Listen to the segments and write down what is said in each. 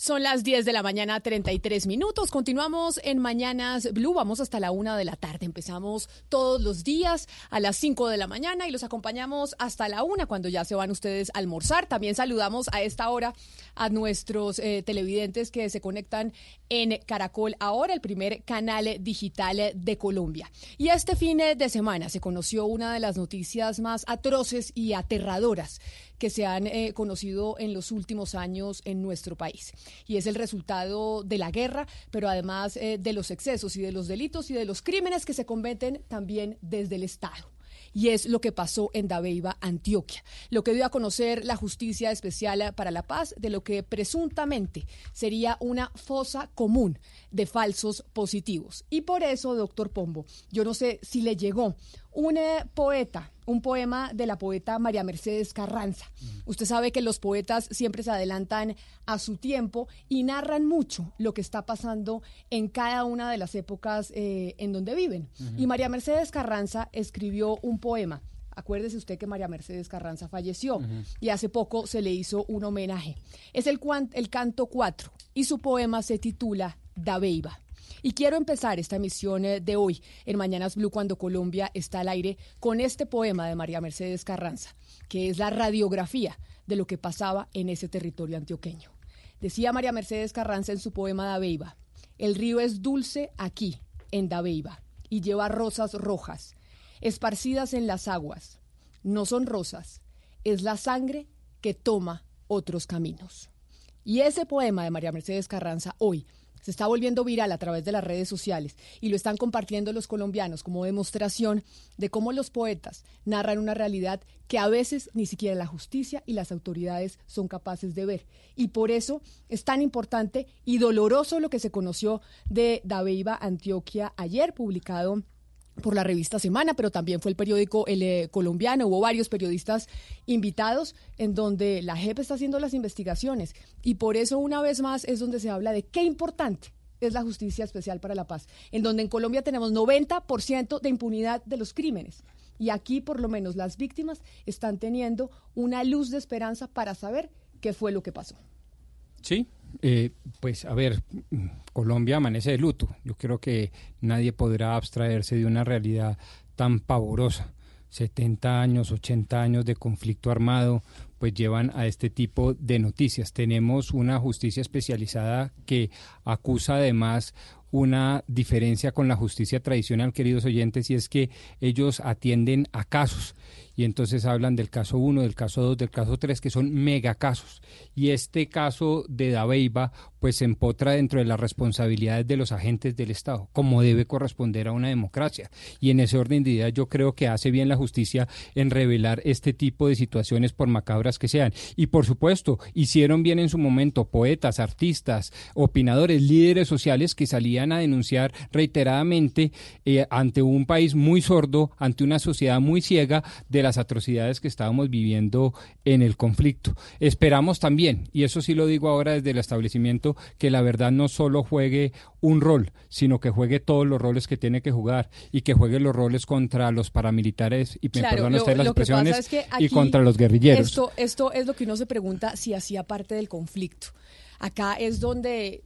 Son las 10 de la mañana, 33 minutos. Continuamos en Mañanas Blue. Vamos hasta la una de la tarde. Empezamos todos los días a las 5 de la mañana y los acompañamos hasta la una cuando ya se van ustedes a almorzar. También saludamos a esta hora a nuestros eh, televidentes que se conectan en Caracol Ahora, el primer canal digital de Colombia. Y este fin de semana se conoció una de las noticias más atroces y aterradoras que se han eh, conocido en los últimos años en nuestro país. Y es el resultado de la guerra, pero además eh, de los excesos y de los delitos y de los crímenes que se cometen también desde el Estado y es lo que pasó en Dabeiba, Antioquia, lo que dio a conocer la Justicia Especial para la Paz de lo que presuntamente sería una fosa común de falsos positivos. Y por eso, doctor Pombo, yo no sé si le llegó un eh, poeta, un poema de la poeta María Mercedes Carranza. Usted sabe que los poetas siempre se adelantan a su tiempo y narran mucho lo que está pasando en cada una de las épocas eh, en donde viven. Y María Mercedes Carranza escribió un poema. Acuérdese usted que María Mercedes Carranza falleció y hace poco se le hizo un homenaje. Es el, el canto 4 y su poema se titula Dabeiba. Y quiero empezar esta emisión eh, de hoy en Mañanas Blue cuando Colombia está al aire con este poema de María Mercedes Carranza, que es la radiografía de lo que pasaba en ese territorio antioqueño. Decía María Mercedes Carranza en su poema Dabeiba, el río es dulce aquí, en Dabeiba, y lleva rosas rojas, esparcidas en las aguas. No son rosas, es la sangre que toma otros caminos. Y ese poema de María Mercedes Carranza hoy se está volviendo viral a través de las redes sociales y lo están compartiendo los colombianos como demostración de cómo los poetas narran una realidad que a veces ni siquiera la justicia y las autoridades son capaces de ver. Y por eso es tan importante y doloroso lo que se conoció de Dabeiba Antioquia ayer, publicado por la revista Semana, pero también fue el periódico El eh, Colombiano. Hubo varios periodistas invitados en donde la JEP está haciendo las investigaciones. Y por eso, una vez más, es donde se habla de qué importante es la justicia especial para la paz, en donde en Colombia tenemos 90% de impunidad de los crímenes. Y aquí, por lo menos, las víctimas están teniendo una luz de esperanza para saber qué fue lo que pasó. Sí, eh, pues a ver, Colombia amanece de luto. Yo creo que nadie podrá abstraerse de una realidad tan pavorosa. 70 años, 80 años de conflicto armado, pues llevan a este tipo de noticias. Tenemos una justicia especializada que acusa además una diferencia con la justicia tradicional, queridos oyentes, y es que ellos atienden a casos y entonces hablan del caso 1, del caso 2, del caso 3, que son megacasos. Y este caso de Dabeiba, pues se empotra dentro de las responsabilidades de los agentes del Estado, como debe corresponder a una democracia. Y en ese orden de ideas yo creo que hace bien la justicia en revelar este tipo de situaciones por macabras que sean. Y por supuesto, hicieron bien en su momento poetas, artistas, opinadores, líderes sociales que salían a denunciar reiteradamente eh, ante un país muy sordo, ante una sociedad muy ciega de la las atrocidades que estábamos viviendo en el conflicto. Esperamos también, y eso sí lo digo ahora desde el establecimiento, que la verdad no solo juegue un rol, sino que juegue todos los roles que tiene que jugar y que juegue los roles contra los paramilitares y perdón las expresiones y contra los guerrilleros. Esto, esto es lo que uno se pregunta si hacía parte del conflicto. Acá es donde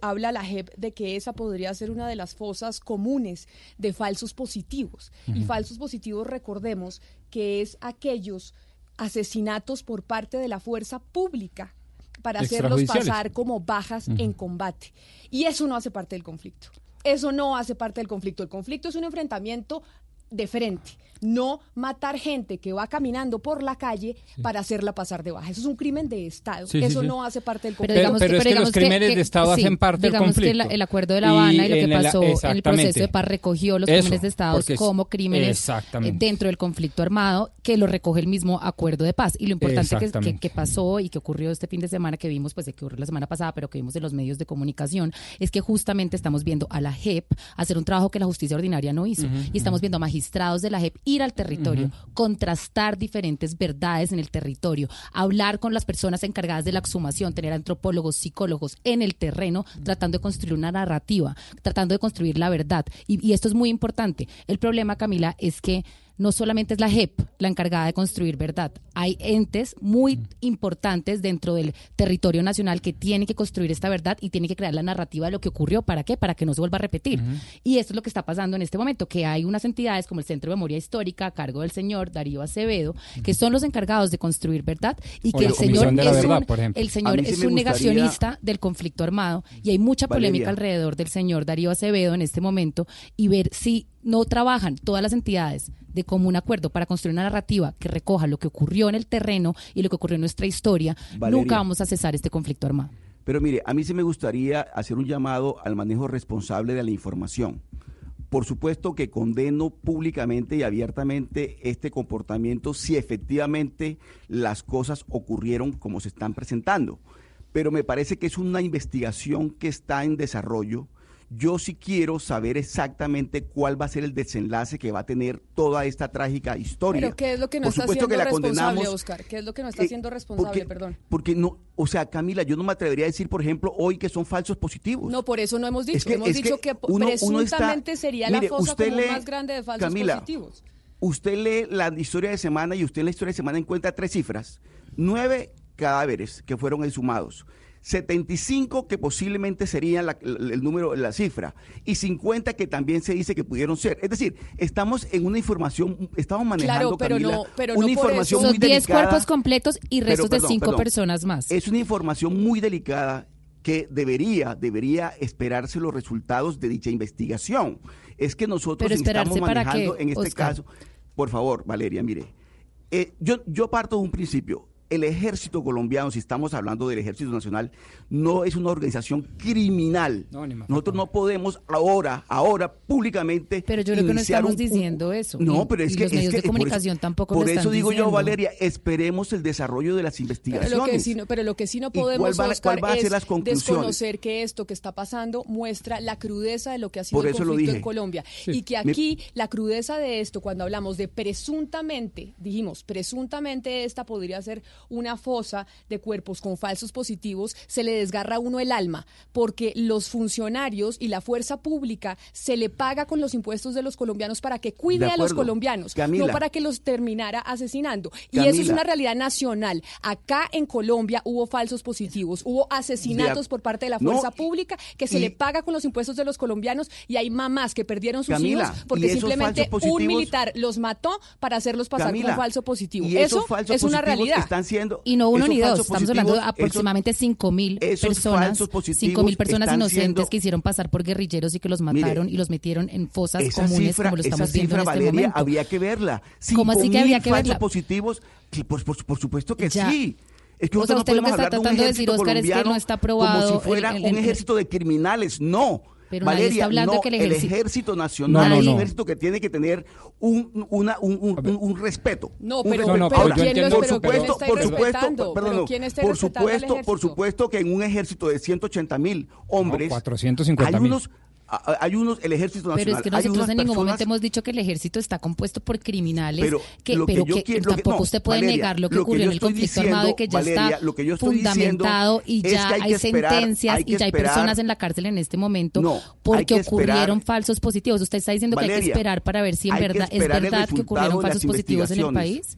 habla la JEP de que esa podría ser una de las fosas comunes de falsos positivos. Y falsos positivos, recordemos, que es aquellos asesinatos por parte de la fuerza pública para hacerlos pasar como bajas en combate. Y eso no hace parte del conflicto. Eso no hace parte del conflicto. El conflicto es un enfrentamiento de frente, no matar gente que va caminando por la calle para hacerla pasar de baja. Eso es un crimen de Estado. Eso no hace parte del conflicto. Pero, es que los crímenes de Estado hacen parte del conflicto. Digamos que el acuerdo de La Habana y, lo que pasó en el proceso de paz recogió los crímenes de Estado como crímenes eh, dentro del conflicto armado que lo recoge el mismo acuerdo de paz. Y lo importante que, que, pasó y que ocurrió este fin de semana que vimos, pues que ocurrió la semana pasada, pero que vimos en los medios de comunicación, es que justamente estamos viendo a la JEP hacer un trabajo que la justicia ordinaria no hizo. y estamos viendo a magistrados de la JEP ir al territorio, contrastar diferentes verdades en el territorio, hablar con las personas encargadas de la exhumación, tener antropólogos, psicólogos en el terreno, tratando de construir una narrativa, tratando de construir la verdad. Y, y esto es muy importante. El problema, Camila, es que no solamente es la JEP la encargada de construir verdad. Hay entes muy importantes dentro del territorio nacional que tienen que construir esta verdad y tienen que crear la narrativa de lo que ocurrió. ¿Para qué? Para que no se vuelva a repetir. Y esto es lo que está pasando en este momento, que hay unas entidades como el Centro de Memoria Histórica a cargo del señor Darío Acevedo, que son los encargados de construir verdad y que el señor, es un, el señor es un negacionista del conflicto armado y hay mucha polémica alrededor del señor Darío Acevedo en este momento y ver si no trabajan todas las entidades de común acuerdo para construir una narrativa que recoja lo que ocurrió en el terreno y lo que ocurrió en nuestra historia, nunca vamos a cesar este conflicto armado. Pero mire, a mí sí me gustaría hacer un llamado al manejo responsable de la información. Por supuesto que condeno públicamente y abiertamente este comportamiento si efectivamente las cosas ocurrieron como se están presentando. Pero me parece que es una investigación que está en desarrollo yo sí quiero saber exactamente cuál va a ser el desenlace que va a tener toda esta trágica historia. Pero ¿qué es lo que no está haciendo responsable, Oscar? ¿Qué es lo que no está haciendo responsable, porque, perdón? Porque no, o sea, Camila, yo no me atrevería a decir, por ejemplo, hoy que son falsos positivos. No, por eso no hemos dicho. hemos dicho que, presuntamente sería la fosa más grande de falsos positivos. Usted lee la historia de semana y usted en la historia de semana encuentra tres cifras. Nueve cadáveres que fueron exhumados. 75 que posiblemente serían el número, la cifra, y 50 que también se dice que pudieron ser. Es decir, estamos en una información, estamos manejando, pero Camila, no, pero una información muy delicada. 10 cuerpos completos y restos de 5 personas más. Es una información muy delicada que debería, debería esperarse los resultados de dicha investigación. Es que nosotros estamos manejando en este caso, por favor, Valeria, mire, eh, yo, yo parto de un principio el ejército colombiano, si estamos hablando del ejército nacional, no es una organización criminal. Nosotros no podemos ahora, ahora públicamente. Pero yo creo que no estamos diciendo eso. No, pero es que los medios de comunicación tampoco Por eso digo yo, Valeria, esperemos el desarrollo de las investigaciones. Pero lo que sí no, pero lo que sí no podemos cuál va, a ser las conclusiones? desconocer que esto que está pasando muestra la crudeza de lo que ha sido el conflicto en Colombia y que aquí la crudeza de esto, cuando hablamos de presuntamente, dijimos presuntamente esta podría ser una fosa de cuerpos con falsos positivos, se le desgarra a uno el alma, porque los funcionarios y la fuerza pública se le paga con los impuestos de los colombianos para que cuide a los colombianos, no para que los terminara asesinando. Y eso es una realidad nacional. Acá en Colombia hubo falsos positivos, hubo asesinatos por parte de la fuerza pública que se le paga con los impuestos de los colombianos y hay mamás que perdieron sus hijos porque simplemente un militar los mató para hacerlos pasar como falso positivo. eso es una realidad y no uno ni dos, estamos hablando de aproximadamente 5 mil personas, 5 mil personas inocentes que hicieron pasar por guerrilleros y que los mataron y los metieron en fosas comunes como lo estamos viendo en este momento. había que verla. ¿Cómo así que había que verla? positivos, por, por, supuesto que sí. Es que o sea, usted lo que está tratando de decir, Oscar, es que no está probado. Como si fuera un ejército de criminales. No. Pero Valeria, está hablando no, que el ejército, nacional es un ejército que tiene que tener un, una, un, un, un respeto. No, pero, un pero, ¿quién por supuesto, por supuesto, perdón, por supuesto, por supuesto que en un ejército de 180 mil hombres, 450 hay unos hay unos, el ejército nacional. Pero es que nosotros en ningún momento hemos dicho que el ejército está compuesto por criminales, pero, que, pero que, tampoco usted puede negar lo que ocurrió en el conflicto armado y que ya está fundamentado y ya hay, sentencias y ya hay personas en la cárcel en este momento porque ocurrieron falsos positivos. Usted está diciendo que hay que esperar para ver si en verdad es verdad que ocurrieron falsos positivos en el país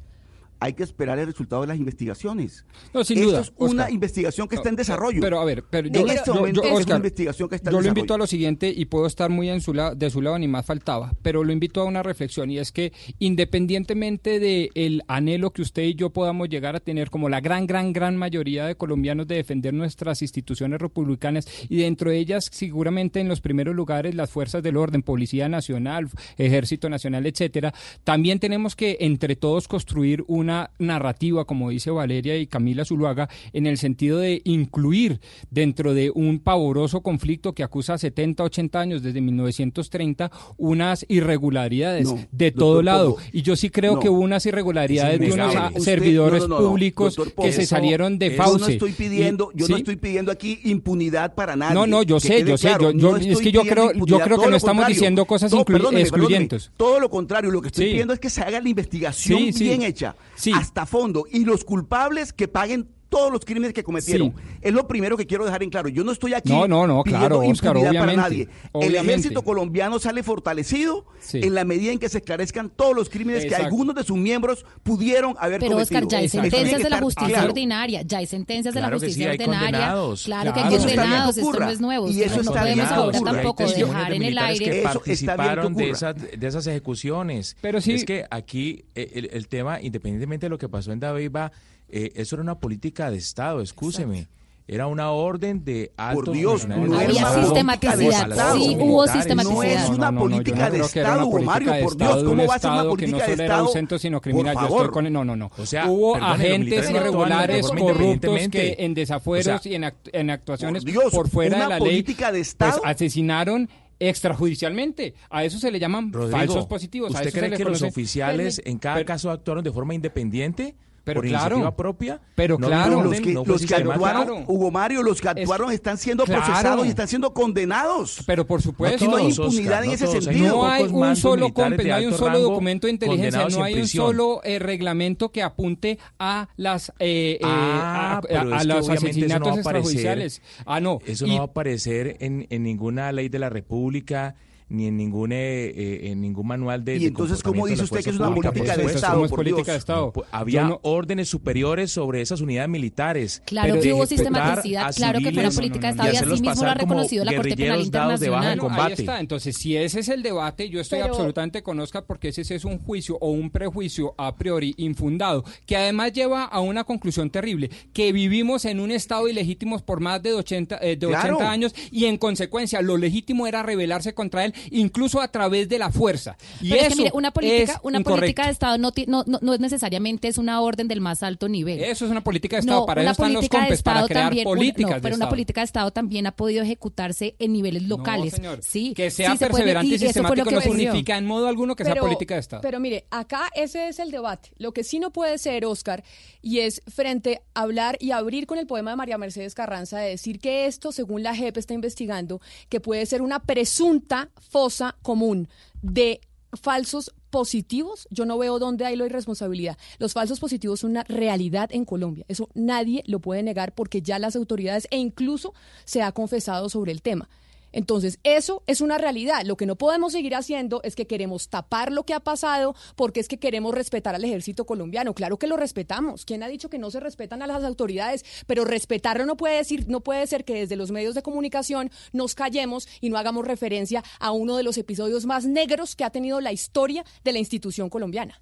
hay que esperar el resultado de las investigaciones. No, sin duda. es una investigación que está en desarrollo. Pero a ver, pero yo, este es una investigación que está Yo lo invito a lo siguiente y puedo estar muy en su de su lado ni más faltaba, pero lo invito a una reflexión y es que independientemente del el anhelo que usted y yo podamos llegar a tener como la gran gran gran mayoría de colombianos de defender nuestras instituciones republicanas y dentro de ellas seguramente en los primeros lugares las fuerzas del orden, Policía Nacional, Ejército Nacional, etcétera, también tenemos que entre todos construir un una narrativa, como dice Valeria y Camila Zuluaga, en el sentido de incluir dentro de un pavoroso conflicto que acusa 70, 80 años desde 1930 unas irregularidades de todo lado. Y yo sí creo que hubo unas irregularidades de unos servidores públicos que se salieron de Fauce. Yo no estoy pidiendo, yo no estoy pidiendo aquí impunidad para nadie. No, no, yo sé, yo sé, yo, es que yo creo, yo creo que no estamos diciendo cosas excluyentes. todo lo contrario, lo que estoy pidiendo es que se haga la investigación bien hecha hasta fondo. Y los culpables que paguen todos los crímenes que cometieron. Es lo primero que quiero dejar en claro. Yo no estoy aquí no, no, no, claro, Oscar, obviamente, para nadie. El ejército colombiano sale fortalecido en la medida en que se esclarezcan todos los crímenes que algunos de sus miembros pudieron haber Pero, cometido. Pero Oscar, ya hay sentencias de la justicia ordinaria, ya hay sentencias de la justicia ordinaria. Claro, que hay condenados, esto no es nuevo. Y eso no podemos ahora tampoco dejar en el aire. Que participaron de esas, de esas ejecuciones. Pero sí. Es que aquí eh, el, el tema, independientemente de lo que pasó en Dabeiba, eh, eso era una política de Estado, escúcheme. Era una orden de alto Por Dios, no había sistematicidad. Sí, hubo sistematicidad. No es una política de Estado, Mario, por Dios, ¿cómo va a ser una política de Estado? Centro, sino criminal. Yo estoy con... No, no, no. O sea, hubo agentes irregulares, corruptos que en desafueros y en, actuaciones por, fuera de la ley pues, asesinaron extrajudicialmente. A eso se le llaman falsos positivos. ¿Usted cree que los oficiales en cada caso actuaron de forma independiente? Pero por claro, iniciativa propia. Pero claro, los que, los que actuaron, Hugo Mario, los que actuaron están siendo procesados y están siendo condenados. Pero por supuesto. No, no hay impunidad en ese sentido. No hay un solo no hay un solo documento de inteligencia, no hay un solo eh, reglamento que apunte a las eh, eh ah, a, a, a los asesinatos no extrajudiciales. Ah, no. Eso no va a aparecer en, en ninguna ley de la República ni en ningún eh, eh, en ningún manual de y entonces cómo dice usted que es una política de Estado es política de Estado había órdenes superiores sobre esas unidades militares. Claro que hubo sistematicidad claro que fue una política de Estado y, así mismo lo ha reconocido la Corte Penal Internacional. Ahí está. Entonces si ese es el debate yo estoy absolutamente con Oscar porque ese es un juicio o un prejuicio a priori infundado que además lleva a una conclusión terrible que vivimos en un Estado ilegítimo por más de 80 eh, de 80 años y en consecuencia lo legítimo era rebelarse contra él incluso a través de la fuerza. Y eso es que, mire, una política, una política de Estado no, no, no, es necesariamente es una orden del más alto nivel. Eso es una política de Estado, para eso están los compes, para crear también, políticas Pero una política de Estado también ha podido ejecutarse en niveles locales. Señor. Sí, que sea perseverante y, sistemático no significa en modo alguno que sea política de Estado. Pero mire, acá ese es el debate. Lo que sí no puede ser, Oscar, y es frente a hablar y abrir con el poema de María Mercedes Carranza de decir que esto, según la JEP está investigando, que puede ser una presunta fosa común de falsos positivos, yo no veo dónde hay la irresponsabilidad. Los falsos positivos son una realidad en Colombia. Eso nadie lo puede negar porque ya las autoridades e incluso se ha confesado sobre el tema. Entonces, eso es una realidad. Lo que no podemos seguir haciendo es que queremos tapar lo que ha pasado porque es que queremos respetar al ejército colombiano. Claro que lo respetamos. ¿Quién ha dicho que no se respetan a las autoridades? Pero respetarlo no puede decir, no puede ser que desde los medios de comunicación nos callemos y no hagamos referencia a uno de los episodios más negros que ha tenido la historia de la institución colombiaera.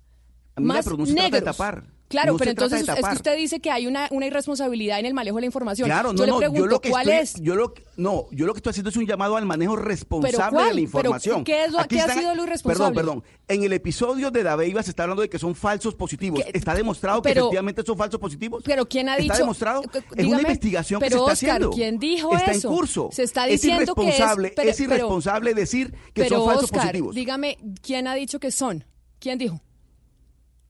más negros. De tapar. Claro, pero entonces es que usted dice que hay una, una irresponsabilidad en el manejo de la información. Claro, no, yo le pregunto, lo que ¿cuál es? Yo lo, no, yo lo que estoy haciendo es un llamado al manejo responsable de la información. ¿Qué, es lo, ¿qué ha sido lo irresponsable? Perdón, perdón. En el episodio de Dabeiba se está hablando de que son falsos positivos. ¿Está demostrado que efectivamente son falsos positivos? Pero ¿quién ha dicho? ¿Está demostrado? es una investigación que se está haciendo. ¿quién dijo está eso? Está en curso. Se está diciendo es irresponsable, que es, irresponsable decir que son falsos positivos. dígame, ¿quién ha dicho que son? ¿Quién dijo?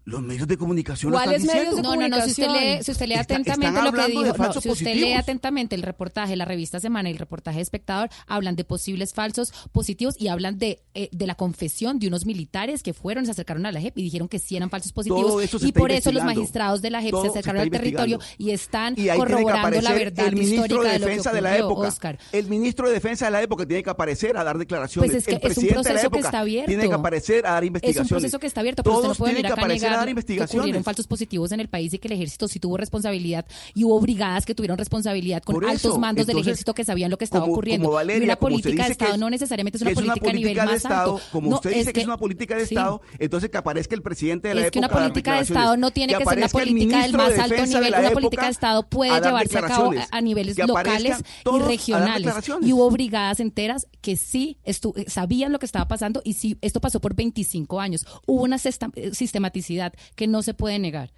Los medios de comunicación lo están diciendo. No, no, no, si usted lee, si usted lee atentamente lo que dijo, no, si usted lee atentamente el reportaje, la revista Semana y el reportaje de Espectador, hablan de posibles falsos positivos y hablan de, eh, de la confesión de unos militares que fueron, se acercaron a la JEP y dijeron que sí eran falsos positivos. y por eso los magistrados de la JEP se acercaron al territorio y están corroborando la verdad el ministro de Defensa de, la época. El ministro de Defensa de la época tiene que aparecer a dar declaraciones. Pues es que el es un proceso que está abierto. Tiene que aparecer a dar investigaciones. Es un proceso que está abierto, pero usted no puede venir acá negar dar investigaciones. Que ocurrieron falsos positivos en el país y que el ejército sí tuvo responsabilidad y hubo brigadas que tuvieron responsabilidad con altos mandos del ejército que sabían lo que estaba ocurriendo. una política de Estado no necesariamente es una, política, a nivel más alto. Como usted dice que, es una política de Estado, entonces que aparezca el presidente de la es época. Es que una política de Estado no tiene que, ser una política del más alto nivel. Una política de Estado puede llevarse a cabo a niveles locales y regionales. Y hubo brigadas enteras que sí sabían lo que estaba pasando y sí, esto pasó por 25 años. Hubo una sistematicidad que no se puede negar.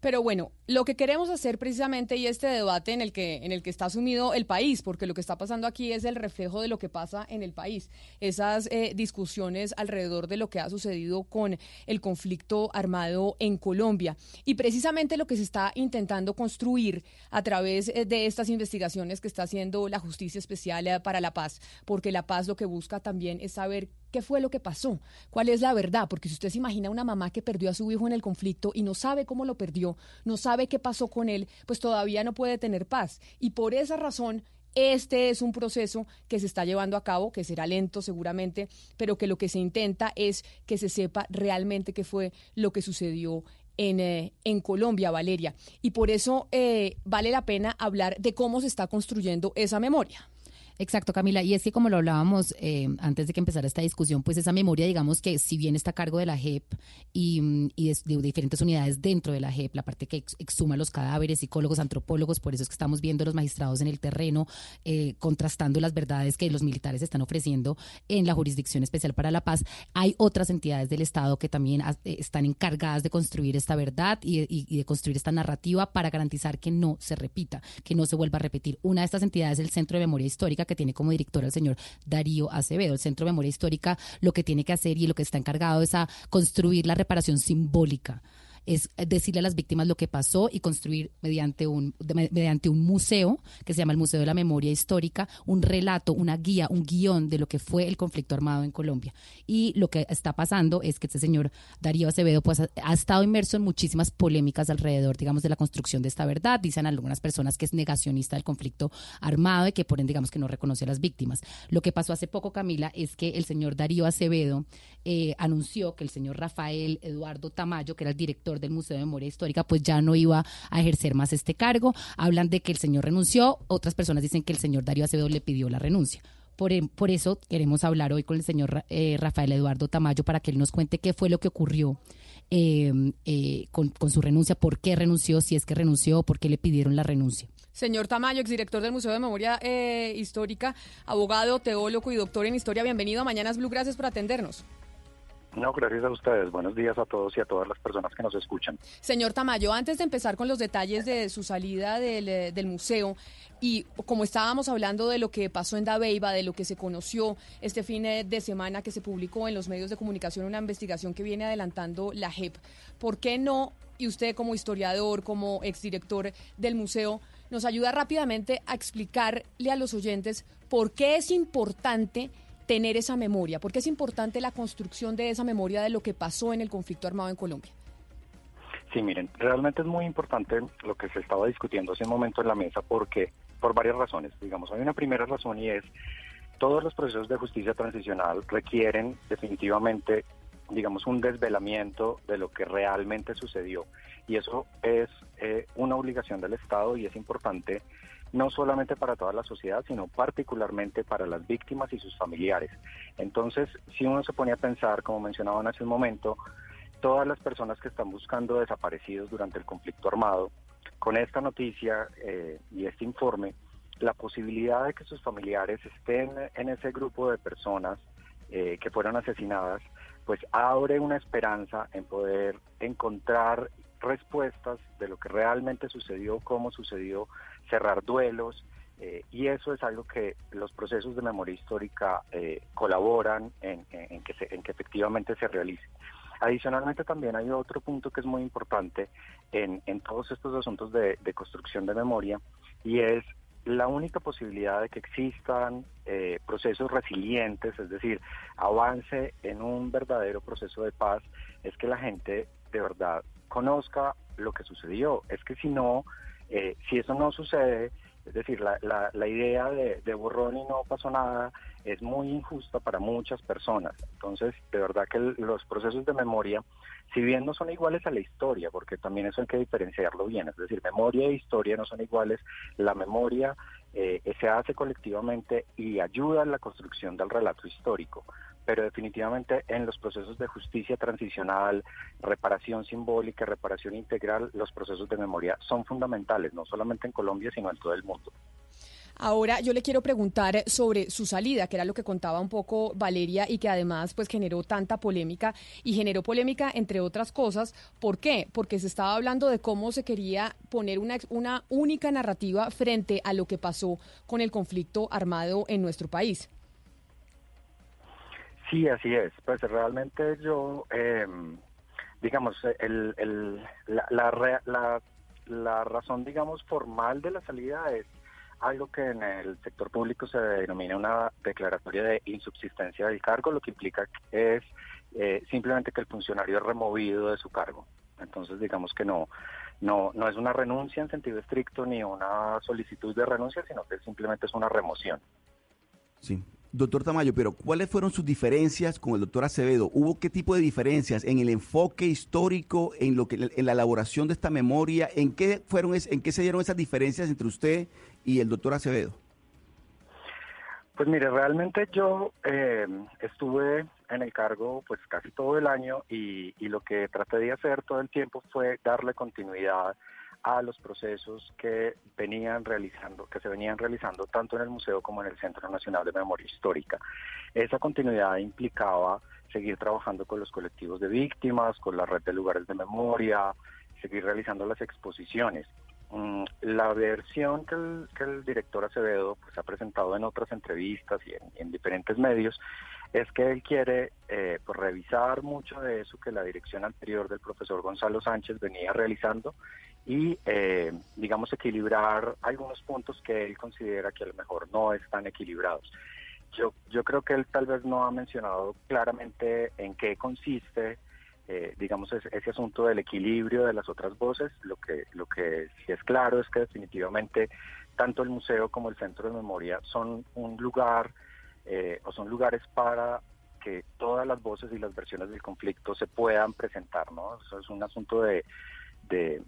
Pero bueno, lo que queremos hacer precisamente y este debate en el que en el que está sumido el país, porque lo que está pasando aquí es el reflejo de lo que pasa en el país. Esas eh, discusiones alrededor de lo que ha sucedido con el conflicto armado en Colombia y precisamente lo que se está intentando construir a través eh, de estas investigaciones que está haciendo la Justicia Especial eh, para la Paz, porque la paz lo que busca también es saber qué fue lo que pasó, cuál es la verdad, porque si usted se imagina una mamá que perdió a su hijo en el conflicto y no sabe cómo lo perdió, no sabe qué pasó con él, pues todavía no puede tener paz. Y por esa razón este es un proceso que se está llevando a cabo, que será lento seguramente, pero que lo que se intenta es que se sepa realmente qué fue lo que sucedió en, eh, en, Colombia, Valeria. Y por eso eh, vale la pena hablar de cómo se está construyendo esa memoria. Exacto, Camila. Y es que como lo hablábamos eh, antes de que empezara esta discusión, pues esa memoria, digamos que si bien está a cargo de la JEP y, de, diferentes unidades dentro de la JEP, la parte que exhuma los cadáveres, psicólogos, antropólogos, por eso es que estamos viendo los magistrados en el terreno, eh, contrastando las verdades que los militares están ofreciendo en la Jurisdicción Especial para la Paz, hay otras entidades del Estado que también eh, están encargadas de construir esta verdad y, y de construir esta narrativa para garantizar que no se repita, que no se vuelva a repetir. Una de estas entidades es el Centro de Memoria Histórica, que tiene como director al señor Darío Acevedo. El Centro de Memoria Histórica lo que tiene que hacer y lo que está encargado es a construir la reparación simbólica es decirle a las víctimas lo que pasó y construir mediante un, mediante un museo que se llama el Museo de la Memoria Histórica, un relato, una guía, un guion de lo que fue el conflicto armado en Colombia. Y lo que está pasando es que este señor Darío Acevedo pues, ha, estado inmerso en muchísimas polémicas alrededor, digamos, de la construcción de esta verdad. Dicen algunas personas que es negacionista del conflicto armado y que por ende, digamos, que no reconoce a las víctimas. Lo que pasó hace poco, Camila, es que el señor Darío Acevedo eh, anunció que el señor Rafael Eduardo Tamayo, que era el director del Museo de Memoria Histórica, pues ya no iba a ejercer más este cargo. Hablan de que el señor renunció, otras personas dicen que el señor Darío Acevedo le pidió la renuncia. Por, em, por eso queremos hablar hoy con el señor eh, Rafael Eduardo Tamayo para que él nos cuente qué fue lo que ocurrió em, eh, con, su renuncia, por qué renunció, si es que renunció, por qué le pidieron la renuncia. Señor Tamayo, exdirector del Museo de Memoria eh, Histórica, abogado, teólogo y doctor en historia, bienvenido a Mañanas Blue, gracias por atendernos. No, gracias a ustedes. Buenos días a todos y a todas las personas que nos escuchan. Señor Tamayo, antes de empezar con los detalles de su salida del, eh, museo, y como estábamos hablando de lo que pasó en Dabeiba, de lo que se conoció este fin eh, de semana que se publicó en los medios de comunicación, una investigación que viene adelantando la JEP, ¿por qué no, y usted como historiador, como exdirector del museo, nos ayuda rápidamente a explicarle a los oyentes por qué es importante tener esa memoria? porque es importante la construcción de esa memoria de lo que pasó en el conflicto armado en Colombia? Sí, miren, realmente es muy importante lo que se estaba discutiendo hace un momento en la mesa porque por varias razones. Digamos, hay una primera razón y es todos los procesos de justicia transicional requieren definitivamente, digamos, un desvelamiento de lo que realmente sucedió. Y eso es eh, una obligación del Estado y es importante no solamente para toda la sociedad, sino particularmente para las víctimas y sus familiares. Entonces, si uno se pone a pensar, como mencionaban hace un momento, todas las personas que están buscando desaparecidos durante el conflicto armado, con esta noticia eh, y este informe, la posibilidad de que sus familiares estén en ese grupo de personas eh, que fueron asesinadas, pues abre una esperanza en poder encontrar respuestas de lo que realmente sucedió, cómo sucedió, cerrar duelos, eh, y eso es algo que los procesos de memoria histórica eh, colaboran en, que en que efectivamente se realice. Adicionalmente también hay otro punto que es muy importante en, todos estos asuntos de, construcción de memoria y es la única posibilidad de que existan eh, procesos resilientes, es decir, avance en un verdadero proceso de paz, es que la gente de verdad conozca lo que sucedió. Es que si no, eh, si eso no sucede, es decir, la, la, idea de, de, borrón y no pasó nada es muy injusta para muchas personas. Entonces, de verdad que los procesos de memoria, si bien no son iguales a la historia, porque también eso hay que diferenciarlo bien, es decir, memoria e historia no son iguales, la memoria eh, se hace colectivamente y ayuda en la construcción del relato histórico pero definitivamente en los procesos de justicia transicional, reparación simbólica, reparación integral, los procesos de memoria son fundamentales, no solamente en Colombia, sino en todo el mundo. Ahora yo le quiero preguntar sobre su salida, que era lo que contaba un poco Valeria y que además pues generó tanta polémica y generó polémica entre otras cosas. ¿Por qué? Porque se estaba hablando de cómo se quería poner una, una única narrativa frente a lo que pasó con el conflicto armado en nuestro país. Sí, así es. Pues realmente yo, em, digamos, el, el, la, la, la, razón, digamos, formal de la salida es algo que en el sector público se denomina una declaratoria de insubsistencia del cargo, lo que implica es eh, simplemente que el funcionario es removido de su cargo. Entonces, digamos que no, no, no es una renuncia en sentido estricto ni una solicitud de renuncia, sino que simplemente es una remoción. Sí. Doctor Tamayo, pero ¿cuáles fueron sus diferencias con el doctor Acevedo? ¿Hubo qué tipo de diferencias en el enfoque histórico, en lo que en la elaboración de esta memoria? ¿En qué fueron en qué se dieron esas diferencias entre usted y el doctor Acevedo? Pues mire, realmente yo eh, estuve en el cargo pues casi todo el año y, y lo que traté de hacer todo el tiempo fue darle continuidad a los procesos que venían realizando, que se venían realizando tanto en el museo como en el Centro Nacional de Memoria Histórica. Esa continuidad implicaba seguir trabajando con los colectivos de víctimas, con la red de lugares de memoria, seguir realizando las exposiciones. Mm, la versión que el, director Acevedo pues, ha presentado en otras entrevistas y en, diferentes medios es que él quiere eh, pues, revisar mucho de eso que la dirección anterior del profesor Gonzalo Sánchez venía realizando y, eh, digamos, equilibrar algunos puntos que él considera que a lo mejor no están equilibrados. Yo, yo creo que él tal vez no ha mencionado claramente en qué consiste, eh, digamos, ese, asunto del equilibrio de las otras voces. Lo que, lo que sí es claro es que definitivamente tanto el museo como el centro de memoria son un lugar eh, o son lugares para que todas las voces y las versiones del conflicto se puedan presentar, ¿no? Eso es un asunto de, de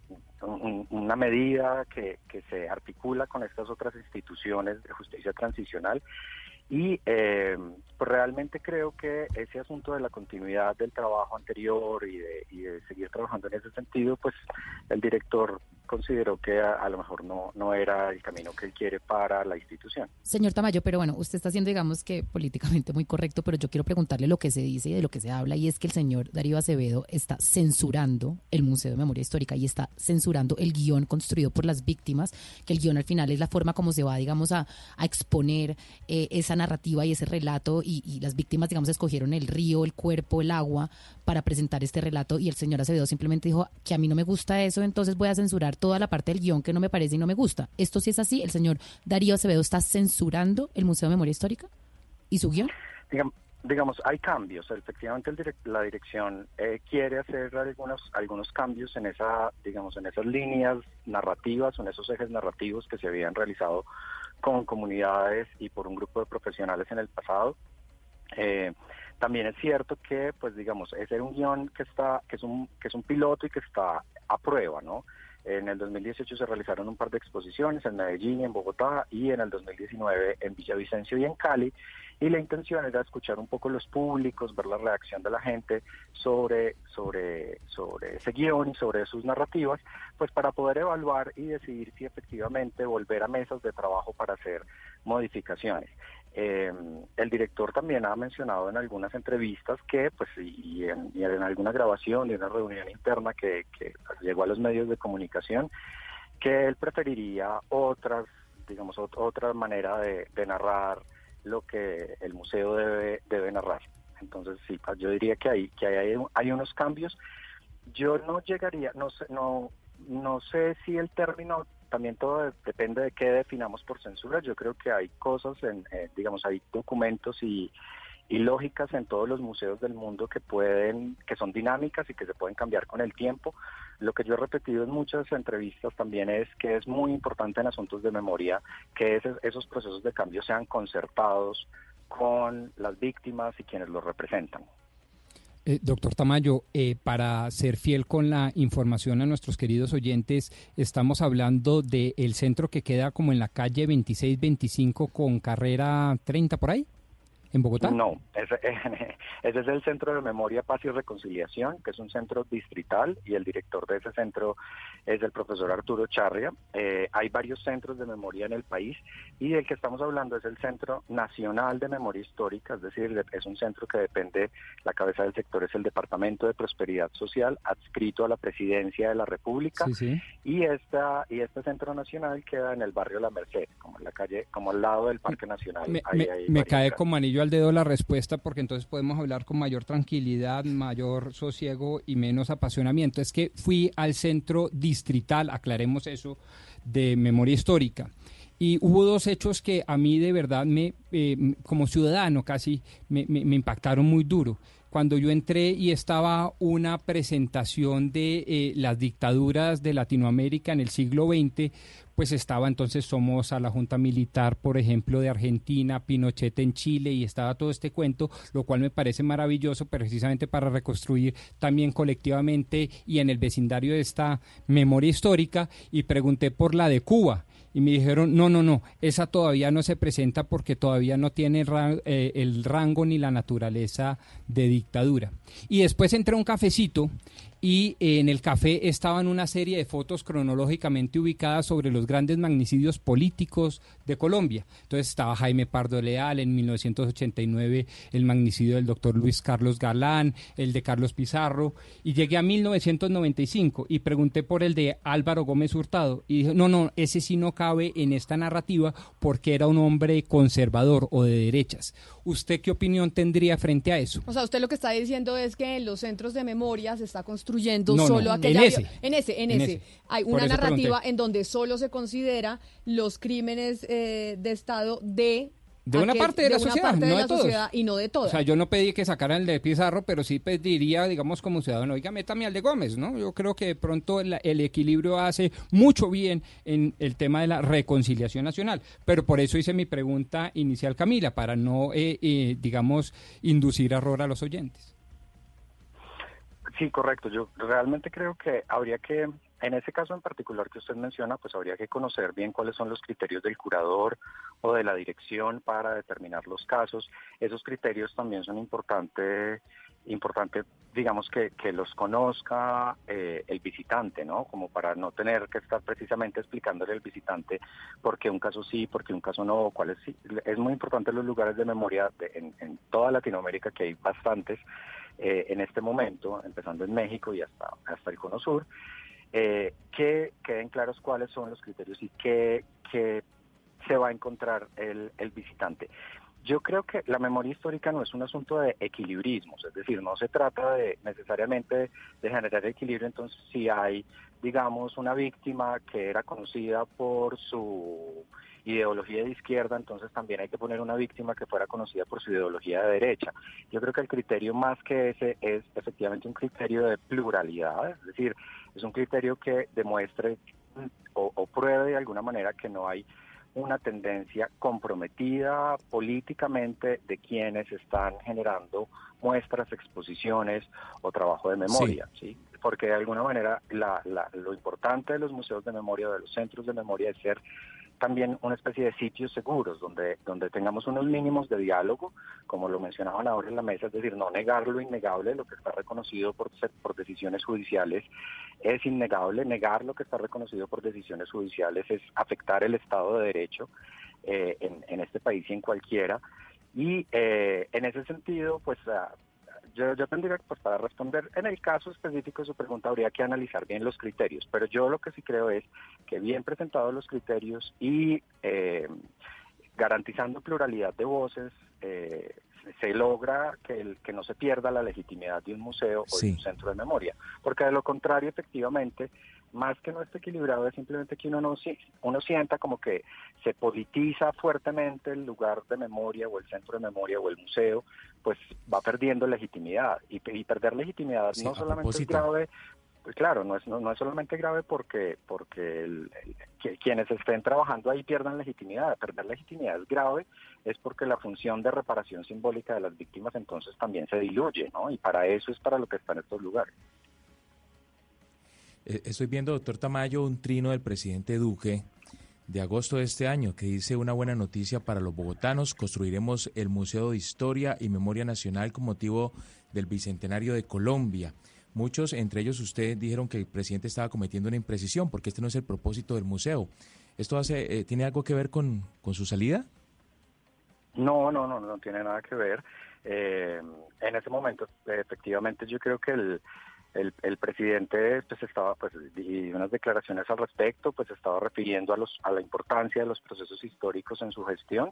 una medida que, que, se articula con estas otras instituciones de justicia transicional. Y eh, pues realmente creo que ese asunto de la continuidad del trabajo anterior y de, y de seguir trabajando en ese sentido, pues el director consideró que a, lo mejor no, no era el camino que él quiere para la institución. Señor Tamayo, pero bueno, usted está siendo, digamos que políticamente muy correcto, pero yo quiero preguntarle lo que se dice y de lo que se habla, y es que el señor Darío Acevedo está censurando el Museo de Memoria Histórica y está censurando el guion construido por las víctimas, que el guion al final es la forma como se va, digamos, a, a exponer eh, esa narrativa y ese relato, y, y las víctimas, digamos, escogieron el río, el cuerpo, el agua para presentar este relato, y el señor Acevedo simplemente dijo que a mí no me gusta eso, entonces voy a censurar toda la parte del guion que no me parece y no me gusta. Esto sí es así, el señor Darío Acevedo está censurando el Museo de Memoria Histórica y su guion. Digamos, hay cambios. Efectivamente, la dirección eh, quiere hacer algunos cambios en esa, digamos, en esas líneas narrativas en esos ejes narrativos que se habían realizado con comunidades y por un grupo de profesionales en el pasado. Eh, también es cierto que, pues, digamos, ese es un guion que está, que es un que es un piloto y que está a prueba, ¿no? En el 2018 se realizaron un par de exposiciones en Medellín, en Bogotá y en el 2019 en Villavicencio y en Cali. Y la intención era escuchar un poco los públicos, ver la reacción de la gente sobre, sobre, sobre ese guion y sobre sus narrativas, pues para poder evaluar y decidir si efectivamente volver a mesas de trabajo para hacer modificaciones. Eh, el director también ha mencionado en algunas entrevistas que, pues, y en, alguna grabación de una reunión interna que, llegó a los medios de comunicación, que él preferiría otras, digamos, otra manera de, narrar lo que el museo debe, debe narrar. Entonces, sí, yo diría que hay, que hay, hay unos cambios. Yo no llegaría, no sé, no, no sé si el término también todo depende de qué definamos por censura. Yo creo que hay cosas, en, eh, digamos, hay documentos y, lógicas en todos los museos del mundo que pueden, que son dinámicas y que se pueden cambiar con el tiempo. Lo que yo he repetido en muchas entrevistas también es que es muy importante en asuntos de memoria que esos procesos de cambio sean concertados con las víctimas y quienes los representan. Eh, doctor Tamayo, eh, para ser fiel con la información a nuestros queridos oyentes, estamos hablando del centro que queda como en la calle 2625 con carrera 30 por ahí en Bogotá? No, ese, ese, es el Centro de Memoria, Paz y Reconciliación, que es un centro distrital y el director de ese centro es el profesor Arturo Charria. Eh, hay varios centros de memoria en el país y del que estamos hablando es el Centro Nacional de Memoria Histórica, es decir, es un centro que depende, la cabeza del sector es el Departamento de Prosperidad Social, adscrito a la Presidencia de la República. Y, esta, y este Centro Nacional queda en el barrio La Merced, como en la calle, como al lado del Parque Nacional. Me, me cae como anillo al dedo la respuesta porque entonces podemos hablar con mayor tranquilidad, mayor sosiego y menos apasionamiento. Es que fui al centro distrital, aclaremos eso, de memoria histórica. Y hubo dos hechos que a mí de verdad me, eh, como ciudadano casi, me, impactaron muy duro. Cuando yo entré y estaba una presentación de eh, las dictaduras de Latinoamérica en el siglo XX, pues estaba entonces Somoza, la Junta Militar, por ejemplo, de Argentina, Pinochet en Chile y estaba todo este cuento, lo cual me parece maravilloso precisamente para reconstruir también colectivamente y en el vecindario de esta memoria histórica y pregunté por la de Cuba y me dijeron, no, no, no, esa todavía no se presenta porque todavía no tiene eh, el rango ni la naturaleza de dictadura. Y después entré a un cafecito y en el café estaban una serie de fotos cronológicamente ubicadas sobre los grandes magnicidios políticos de Colombia. Entonces estaba Jaime Pardo Leal en 1989, el magnicidio del doctor Luis Carlos Galán, el de Carlos Pizarro, y llegué a 1995 y pregunté por el de Álvaro Gómez Hurtado y dije, no, no, ese sí no cabe en esta narrativa porque era un hombre conservador o de derechas. ¿Usted qué opinión tendría frente a eso? O sea, usted lo que está diciendo es que en los centros de memoria se está construyendo solo aquella... En ese. En ese, en, ese. Hay una narrativa en donde solo se considera los crímenes eh, de Estado de de una parte de, la, sociedad, no de, todos. y no de todos. O sea, yo no pedí que sacaran el de Pizarro, pero sí pediría, digamos, como ciudadano, oiga, métame al de Gómez, ¿no? Yo creo que de pronto el, equilibrio hace mucho bien en el tema de la reconciliación nacional. Pero por eso hice mi pregunta inicial, Camila, para no, eh, eh, digamos, inducir error a los oyentes. Sí, correcto. Yo realmente creo que habría que, en ese caso en particular que usted menciona, pues habría que conocer bien cuáles son los criterios del curador o de la dirección para determinar los casos. Esos criterios también son importantes importante, digamos, que, que los conozca eh, el visitante, ¿no? Como para no tener que estar precisamente explicándole al visitante por qué un caso sí, por qué un caso no, cuáles sí. Es muy importante los lugares de memoria en, en toda Latinoamérica, que hay bastantes, eh, en este momento, empezando en México y hasta, hasta el Cono Sur, eh, que queden claros cuáles son los criterios y qué, se va a encontrar el, el visitante. Yo creo que la memoria histórica no es un asunto de equilibrismos, es decir, no se trata de necesariamente de generar equilibrio, entonces si hay, digamos, una víctima que era conocida por su ideología de izquierda, entonces también hay que poner una víctima que fuera conocida por su ideología de derecha. Yo creo que el criterio más que ese es efectivamente un criterio de pluralidad, es decir, es un criterio que demuestre o, o pruebe de alguna manera que no hay una tendencia comprometida políticamente de quienes están generando muestras, exposiciones o trabajo de memoria, sí. Porque de alguna manera lo importante de los museos de memoria, de los centros de memoria, es ser también una especie de sitios seguros donde, donde tengamos unos mínimos de diálogo, como lo mencionaban ahora en la mesa, es decir, no negar lo innegable, lo que está reconocido por, por decisiones judiciales es innegable, negar lo que está reconocido por decisiones judiciales es afectar el Estado de Derecho eh, en, en, este país y en cualquiera. Y eh, en ese sentido, pues ah, yo, yo tendría, pues para responder en el caso específico de su pregunta, habría que analizar bien los criterios, pero yo lo que sí creo es que bien presentados los criterios y eh, garantizando pluralidad de voces, eh, se logra que, el, que no se pierda la legitimidad de un museo o de un centro de memoria, porque de lo contrario, efectivamente, más que no esté equilibrado es simplemente que uno no uno sienta como que se politiza fuertemente el lugar de memoria o el centro de memoria o el museo, pues va perdiendo legitimidad y, perder legitimidad no solamente es grave pues claro, no es, no, es solamente grave porque, porque quienes estén trabajando ahí pierdan legitimidad. Perder legitimidad es grave, es porque la función de reparación simbólica de las víctimas entonces también se diluye, ¿no? Y para eso es para lo que están estos lugares. Eh, estoy viendo, doctor Tamayo, un trino del presidente Duque de agosto de este año que dice una buena noticia para los bogotanos. Construiremos el Museo de Historia y Memoria Nacional con motivo del Bicentenario de Colombia. Muchos, entre ellos usted, dijeron que el presidente estaba cometiendo una imprecisión porque este no es el propósito del museo. ¿Esto hace, eh, tiene algo que ver con, con, su salida? No, no, no, no tiene nada que ver. Eh, en ese momento, efectivamente, yo creo que el, el, el, presidente pues estaba pues unas declaraciones al respecto pues estaba refiriendo a los a la importancia de los procesos históricos en su gestión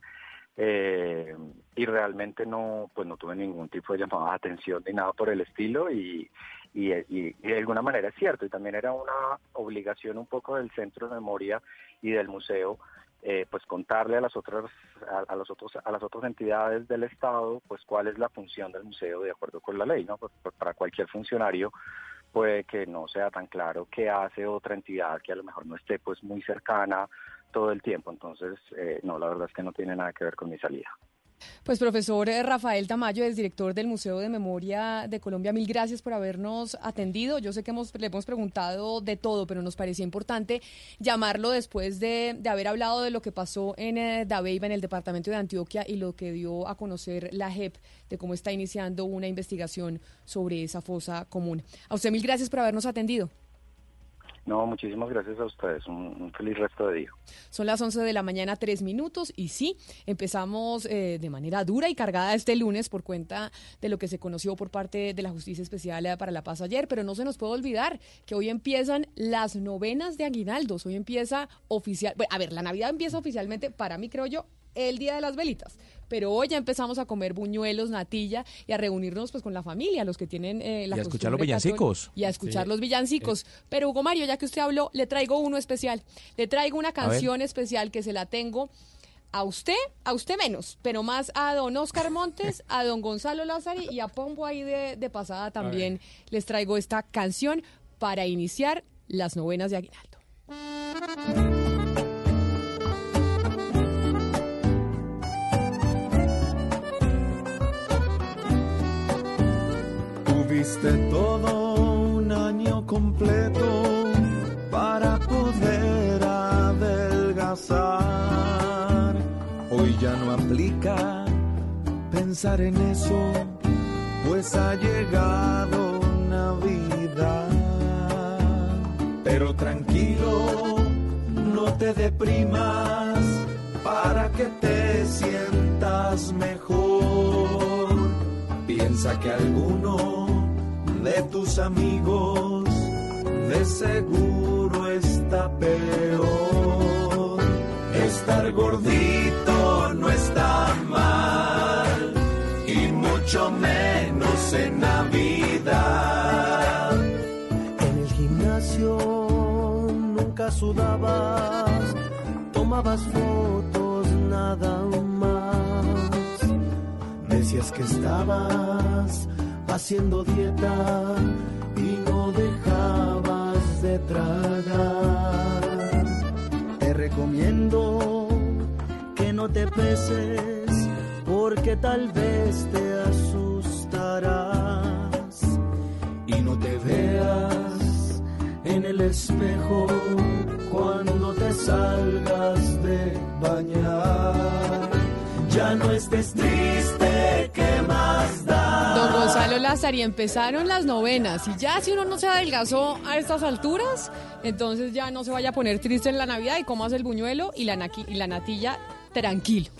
eh, y realmente no pues no tuve ningún tipo de llamada de atención ni nada por el estilo y, y, y, de alguna manera es cierto y también era una obligación un poco del centro de memoria y del museo eh, pues contarle a las otras a, los otros a las otras entidades del Estado pues cuál es la función del museo de acuerdo con la ley no pues, pues, para cualquier funcionario puede que no sea tan claro qué hace otra entidad que a lo mejor no esté pues muy cercana todo el tiempo. Entonces eh, no la verdad es que no tiene nada que ver con mi salida pues profesor eh, Rafael Tamayo, es director del Museo de Memoria de Colombia, mil gracias por habernos atendido. Yo sé que hemos, le hemos preguntado de todo, pero nos parecía importante llamarlo después de, haber hablado de lo que pasó en eh, Dabeiba, en el departamento de Antioquia, y lo que dio a conocer la JEP de cómo está iniciando una investigación sobre esa fosa común. A usted mil gracias por habernos atendido. No, muchísimas gracias a ustedes. Un, feliz resto de día. Son las 11 de la mañana, tres minutos. Y sí, empezamos eh, de manera dura y cargada este lunes por cuenta de lo que se conoció por parte de la Justicia Especial para la Paz ayer. Pero no se nos puede olvidar que hoy empiezan las novenas de aguinaldos. Hoy empieza oficial. a ver, la Navidad empieza oficialmente, para mí, creo yo, el Día de las Velitas. Pero hoy ya empezamos a comer buñuelos, natilla y a reunirnos pues con la familia, los que tienen eh, la Y a escuchar los villancicos. Y a escuchar los villancicos. Pero Hugo Mario, ya que usted habló, le traigo uno especial. Le traigo una canción especial que se la tengo a usted, a usted menos, pero más a don Oscar Montes, a don Gonzalo Lázari y a Pombo ahí de, de pasada también les traigo esta canción para iniciar las novenas de Aguinaldo. Tuviste todo un año completo para poder adelgazar. Hoy ya no aplica pensar en eso, pues ha llegado Navidad. Pero tranquilo, no te deprimas para que te sientas mejor. Piensa que alguno de tus amigos de seguro está peor. Estar gordito no está mal y mucho menos en Navidad. En el gimnasio nunca sudabas, tomabas fotos nada más. Decías que estabas haciendo dieta y no dejabas de tragar. Te recomiendo que no te peses porque tal vez te asustarás y no te veas en el espejo cuando te salgas de bañar. Ya no estés triste. Don Gonzalo Lázaro, empezaron las novenas y ya si uno no se adelgazó a estas alturas, entonces ya no se vaya a poner triste en la Navidad y comas el buñuelo y la, y la natilla tranquilo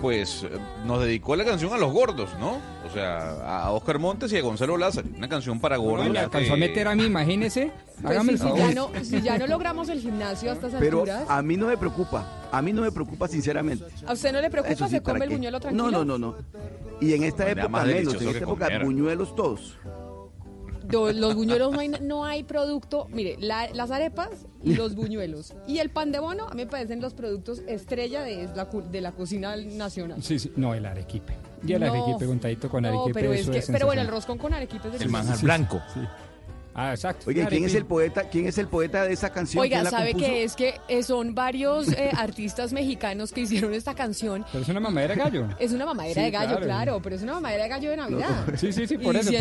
pues nos dedicó la canción a los gordos, ¿no? O sea, a Oscar Montes y a Gonzalo Lázaro. Una canción para gordos. la alcanzó a meter a mí, imagínese. Pues si, ya no, si ya no logramos el gimnasio a estas Pero alturas. a mí no me preocupa. A mí no me preocupa, sinceramente. ¿A usted no le preocupa? ¿Se come el buñuelo tranquilo? No, no, no, no. Y en esta época menos. En esta época, buñuelos todos los buñuelos no hay, no hay producto. Mire, las arepas y los buñuelos. Y el pan de bono, a mí me parecen los productos estrella de la, de la cocina nacional. Sí, sí, no, el arequipe. Y el arequipe untadito con arequipe. pero, es que, pero bueno, el roscón con arequipe es El manjar blanco. Sí, Ah, exacto. Oye, ¿quién es el poeta? ¿Quién es el poeta de esa canción? Oiga, sabe que es que eh, son varios eh, artistas mexicanos que hicieron esta canción. Pero es una mamadera de gallo. Es una mamadera de gallo, claro. pero es una mamadera de gallo de Navidad. Sí, sí, sí, por eso,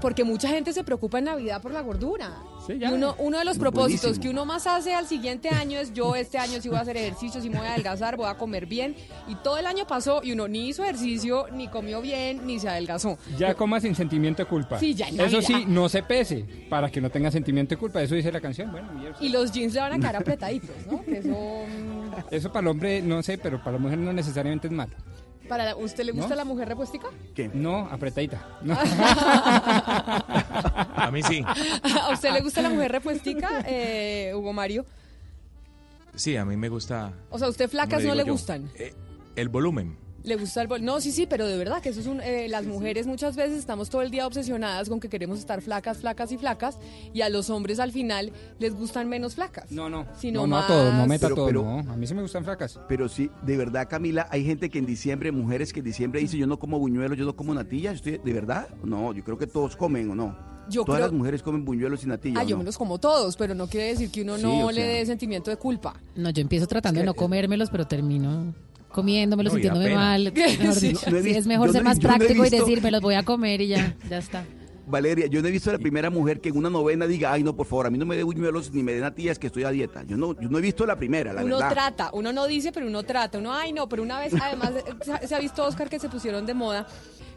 Porque mucha gente se preocupa en Navidad por la gordura. Sí, ya. Y uno, uno de los propósitos que uno más hace al siguiente año es yo este año sí voy a hacer ejercicio, sí me voy a adelgazar, voy a comer bien. Y todo el año pasó y uno ni hizo ejercicio, ni comió bien, ni se adelgazó. Ya coma sin sentimiento de culpa. Sí, ya Eso sí, no se pese para que no tenga sentimiento de culpa, eso dice la canción. Bueno, y los jeans le van a quedar apretaditos, ¿no? Eso... para el hombre, no sé, pero para la mujer no necesariamente es malo. ¿Para ¿Usted le gusta la mujer repuestica? ¿Qué? No, apretadita. a mí sí. ¿A usted le gusta la mujer repuestica, eh, Hugo Mario? Sí, a mí me gusta. O sea, ¿usted flacas no le gustan? Eh, el volumen. Le gusta el bol. No, sí, sí, pero de verdad que eso es un. Eh, las mujeres muchas veces estamos todo el día obsesionadas con que queremos estar flacas, flacas y flacas, y a los hombres al final les gustan menos flacas. No, no. Sino no, no a todos, no meta todo. no. A mí sí me gustan flacas. Pero sí, de verdad, Camila, hay gente que en diciembre, mujeres que en diciembre dicen yo no como buñuelos, yo no como natillas. ¿De verdad? No, yo creo que todos comen o no. Todas las mujeres comen buñuelos y natillas. Ah, yo me los como todos, pero no quiere decir que uno no le dé sentimiento de culpa. No, yo empiezo tratando de no comérmelos, pero termino comiéndomelo, sintiéndome mal. es mejor ser más práctico y decir, me los voy a comer y ya, ya está. Valeria, yo no he visto a la primera mujer que en una novena diga, ay, no, por favor, a mí no me dé buñuelos ni me den natillas que estoy a dieta. Yo no, yo no he visto la primera, la uno trata, uno no dice, pero uno trata. Uno, ay, no, pero una vez, además, se ha visto, Oscar, que se pusieron de moda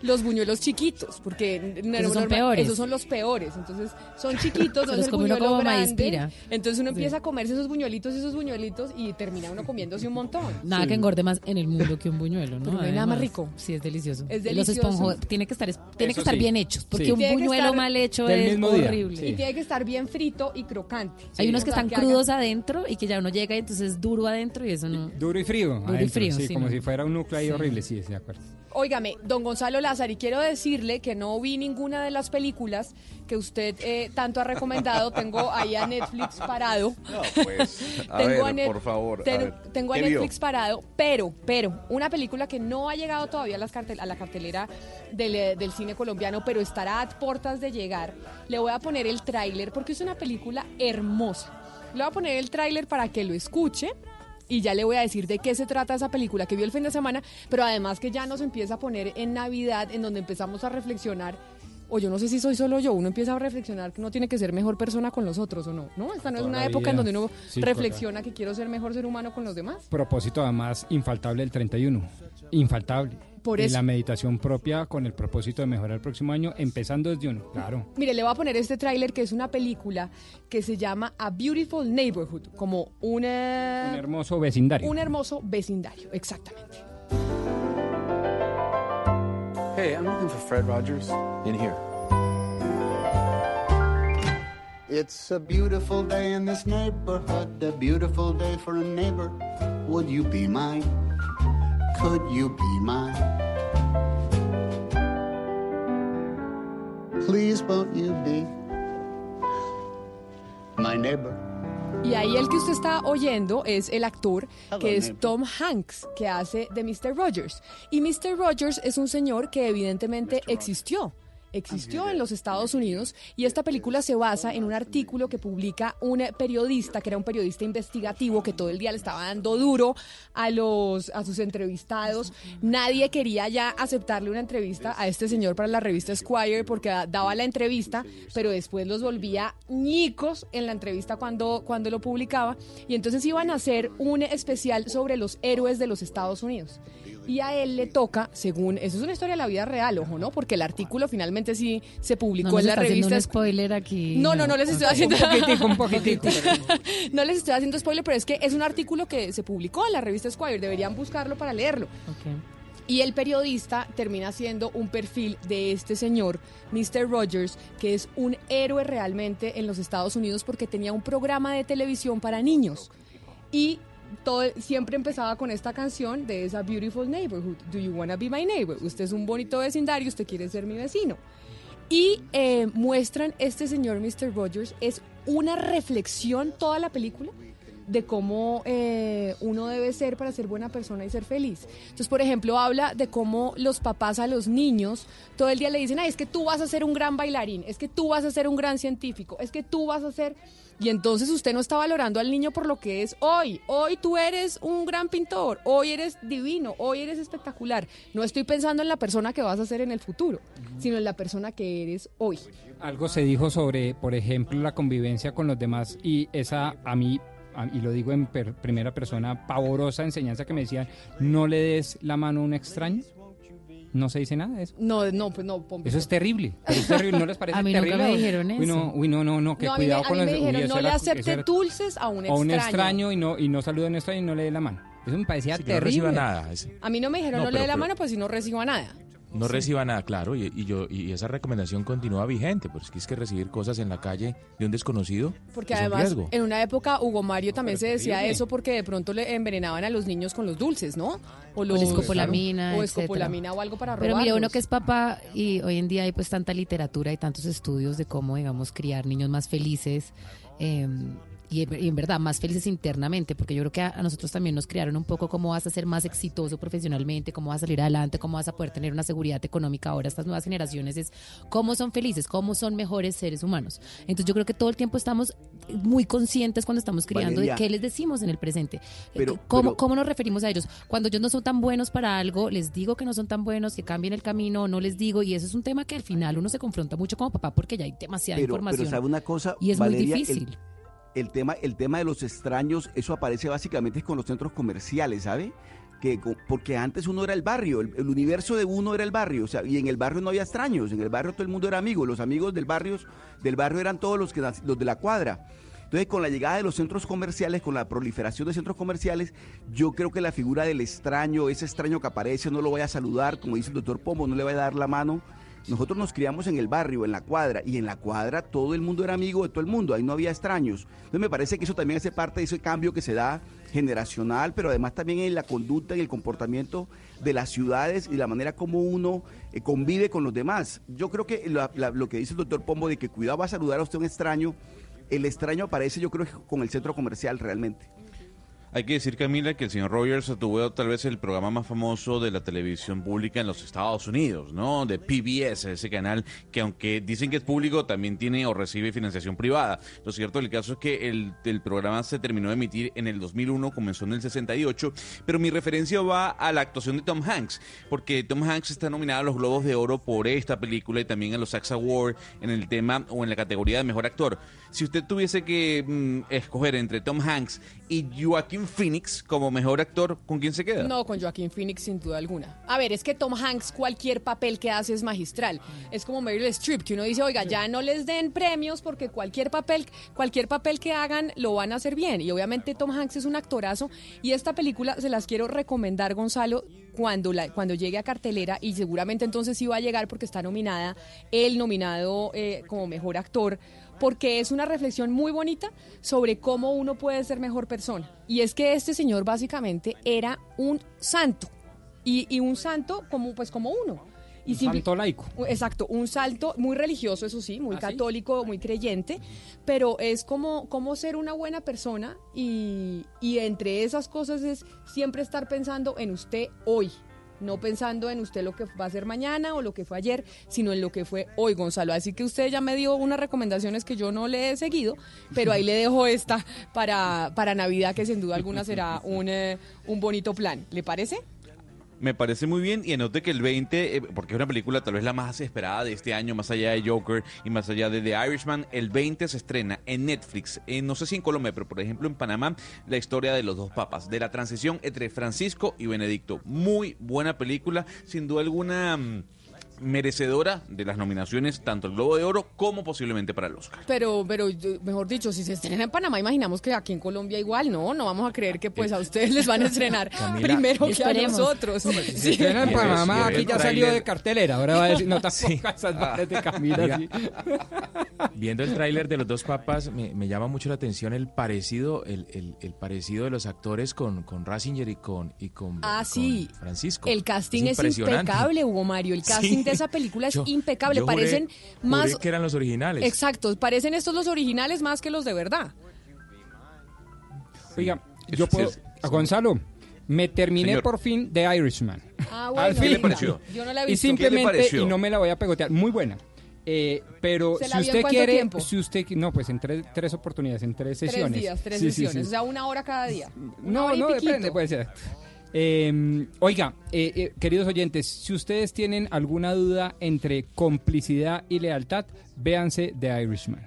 los buñuelos chiquitos, porque esos son peores. Esos son los peores. Entonces, son chiquitos, no es el buñuelo grande. Entonces uno empieza a comerse esos buñuelitos y esos buñuelitos y termina uno comiéndose un montón. Nada que engorde más en el mundo que un buñuelo, ¿no? no hay nada más rico. Sí, es delicioso. Es delicioso. Los esponjos, tiene que estar, tiene que estar bien hechos, porque un buñuelo mal hecho es horrible. Y tiene que estar bien frito y crocante. Hay unos que están crudos adentro y que ya uno llega y entonces es duro adentro y eso no. Duro y frío. Duro y frío, sí. Como si fuera un núcleo ahí horrible, sí, de acuerdo. Óigame, don Gonzalo Lázaro, y quiero decirle que no vi ninguna de las películas que usted eh, tanto ha recomendado. Tengo ahí a Netflix parado. No, pues, a ver, por favor. tengo a Netflix parado, pero, pero, una película que no ha llegado todavía a, las a la cartelera del, eh, del, cine colombiano, pero estará a puertas de llegar. Le voy a poner el tráiler porque es una película hermosa. Le voy a poner el tráiler para que lo escuche y ya le voy a decir de qué se trata esa película que vio el fin de semana, pero además que ya nos empieza a poner en Navidad, en donde empezamos a reflexionar. O yo no sé si soy solo yo, uno empieza a reflexionar que uno tiene que ser mejor persona con los otros o no. No, esta no es una época en donde uno reflexiona que quiero ser mejor ser humano con los demás. Propósito además infaltable el 31. Infaltable por la meditación propia con el propósito de mejorar el próximo año, empezando desde uno, claro. Mire, le voy a poner este tráiler que es una película que se llama A Beautiful Neighborhood, como una... Un hermoso vecindario. Un hermoso vecindario, exactamente. Hey, I'm looking for Fred Rogers. In here. It's a beautiful day in this neighborhood, a beautiful day for a neighbor. Would you be mine? Could you be mine? Please won't you be my neighbor? Y ahí el que usted está oyendo es el actor que es Tom Hanks, que hace de Mr. Rogers. Y Mr. Rogers es un señor que evidentemente existió existió en los Estados Unidos y esta película se basa en un artículo que publica un periodista, que era un periodista investigativo que todo el día le estaba dando duro a los a sus entrevistados. Nadie quería ya aceptarle una entrevista a este señor para la revista Squire porque daba la entrevista, pero después los volvía ñicos en la entrevista cuando cuando lo publicaba. Y entonces iban a hacer un especial sobre los héroes de los Estados Unidos y a él le toca, según, eso es una historia de la vida real, ojo, ¿no? Porque el artículo finalmente sí se publicó en la revista. un spoiler aquí. No, no, no, les estoy haciendo un poquitico, un poquitico. no les estoy haciendo spoiler, pero es que es un artículo que se publicó en la revista Squire, deberían buscarlo para leerlo. Y el periodista termina siendo un perfil de este señor, Mr. Rogers, que es un héroe realmente en los Estados Unidos porque tenía un programa de televisión para niños. Y todo, siempre empezaba con esta canción de esa Beautiful Neighborhood. Do you wanna be my neighbor? Usted es un bonito vecindario, usted quiere ser mi vecino. Y eh, muestran este señor Mr. Rogers, es una reflexión toda la película de cómo eh, uno debe ser para ser buena persona y ser feliz. Entonces, por ejemplo, habla de cómo los papás a los niños todo el día le dicen, Ay, es que tú vas a ser un gran bailarín, es que tú vas a ser un gran científico, es que tú vas a ser... Y entonces usted no está valorando al niño por lo que es hoy. Hoy tú eres un gran pintor, hoy eres divino, hoy eres espectacular. No estoy pensando en la persona que vas a ser en el futuro, sino en la persona que eres hoy. Algo se dijo sobre, por ejemplo, la convivencia con los demás y esa a mí y lo digo en primera persona, pavorosa enseñanza que me decían, no le des la mano a un extraño. No se dice nada de eso. No, no, pues no. Eso es terrible. es terrible. ¿No les parece a mí terrible? Nunca me dijeron eso. Uy, no, uy, no, no, no, que cuidado con los... no le acepte dulces a un extraño. A un extraño y no, y no salude a un extraño y no le dé la mano. Eso me parecía terrible. No reciba nada. A mí no me dijeron no, le dé la mano, pues si no reciba nada. No reciba nada, claro, y, yo y esa recomendación continúa vigente, porque es que recibir cosas en la calle de un desconocido. Porque además, en una época, Hugo Mario también se decía eso porque de pronto le envenenaban a los niños con los dulces, ¿no? O los escopolamina. O escopolamina o algo para robar. Pero mira, uno que es papá y hoy en día hay pues tanta literatura y tantos estudios de cómo, digamos, criar niños más felices. Eh, y, en verdad más felices internamente, porque yo creo que a, nosotros también nos crearon un poco cómo vas a ser más exitoso profesionalmente, cómo vas a salir adelante, cómo vas a poder tener una seguridad económica ahora, estas nuevas generaciones, es cómo son felices, cómo son mejores seres humanos. Entonces yo creo que todo el tiempo estamos muy conscientes cuando estamos criando de qué les decimos en el presente, pero, ¿Cómo, cómo nos referimos a ellos. Cuando ellos no son tan buenos para algo, les digo que no son tan buenos, que cambien el camino, no les digo, y eso es un tema que al final uno se confronta mucho como papá porque ya hay demasiada información. Pero sabe una cosa, y es muy difícil el tema, el tema de los extraños, eso aparece básicamente con los centros comerciales, ¿sabe? Que, porque antes uno era el barrio, el, universo de uno era el barrio, o sea, y en el barrio no había extraños, en el barrio todo el mundo era amigo, los amigos del barrio, del barrio eran todos los, que, los de la cuadra. Entonces, con la llegada de los centros comerciales, con la proliferación de centros comerciales, yo creo que la figura del extraño, ese extraño que aparece, no lo voy a saludar, como dice el doctor Pomo, no le voy a dar la mano, nosotros nos criamos en el barrio, en la cuadra, y en la cuadra todo el mundo era amigo de todo el mundo, ahí no había extraños. Entonces me parece que eso también hace parte de ese cambio que se da generacional, pero además también en la conducta y el comportamiento de las ciudades y la manera como uno eh, convive con los demás. Yo creo que lo que dice el doctor Pombo de que cuidado va a saludar a usted un extraño, el extraño aparece yo creo con el centro comercial realmente. Hay que decir, Camila, que el señor Rogers tuvo tal vez el programa más famoso de la televisión pública en los Estados Unidos, ¿no? De PBS, ese canal que aunque dicen que es público, también tiene o recibe financiación privada. Lo cierto del caso es que el, programa se terminó de emitir en el 2001, comenzó en el 68, pero mi referencia va a la actuación de Tom Hanks, porque Tom Hanks está nominado a los Globos de Oro por esta película y también a los SAG Awards en el tema o en la categoría de Mejor Actor. Si usted tuviese que mm, escoger entre Tom Hanks y Joaquín Phoenix como mejor actor, ¿con quién se queda? No, con Joaquín Phoenix sin duda alguna. A ver, es que Tom Hanks cualquier papel que hace es magistral. Es como Meryl Streep, que uno dice, oiga, ya no les den premios porque cualquier papel, cualquier papel que hagan lo van a hacer bien. Y obviamente Tom Hanks es un actorazo y esta película se las quiero recomendar, Gonzalo, cuando, cuando llegue a cartelera y seguramente entonces sí va a llegar porque está nominada, el nominado eh, como mejor actor porque es una reflexión muy bonita sobre cómo uno puede ser mejor persona. Y es que este señor básicamente era un santo, y, un santo como, pues, como uno. Y un santo laico. Exacto, un salto muy religioso, eso sí, muy ¿Ah, católico, muy creyente, pero es como, como ser una buena persona y, y entre esas cosas es siempre estar pensando en usted hoy, no pensando en usted lo que va a ser mañana o lo que fue ayer, sino en lo que fue hoy, Gonzalo. Así que usted ya me dio unas recomendaciones que yo no le he seguido, pero ahí le dejo esta para, para Navidad, que sin duda alguna será un, eh, un bonito plan. ¿Le parece? Me parece muy bien y anote que el 20, eh, porque es una película tal vez la más esperada de este año, más allá de Joker y más allá de The Irishman, el 20 se estrena en Netflix, no sé si en Colombia, pero por ejemplo en Panamá, la historia de los dos papas, de la transición entre Francisco y Benedicto. Muy buena película, sin duda alguna mm, merecedora de las nominaciones tanto el Globo de Oro como posiblemente para el Oscar. Pero, pero mejor dicho, si se estrena en Panamá, imaginamos que aquí en Colombia igual, ¿no? No vamos a creer que pues a ustedes les van a estrenar primero que a nosotros. si se estrena en Panamá, aquí ya salió de cartelera, ahora va a decir, no tampoco esas de Camila. Viendo el tráiler de los dos papas, me, llama mucho la atención el parecido, el, el, parecido de los actores con, con Rasinger y con, y con, ah, sí. Francisco. El casting es, impecable, Hugo Mario. El casting esa película es impecable. parecen más. que eran los originales. Exacto, parecen estos los originales más que los de verdad. Oiga, yo puedo. A Gonzalo, me terminé por fin de Irishman. Ah, bueno, Al fin. le pareció? Yo no la he visto. Y simplemente, y no me la voy a pegotear, muy buena. Eh, pero si usted quiere, tiempo? si usted no, pues en tres, tres oportunidades, en tres sesiones. Tres días, tres sesiones, o sea, una hora cada día. no, no, depende, puede ser. Em, oiga, eh, eh, queridos oyentes, si ustedes tienen alguna duda entre complicidad y lealtad, véanse The Irishman.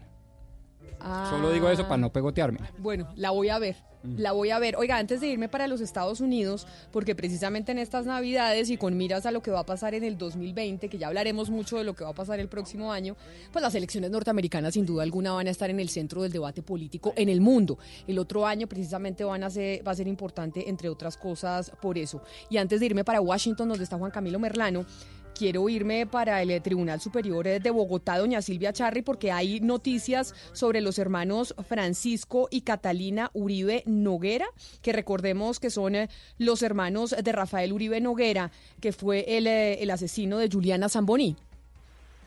Solo digo eso para no pegotearme. Bueno, la voy a ver. La voy a ver. Oiga, antes de irme para los Estados Unidos, porque precisamente en estas Navidades y con miras a lo que va a pasar en el 2020, que ya hablaremos mucho de lo que va a pasar el próximo año, pues las elecciones norteamericanas sin duda alguna van a estar en el centro del debate político en el mundo. El otro año precisamente van a ser, va a ser importante, entre otras cosas, por eso. Y antes de irme para Washington, donde está Juan Camilo Merlano, quiero irme para el Tribunal Superior de Bogotá, doña Silvia Charri, porque hay noticias sobre los hermanos Francisco y Catalina Uribe Noguera, que recordemos que son los hermanos de Rafael Uribe Noguera, que fue el, el asesino de Juliana Zamboni.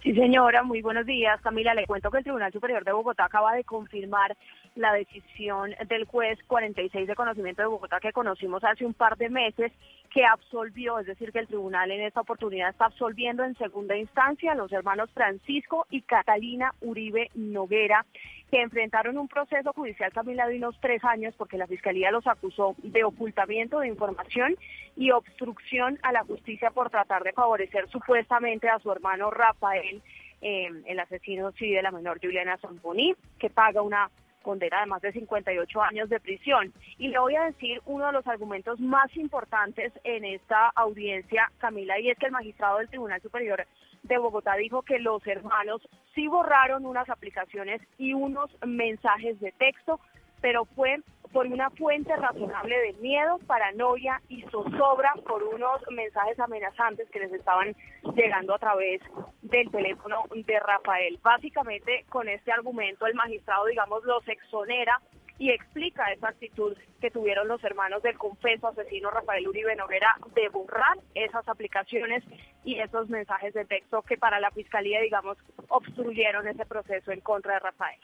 Sí, señora, muy buenos días. Camila, le cuento que el Tribunal Superior de Bogotá acaba de confirmar la decisión del juez 46 de conocimiento de Bogotá que conocimos hace un par de meses, que absolvió, es decir, que el tribunal en esta oportunidad está absolviendo en segunda instancia a los hermanos Francisco y Catalina Uribe Noguera, que enfrentaron un proceso judicial, Camila, de unos tres años, porque la Fiscalía los acusó de ocultamiento de información y obstrucción a la justicia por tratar de favorecer supuestamente a su hermano Rafael, eh, el asesino sí de la menor Juliana Zamboni, que paga una condena de más de 58 años de prisión. Y le voy a decir uno de los argumentos más importantes en esta audiencia, Camila, y es que el magistrado del Tribunal Superior de Bogotá dijo que los hermanos sí borraron unas aplicaciones y unos mensajes de texto, pero fue por una fuente razonable de miedo, paranoia y zozobra por unos mensajes amenazantes que les estaban llegando a través del teléfono de Rafael. Básicamente, con este argumento, el magistrado, digamos, los exonera y explica esa actitud que tuvieron los hermanos del confeso asesino Rafael Uribe Noguera de borrar esas aplicaciones y esos mensajes de texto que para la fiscalía, digamos, obstruyeron ese proceso en contra de Rafael.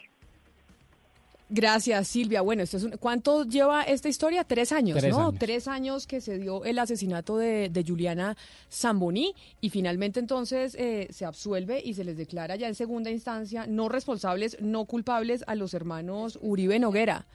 Gracias, Silvia. Bueno, esto es ¿cuánto lleva esta historia? Tres años, ¿no? Tres años que se dio el asesinato de, Juliana Zamboni y finalmente entonces eh, se absuelve y se les declara ya en segunda instancia no responsables, no culpables a los hermanos Uribe Noguera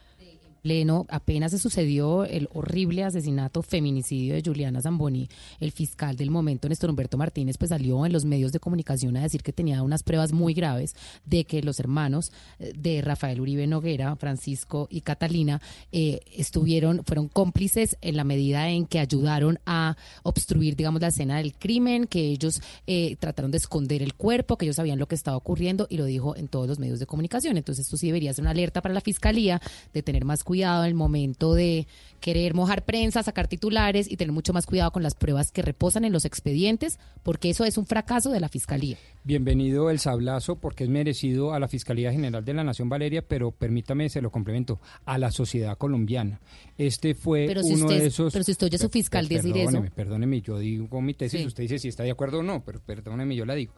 pleno, apenas se sucedió el horrible asesinato, feminicidio de Juliana Zamboni, el fiscal del momento, Néstor Humberto Martínez, pues salió en los medios de comunicación a decir que tenía unas pruebas muy graves de que los hermanos eh, de Rafael Uribe Noguera, Francisco y Catalina, eh, estuvieron, fueron cómplices en la medida en que ayudaron a obstruir, digamos, la escena del crimen, que ellos eh, trataron de esconder el cuerpo, que ellos sabían lo que estaba ocurriendo y lo dijo en todos los medios de comunicación. Entonces, esto sí debería ser una alerta para la fiscalía de tener más cuidado cuidado en el momento de querer mojar prensa, sacar titulares y tener mucho más cuidado con las pruebas que reposan en los expedientes, porque eso es un fracaso de la Fiscalía. Bienvenido el sablazo, porque es merecido a la Fiscalía General de la Nación, Valeria, pero permítame, se lo complemento, a la sociedad colombiana. Este fue uno de esos... Pero si usted oye su fiscal decir eso... Perdóneme, yo digo mi tesis, usted dice si está de acuerdo o no, pero perdóneme, yo la digo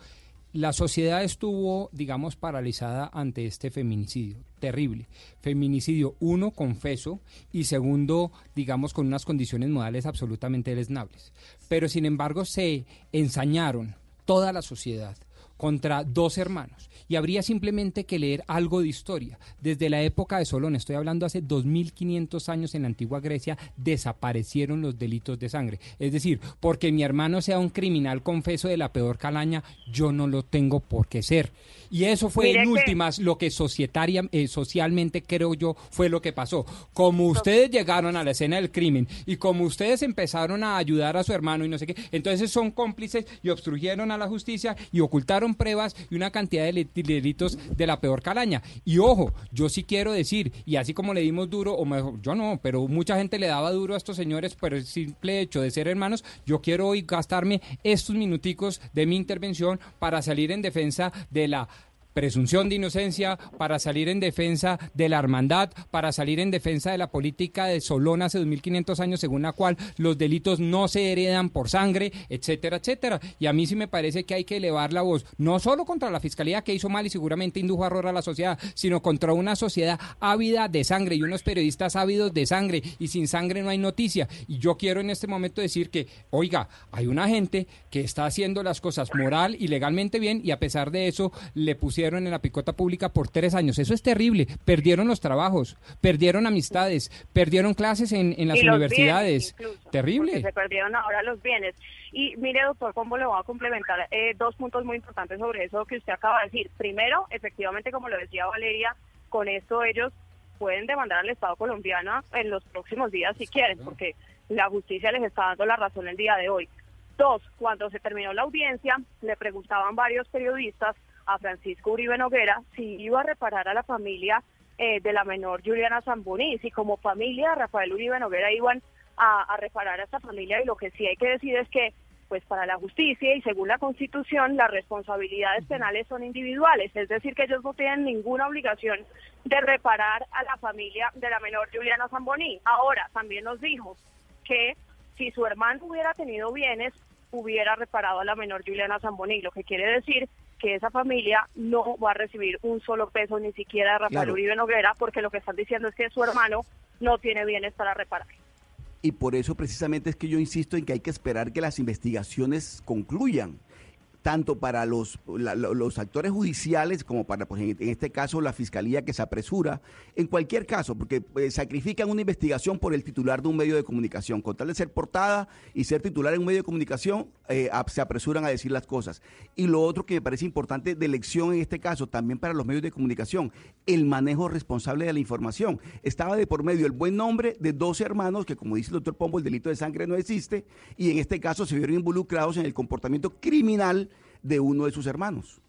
la sociedad estuvo, digamos, paralizada ante este feminicidio. Terrible. Feminicidio, uno, confeso, y segundo, digamos, con unas condiciones modales absolutamente desnables. Pero, sin embargo, se ensañaron toda la sociedad contra dos hermanos. Y habría simplemente que leer algo de historia. Desde la época de Solón, estoy hablando hace 2500 años en la antigua Grecia, desaparecieron los delitos de sangre. Es decir, porque mi hermano sea un criminal confeso de la peor calaña, yo no lo tengo por qué ser. Y eso fue en últimas lo que societaria, eh, socialmente creo yo fue lo que pasó. Como ustedes llegaron a la escena del crimen y como ustedes empezaron a ayudar a su hermano y no sé qué, entonces son cómplices y obstruyeron a la justicia y ocultaron pruebas y una cantidad de delitos de la peor calaña. Y ojo, yo sí quiero decir, y así como le dimos duro, o mejor, yo no, pero mucha gente le daba duro a estos señores por el simple hecho de ser hermanos, yo quiero hoy gastarme estos minuticos de mi intervención para salir en defensa de la presunción de inocencia, para salir en defensa de la hermandad, para salir en defensa de la política de Solón hace 2500 años, según la cual los delitos no se heredan por sangre, etcétera, etcétera. Y a mí sí me parece que hay que elevar la voz, no solo contra la fiscalía que hizo mal y seguramente indujo error a la sociedad, sino contra una sociedad ávida de sangre y unos periodistas ávidos de sangre y sin sangre no hay noticia. Y yo quiero en este momento decir que, oiga, hay una gente que está haciendo las cosas moral y legalmente bien y a pesar de eso le pusieron en la picota pública por tres años. Eso es terrible. Perdieron los trabajos, perdieron amistades, perdieron clases en, las universidades. terrible. Se perdieron ahora los bienes. Y mire, doctor, ¿cómo le voy a complementar eh, dos puntos muy importantes sobre eso que usted acaba de decir? Primero, efectivamente, como lo decía Valeria, con esto ellos pueden demandar al Estado colombiano en los próximos días si quieren, porque la justicia les está dando la razón el día de hoy. Dos, cuando se terminó la audiencia, le preguntaban varios periodistas a Francisco Uribe Noguera si iba a reparar a la familia eh, de la menor Juliana Zamboni, si como familia Rafael Uribe Noguera iban a, reparar a esta familia y lo que sí hay que decir es que pues para la justicia y según la Constitución las responsabilidades penales son individuales, es decir, que ellos no tienen ninguna obligación de reparar a la familia de la menor Juliana Zamboní. Ahora, también nos dijo que si su hermano hubiera tenido bienes, hubiera reparado a la menor Juliana Zamboní, lo que quiere decir que esa familia no va a recibir un solo peso ni siquiera de Rafael Uribe Noguera, porque lo que están diciendo es que su hermano no tiene bienes para reparar. Y por eso precisamente es que yo insisto en que hay que esperar que las investigaciones concluyan tanto para los, los actores judiciales como para, pues, en, este caso, la fiscalía que se apresura, en cualquier caso, porque eh, sacrifican una investigación por el titular de un medio de comunicación. Con tal de ser portada y ser titular en un medio de comunicación, eh, se apresuran a decir las cosas. Y lo otro que me parece importante de elección en este caso, también para los medios de comunicación, el manejo responsable de la información. Estaba de por medio el buen nombre de dos hermanos, que como dice el doctor Pombo, el delito de sangre no existe, y en este caso se vieron involucrados en el comportamiento criminal de uno de sus hermanos.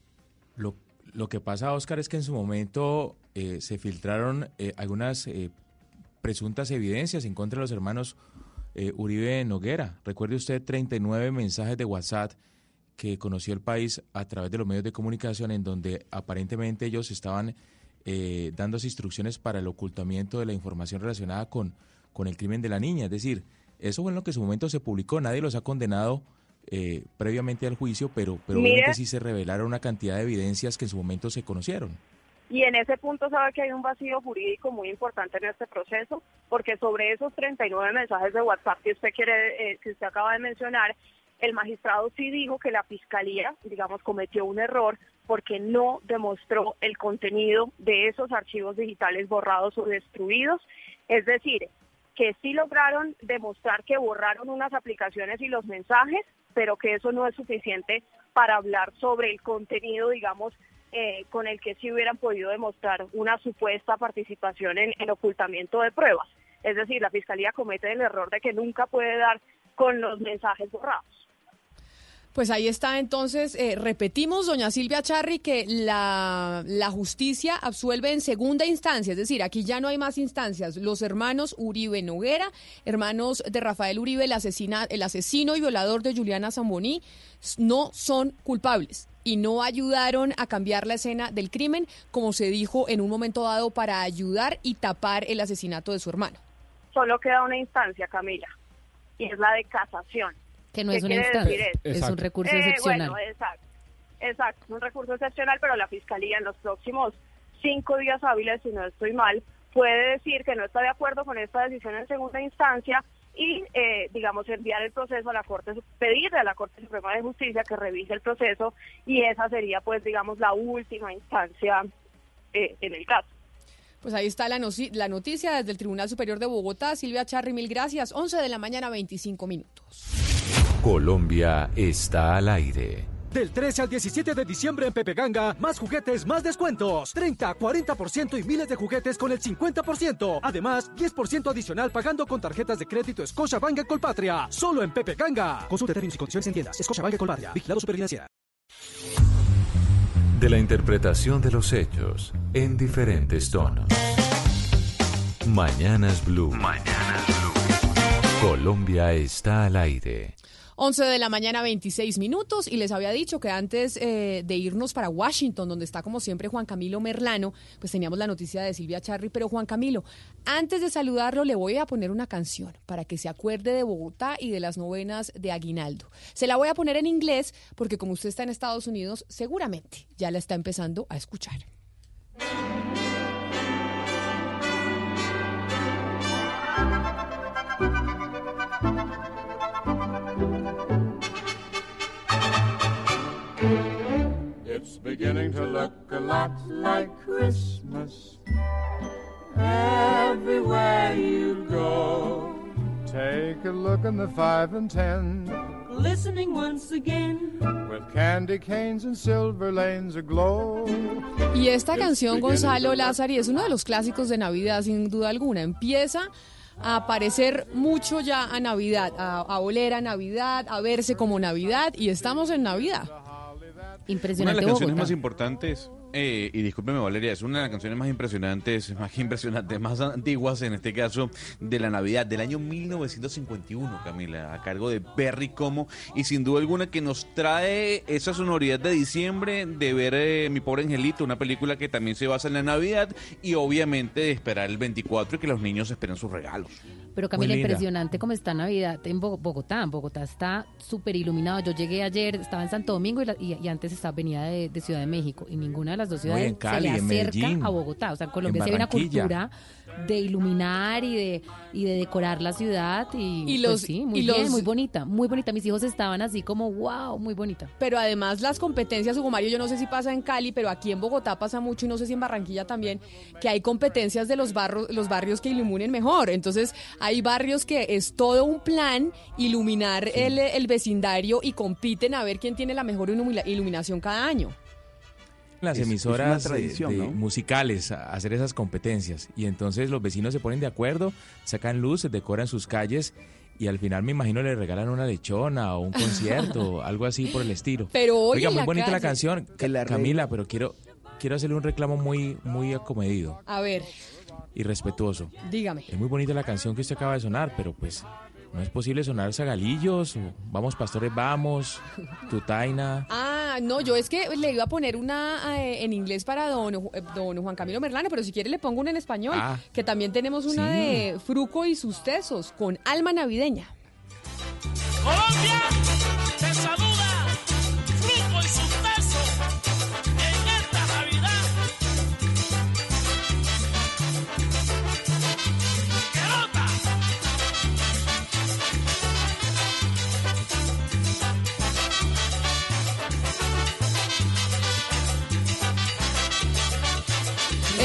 Lo, lo que pasa, Oscar, es que en su momento eh, se filtraron eh, algunas eh, presuntas evidencias en contra de los hermanos Uribe Noguera. Recuerde usted 39 mensajes de WhatsApp que conoció el país a través de los medios de comunicación en donde aparentemente ellos estaban dándose instrucciones para el ocultamiento de la información relacionada con, con el crimen de la niña. Es decir, eso fue en lo que en su momento se publicó, nadie los ha condenado eh, previamente al juicio, pero, pero obviamente sí se revelaron una cantidad de evidencias que en su momento se conocieron. Y en ese punto sabe que hay un vacío jurídico muy importante en este proceso, porque sobre esos 39 mensajes de WhatsApp que usted quiere, eh, que usted acaba de mencionar, el magistrado sí dijo que la fiscalía, digamos, cometió un error porque no demostró el contenido de esos archivos digitales borrados o destruidos. Es decir, que sí lograron demostrar que borraron unas aplicaciones y los mensajes, pero que eso no es suficiente para hablar sobre el contenido, digamos, eh, con el que sí hubieran podido demostrar una supuesta participación en, en ocultamiento de pruebas. Es decir, la Fiscalía comete el error de que nunca puede dar con los mensajes borrados. Pues ahí está entonces, eh, repetimos, doña Silvia Charri, que la, la, justicia absuelve en segunda instancia, es decir, aquí ya no hay más instancias. Los hermanos Uribe Noguera, hermanos de Rafael Uribe, el, asesina, el asesino y violador de Juliana Zamboní, no son culpables y no ayudaron a cambiar la escena del crimen, como se dijo en un momento dado, para ayudar y tapar el asesinato de su hermano. Solo queda una instancia, Camila, y es la de casación que no es una instancia, es un recurso eh, excepcional. Bueno, exacto, exacto, un recurso excepcional, pero la Fiscalía en los próximos cinco días hábiles, si no estoy mal, puede decir que no está de acuerdo con esta decisión en segunda instancia y, eh, digamos, enviar el proceso a la Corte, pedirle a la Corte Suprema de Justicia que revise el proceso y esa sería, pues, digamos, la última instancia eh, en el caso. Pues ahí está la, la noticia desde el Tribunal Superior de Bogotá. Silvia Charri, mil gracias. 11 de la mañana, 25 minutos. Colombia está al aire. Del 13 al 17 de diciembre en Pepe Ganga, más juguetes, más descuentos. 30, 40% y miles de juguetes con el 50%. Además, 10% adicional pagando con tarjetas de crédito Scotia Bank Colpatria. Solo en Pepe Ganga. Consulte términos y condiciones en tiendas. Scotia Bank Colpatria. Vigilado Superfinanciera. De la interpretación de los hechos en diferentes tonos. Mañanas Blue. Mañanas Blue. Colombia está al aire. 11 de la mañana, 26 minutos, y les había dicho que antes eh, de irnos para Washington, donde está como siempre Juan Camilo Merlano, pues teníamos la noticia de Silvia Charri, pero Juan Camilo, antes de saludarlo le voy a poner una canción para que se acuerde de Bogotá y de las novenas de Aguinaldo. Se la voy a poner en inglés porque como usted está en Estados Unidos, seguramente ya la está empezando a escuchar. Beginning to look a lot like Christmas everywhere you go. Take a look in the five and ten. Listening once again. With candy canes and silver lanes aglow. Y esta canción, Gonzalo Lázari, es uno de los clásicos de Navidad, sin duda alguna. Empieza a aparecer mucho ya a Navidad, a, a oler a Navidad, a verse como Navidad, y estamos en Navidad. Impresionante. Una de las más importantes eh, y discúlpeme Valeria, es una de las canciones más impresionantes, más impresionantes, más antiguas en este caso de la Navidad del año 1951, Camila, a cargo de Perry Como y sin duda alguna que nos trae esa sonoridad de diciembre de ver eh, Mi pobre angelito, una película que también se basa en la Navidad y obviamente de esperar el 24 y que los niños esperen sus regalos. Pero Camila, impresionante cómo está Navidad en Bogotá. En Bogotá está súper iluminado. Yo llegué ayer, estaba en Santo Domingo y, antes estaba venida de, Ciudad de México. Y ninguna de las dos ciudades se le acerca a Bogotá. O sea, en Colombia se ve una cultura de iluminar y de, y de decorar la ciudad. Y, y pues los, sí, muy bien, muy bonita, muy bonita. Mis hijos estaban así como, wow, muy bonita. Pero además las competencias, Hugo Mario, yo no sé si pasa en Cali, pero aquí en Bogotá pasa mucho y no sé si en Barranquilla también, que hay competencias de los, barrios los barrios que iluminen mejor. Entonces hay barrios que es todo un plan iluminar el, el vecindario y compiten a ver quién tiene la mejor iluminación cada año las emisoras musicales a hacer esas competencias y entonces los vecinos se ponen de acuerdo, sacan luces, decoran sus calles y al final me imagino le regalan una lechona o un concierto, algo así por el estilo. Pero Oiga, muy bonita la canción, Camila, pero quiero quiero hacerle un reclamo muy muy acomedido. A ver. Y respetuoso. Dígame. Es muy bonita la canción que usted acaba de sonar, pero pues no es posible sonar zagalillos, vamos pastores, vamos, tutaina. Ah, no, yo es que le iba a poner una eh, en inglés para don, eh, don Juan Camilo Merlano, pero si quiere le pongo una en español, ah. que también tenemos una de Fruco y sus tesos, con alma navideña. Colombia,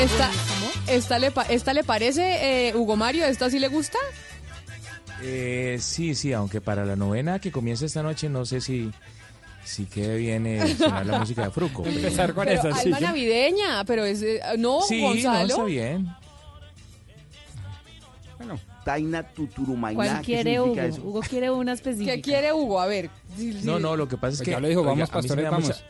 Esta, esta, le, esta le parece, eh, Hugo Mario, ¿esta sí le gusta? Eh, sí, sí, aunque para la novena que comienza esta noche no sé si si quede bien eh, sonar la música de Fruco. Empezar con pero alma navideña, pero es eh, no, sí, Gonzalo. No, está bien. Bueno. Taina Tuturumayna. ¿Cuál quiere Hugo? Hugo quiere una específica. ¿Qué quiere Hugo? A ver. No, no, lo que pasa es pues que... Ya lo dijo, vamos, pastores, vamos.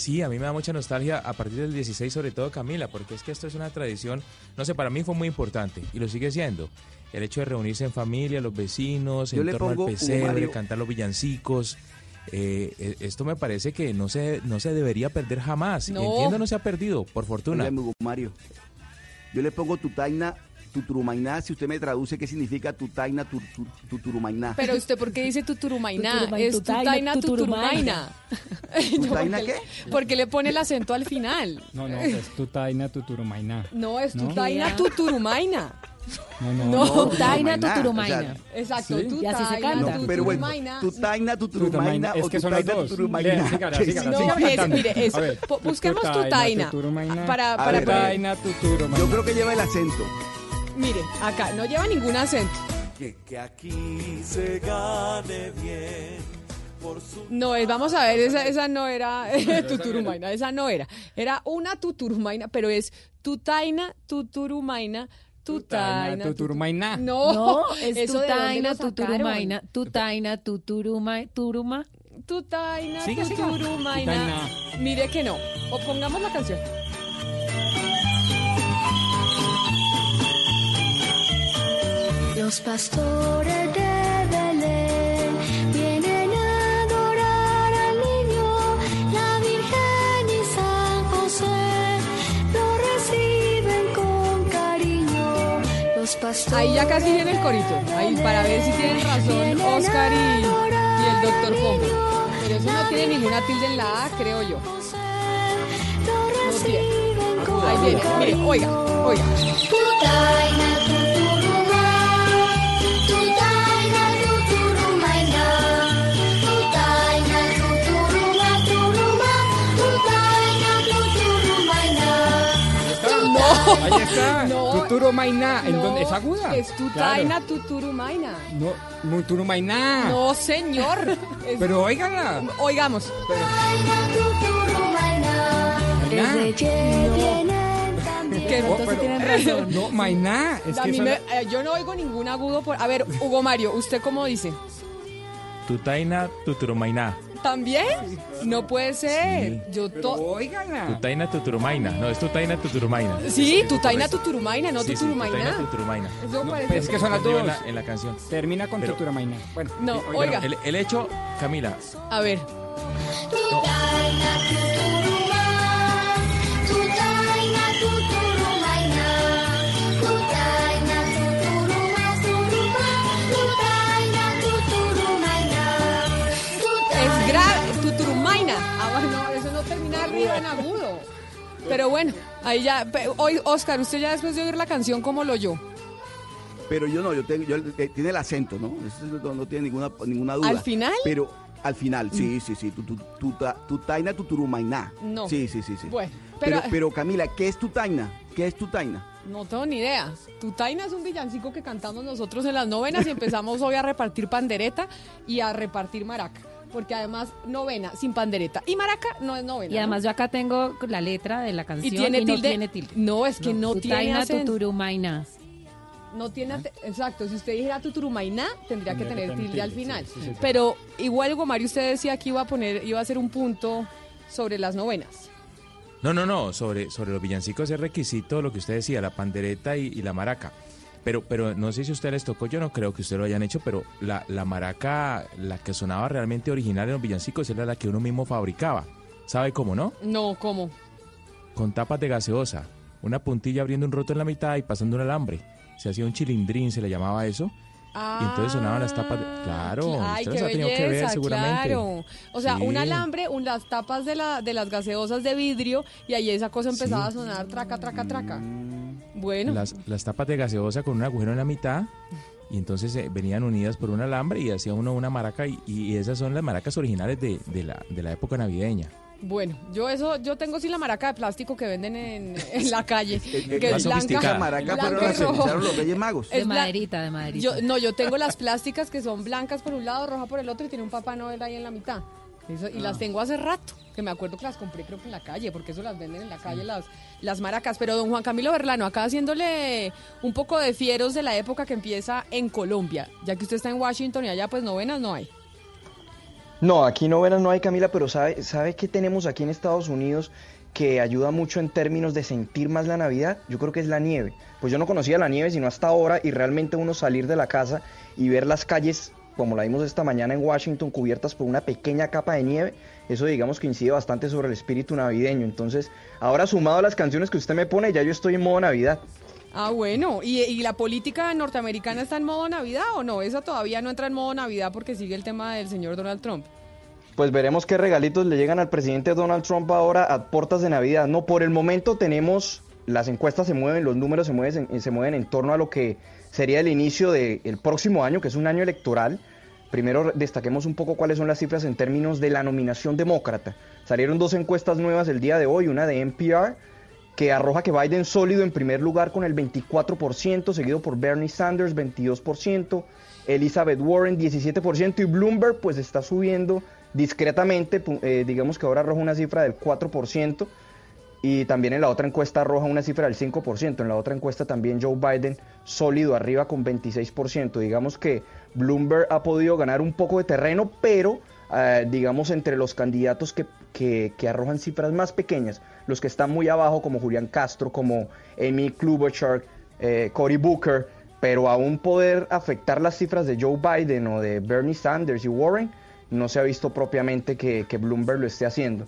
Sí, a mí me da mucha nostalgia a partir del 16, sobre todo Camila, porque es que esto es una tradición, no sé, para mí fue muy importante y lo sigue siendo. El hecho de reunirse en familia, los vecinos, en torno al pesebre, cantar los villancicos. Eh, eh, esto me parece que no se, no se debería perder jamás. No. Entiendo, no se ha perdido, por fortuna. Mario, yo le pongo tu taina Tuturumainá, si usted me traduce qué significa tutaina tu, tuturumainá. Pero usted, ¿por qué dice tuturumainá? es tutaina tuturumainá. ¿Tutaina qué? Porque le pone el acento al final. No, no, es tutaina tuturumainá. No, es tutaina tuturumaina. No, no, no. Tutaina tuturumaina. Exacto, ¿Sí? y así se canta. No, pero bueno, tutaina tuturumaina es que son las dos. Tuturumaina. No, es, mire, es, busquemos tutaina. Para, para, tutaina tuturumaina. Yo creo que lleva el acento. Mire, acá no lleva ningún acento. Que, que aquí se gane bien. No, es, vamos a ver, esa, esa no era tuturumaina, esa no era. Era una tuturumaina, pero es tutaina, tuturumaina, Tutaina, tuturumaina. No, no es tutaina, tuturumaina, tutaina, tuturuma, turuma. Tutaina, tuturumaina. Mire que no. O pongamos la canción. Los pastores de Belén vienen a adorar al niño, la Virgen y San José lo reciben con cariño. Los pastores Ahí ya casi viene el corito, ahí para ver si tienen razón Oscar y, y el doctor Pombo. Pero eso no tiene ninguna tilde en la A, creo yo. No tiene. Ahí viene, mire, oiga, oiga. Ahí está. No. Tuturumaina. ¿En dónde? ¿Es aguda? Es tutaina, claro. tuturumaina. No, tuturumaina. No, señor. Es... Pero óigala. Oigamos. Pero... Es de no. Que no, pero, tienen razón. No, mainá. Es que me, eh, yo no oigo ningún agudo. Por... A ver, Hugo Mario, ¿usted cómo dice? Tutaina, tuturumaina. ¿También? No puede ser. Yo to... Tutaina tuturumaina. No, es tutaina tuturumaina. Sí, tutaina tuturumaina, no tuturumaina. tuturumaina. es que son las dos. En la, canción. Termina con tuturumaina. Bueno, no, oiga. El, el, hecho, Camila. A ver. En agudo. Pero bueno, ahí ya. Hoy, Oscar, usted ya después de oír la canción, ¿cómo lo oyó? Pero yo no, yo tengo, yo, eh, tiene el acento, ¿no? Eso no, tiene ninguna, ninguna duda. ¿Al final? Pero al final, sí, mm. sí, sí. Tu, tu, tu, tu taina, tu turumainá. No. Sí, sí, sí, sí. Bueno, pero, pero, Camila, ¿qué es tu taina? ¿Qué es tu taina? No tengo ni idea. Tu taina es un villancico que cantamos nosotros en las novenas y empezamos hoy a repartir pandereta y a repartir maraca porque además novena sin pandereta y maraca no es novena. Y además yo acá tengo la letra de la canción y, tiene tilde? no tiene tilde. No, es que no, tiene acento. tuturumaina. No tiene, exacto, si usted dijera tuturumaina, tendría que tener tilde al final. Pero igual Mario usted decía que iba a poner iba a hacer un punto sobre las novenas. No, no, no, sobre, sobre los villancicos es requisito lo que usted decía, la pandereta y la maraca. Pero, pero no sé si a ustedes les tocó, yo no creo que ustedes lo hayan hecho, pero la, la maraca, la que sonaba realmente original en los villancicos, era la que uno mismo fabricaba. ¿Sabe cómo, no? No, ¿cómo? Con tapas de gaseosa. Una puntilla abriendo un roto en la mitad y pasando un alambre. Se hacía un chilindrín, se le llamaba eso y entonces sonaban las tapas. De... Claro, Ay, qué belleza, que ver seguramente. Claro. O sea, un alambre, un, las tapas de, la, de las gaseosas de vidrio y ahí esa cosa empezaba a sonar traca, traca, traca. Bueno. Las, las tapas de gaseosa con un agujero en la mitad y entonces eh, venían unidas por un alambre y hacía uno una maraca y, y esas son las maracas originales de, de, la, de la época navideña. Bueno, yo eso, yo tengo sí la maraca de plástico que venden en, en la calle. que es blanca. maraca blanca los Reyes Magos. de maderita, de maderita. Yo, no, yo tengo las plásticas que son blancas por un lado, roja por el otro y tiene un Papá Noel ahí en la mitad. y las ah. tengo hace rato, que me acuerdo que las compré creo que en la calle, porque eso las venden en la calle las, las maracas. Pero don Juan Camilo Berlano, acá haciéndole un poco de fieros de la época que empieza en Colombia, ya que usted está en Washington y allá pues novenas no hay. No, aquí novenas no hay, Camila, pero ¿sabe, ¿sabe qué tenemos aquí en Estados Unidos que ayuda mucho en términos de sentir más la Navidad? Yo creo que es la nieve. Pues yo no conocía la nieve sino hasta ahora y realmente uno salir de la casa y ver las calles, como la vimos esta mañana en Washington, cubiertas por una pequeña capa de nieve, eso digamos que incide bastante sobre el espíritu navideño. Entonces, ahora sumado a las canciones que usted me pone, ya yo estoy en modo Navidad. Ah, bueno. ¿Y, ¿Y, la política norteamericana está en modo Navidad o no? Esa todavía no entra en modo Navidad porque sigue el tema del señor Donald Trump. Pues veremos qué regalitos le llegan al presidente Donald Trump ahora a puertas de Navidad. No, por el momento tenemos, las encuestas se mueven, los números se mueven, se mueven en torno a lo que sería el inicio del próximo año, que es un año electoral. Primero destaquemos un poco cuáles son las cifras en términos de la nominación demócrata. Salieron dos encuestas nuevas el día de hoy, una de NPR que arroja que Biden sólido en primer lugar con el 24%, seguido por Bernie Sanders 22%, Elizabeth Warren 17% y Bloomberg pues está subiendo discretamente, eh, digamos que ahora arroja una cifra del 4% y también en la otra encuesta arroja una cifra del 5%, en la otra encuesta también Joe Biden sólido arriba con 26%, digamos que Bloomberg ha podido ganar un poco de terreno, pero eh, digamos entre los candidatos que, que, arrojan cifras más pequeñas, los que están muy abajo como Julián Castro, como Amy Klobuchar, eh, Cory Booker, pero aún poder afectar las cifras de Joe Biden o de Bernie Sanders y Warren, no se ha visto propiamente que, Bloomberg lo esté haciendo.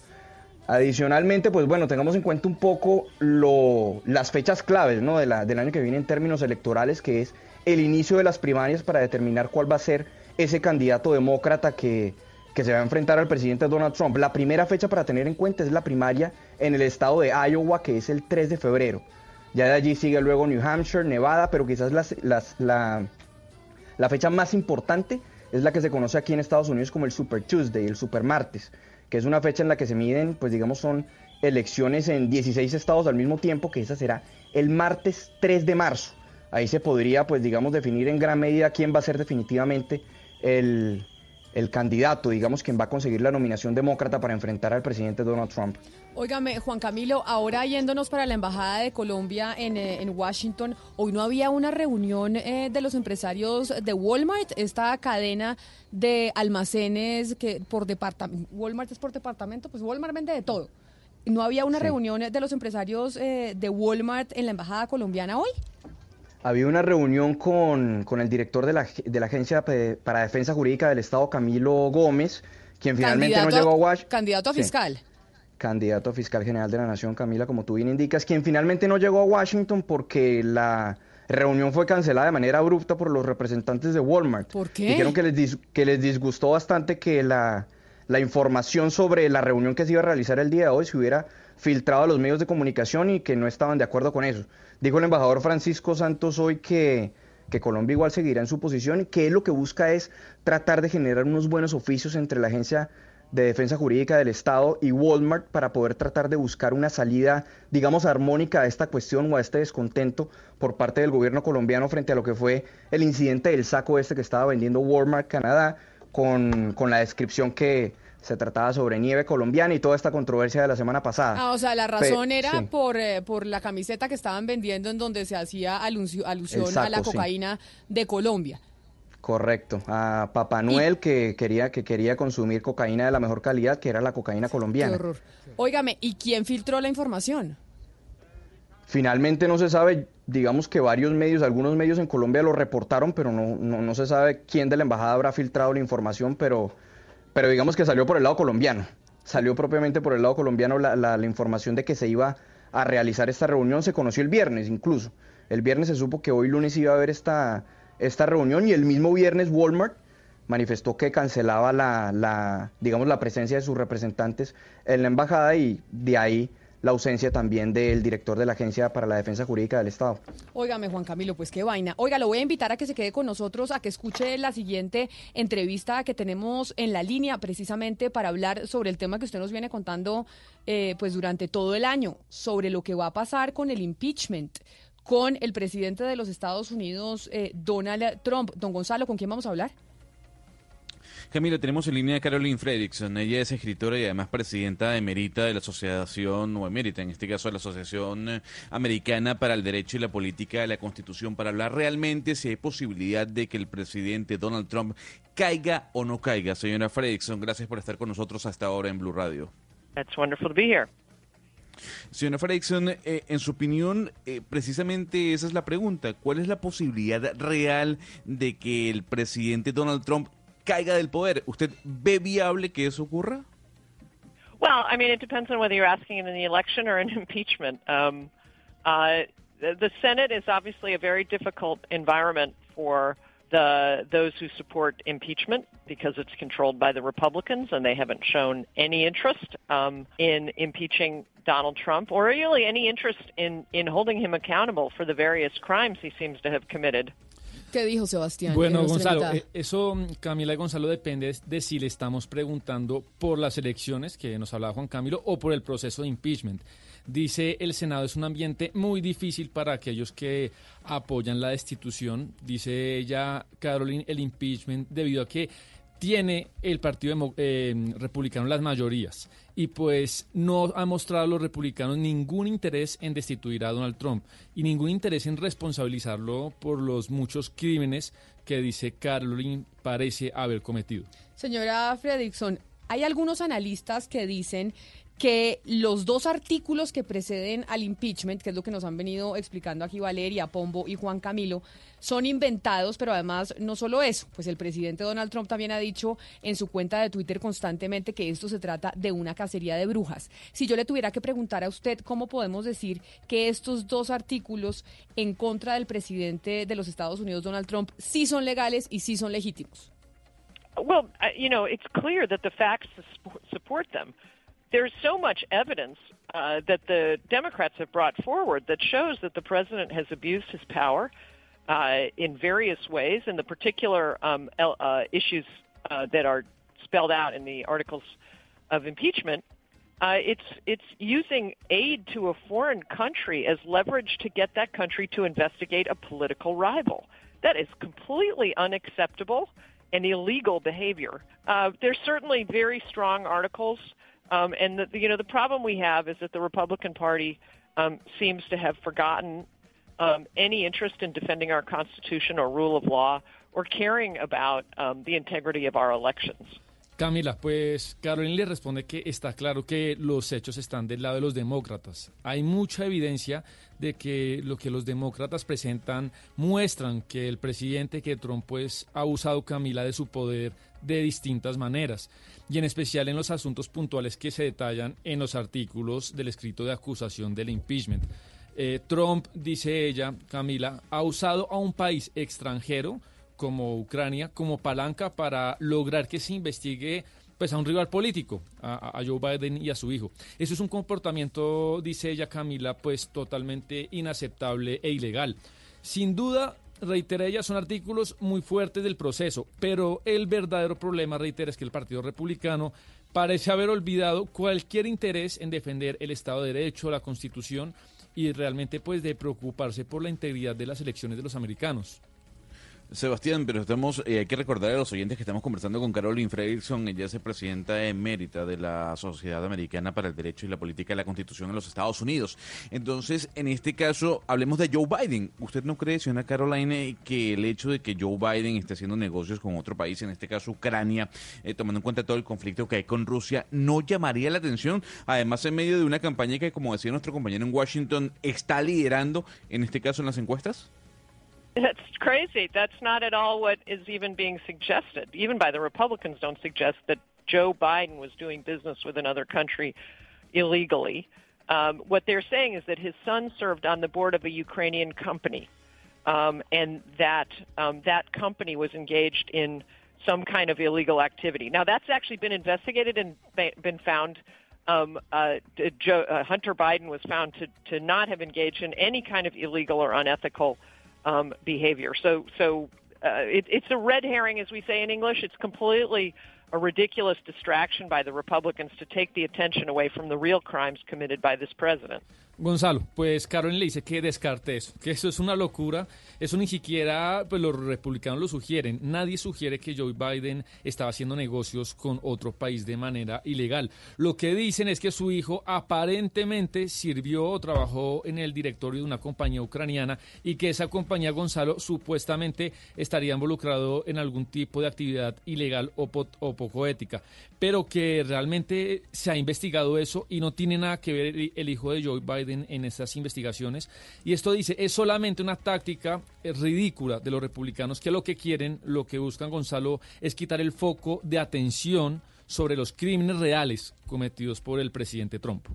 Adicionalmente, pues bueno, tengamos en cuenta un poco lo, las fechas claves ¿no? del año que viene en términos electorales, que es el inicio de las primarias para determinar cuál va a ser ese candidato demócrata que, que se va a enfrentar al presidente Donald Trump. La primera fecha para tener en cuenta es la primaria en el estado de Iowa, que es el 3 de febrero. Ya de allí sigue luego New Hampshire, Nevada, pero quizás la, la fecha más importante es la que se conoce aquí en Estados Unidos como el Super Tuesday, el Super Martes, que es una fecha en la que se miden, pues digamos, son elecciones en 16 estados al mismo tiempo, que esa será el martes 3 de marzo. Ahí se podría, pues digamos, definir en gran medida quién va a ser definitivamente el, el candidato, digamos, quien va a conseguir la nominación demócrata para enfrentar al presidente Donald Trump. Óigame, Juan Camilo, ahora yéndonos para la Embajada de Colombia en, eh, Washington, hoy no había una reunión eh, de los empresarios de Walmart, esta cadena de almacenes que por departamento, Walmart es por departamento, pues Walmart vende de todo. ¿No había una reunión de los empresarios eh, de Walmart en la Embajada colombiana hoy? Había una reunión con, el director de la, de la Agencia para Defensa Jurídica del Estado, Camilo Gómez, quien finalmente no llegó a Washington. Candidato a fiscal. candidato a fiscal general de la Nación, Camila, como tú bien indicas, quien finalmente no llegó a Washington porque la reunión fue cancelada de manera abrupta por los representantes de Walmart. ¿Por qué? Dijeron que les, que les disgustó bastante que la, la información sobre la reunión que se iba a realizar el día de hoy se hubiera filtrado a los medios de comunicación y que no estaban de acuerdo con eso. Dijo el embajador Francisco Santos hoy que, Colombia igual seguirá en su posición y que él lo que busca es tratar de generar unos buenos oficios entre la Agencia de Defensa Jurídica del Estado y Walmart para poder tratar de buscar una salida, digamos, armónica a esta cuestión o a este descontento por parte del gobierno colombiano frente a lo que fue el incidente del saco este que estaba vendiendo Walmart Canadá con, con la descripción que se trataba sobre nieve colombiana y toda esta controversia de la semana pasada. Ah, o sea, la razón era por, eh, por la camiseta que estaban vendiendo en donde se hacía alusión a la cocaína de Colombia. Correcto, a Papá Noel que quería que quería consumir cocaína de la mejor calidad, que era la cocaína colombiana. Qué horror. Óigame, ¿y quién filtró la información? Finalmente no se sabe, digamos que varios medios, algunos medios en Colombia lo reportaron, pero no, no, no se sabe quién de la embajada habrá filtrado la información, pero pero digamos que salió por el lado colombiano. Salió propiamente por el lado colombiano la, información de que se iba a realizar esta reunión. Se conoció el viernes incluso. El viernes se supo que hoy lunes iba a haber esta, esta reunión y el mismo viernes Walmart manifestó que cancelaba la, la, digamos, la presencia de sus representantes en la embajada y de ahí la ausencia también del director de la Agencia para la Defensa Jurídica del Estado. Óigame, Juan Camilo, pues qué vaina. Oiga, lo voy a invitar a que se quede con nosotros, a que escuche la siguiente entrevista que tenemos en la línea, precisamente para hablar sobre el tema que usted nos viene contando eh, pues durante todo el año, sobre lo que va a pasar con el impeachment con el presidente de los Estados Unidos, eh, Donald Trump. Don Gonzalo, ¿con quién vamos a hablar? Camila, tenemos en línea a Caroline Fredrickson. Ella es escritora y además presidenta emerita de la Asociación, o emérita en este caso, de la Asociación Americana para el Derecho y la Política de la Constitución, para hablar realmente si hay posibilidad de que el presidente Donald Trump caiga o no caiga. Señora Fredrickson, gracias por estar con nosotros hasta ahora en Blue Radio. It's wonderful to be here. Señora Fredrickson, eh, en su opinión, eh, precisamente esa es la pregunta. ¿Cuál es la posibilidad real de que el presidente Donald Trump caiga del poder. ¿Usted ve viable que eso ocurra? Well, I mean, it depends on whether you're asking in the election or an impeachment. Um, uh, the, the Senate is obviously a very difficult environment for the those who support impeachment because it's controlled by the Republicans and they haven't shown any interest um, in impeaching Donald Trump or really any interest in in holding him accountable for the various crimes he seems to have committed. ¿Qué dijo Sebastián? Bueno, Gonzalo, eh, eso, Camila y Gonzalo, depende de si le estamos preguntando por las elecciones, que nos hablaba Juan Camilo, o por el proceso de impeachment. Dice el Senado es un ambiente muy difícil para aquellos que apoyan la destitución. Dice ella, Caroline, el impeachment, debido a que tiene el Partido eh, Republicano las mayorías y pues no ha mostrado a los republicanos ningún interés en destituir a Donald Trump y ningún interés en responsabilizarlo por los muchos crímenes que dice Caroline parece haber cometido. Señora Fredrickson, hay algunos analistas que dicen que los dos artículos que preceden al impeachment, que es lo que nos han venido explicando aquí Valeria, Pombo y Juan Camilo, son inventados, pero además no solo eso, pues el presidente Donald Trump también ha dicho en su cuenta de Twitter constantemente que esto se trata de una cacería de brujas. Si yo le tuviera que preguntar a usted cómo podemos decir que estos dos artículos en contra del presidente de los Estados Unidos, Donald Trump, sí son legales y sí son legítimos. Well, you know, it's clear that the facts support them. There's so much evidence uh, that the Democrats have brought forward that shows that the president has abused his power uh, in various ways, and the particular um, uh, issues uh, that are spelled out in the articles of impeachment. Uh, it's it's using aid to a foreign country as leverage to get that country to investigate a political rival. That is completely unacceptable and illegal behavior. Uh, there's certainly very strong articles, um, and the, you know the problem we have is that the Republican Party um, seems to have forgotten um, any interest in defending our Constitution or rule of law or caring about um, the integrity of our elections. Camila, pues Caroline le responde que está claro que los hechos están del lado de los demócratas. Hay mucha evidencia de que lo que los demócratas presentan muestran que el presidente que Trump pues ha usado Camila de su poder de distintas maneras y en especial en los asuntos puntuales que se detallan en los artículos del escrito de acusación del impeachment. Eh, Trump, dice ella, Camila, ha usado a un país extranjero como Ucrania como palanca para lograr que se investigue pues a un rival político, a, Joe Biden y a su hijo. Eso es un comportamiento, dice ella Camila, pues totalmente inaceptable e ilegal. Sin duda, reitera ella, son artículos muy fuertes del proceso, pero el verdadero problema, reitera, es que el Partido Republicano parece haber olvidado cualquier interés en defender el Estado de Derecho, la Constitución y realmente pues de preocuparse por la integridad de las elecciones de los americanos. Sebastián, pero estamos, eh, hay que recordar a los oyentes que estamos conversando con Caroline Fredrickson, ella es presidenta emérita de la Sociedad Americana para el Derecho y la Política de la Constitución en los Estados Unidos. Entonces, en este caso, hablemos de Joe Biden. ¿Usted no cree, señora Caroline, que el hecho de que Joe Biden esté haciendo negocios con otro país, en este caso Ucrania, eh, tomando en cuenta todo el conflicto que hay con Rusia, no llamaría la atención? Además, en medio de una campaña que, como decía nuestro compañero en Washington, está liderando, en este caso, en las encuestas. That's crazy. That's not at all what is even being suggested. Even by the Republicans, don't suggest that Joe Biden was doing business with another country illegally. Um, what they're saying is that his son served on the board of a Ukrainian company, um, and that um, that company was engaged in some kind of illegal activity. Now, that's actually been investigated and been found. Um, uh, Joe, uh, Hunter Biden was found to, to not have engaged in any kind of illegal or unethical um, behavior. So, so uh, it, it's a red herring, as we say in English. It's completely a ridiculous distraction by the Republicans to take the attention away from the real crimes committed by this president. Gonzalo, pues Carolyn le dice que descarte eso, que eso es una locura, eso ni siquiera pues los republicanos lo sugieren, nadie sugiere que Joe Biden estaba haciendo negocios con otro país de manera ilegal. Lo que dicen es que su hijo aparentemente sirvió o trabajó en el directorio de una compañía ucraniana y que esa compañía Gonzalo supuestamente estaría involucrado en algún tipo de actividad ilegal o, o poco ética, pero que realmente se ha investigado eso y no tiene nada que ver el hijo de Joe Biden en estas investigaciones. Y esto dice, es solamente una táctica eh, ridícula de los republicanos que lo que quieren, lo que buscan, Gonzalo, es quitar el foco de atención sobre los crímenes reales cometidos por el presidente Trump.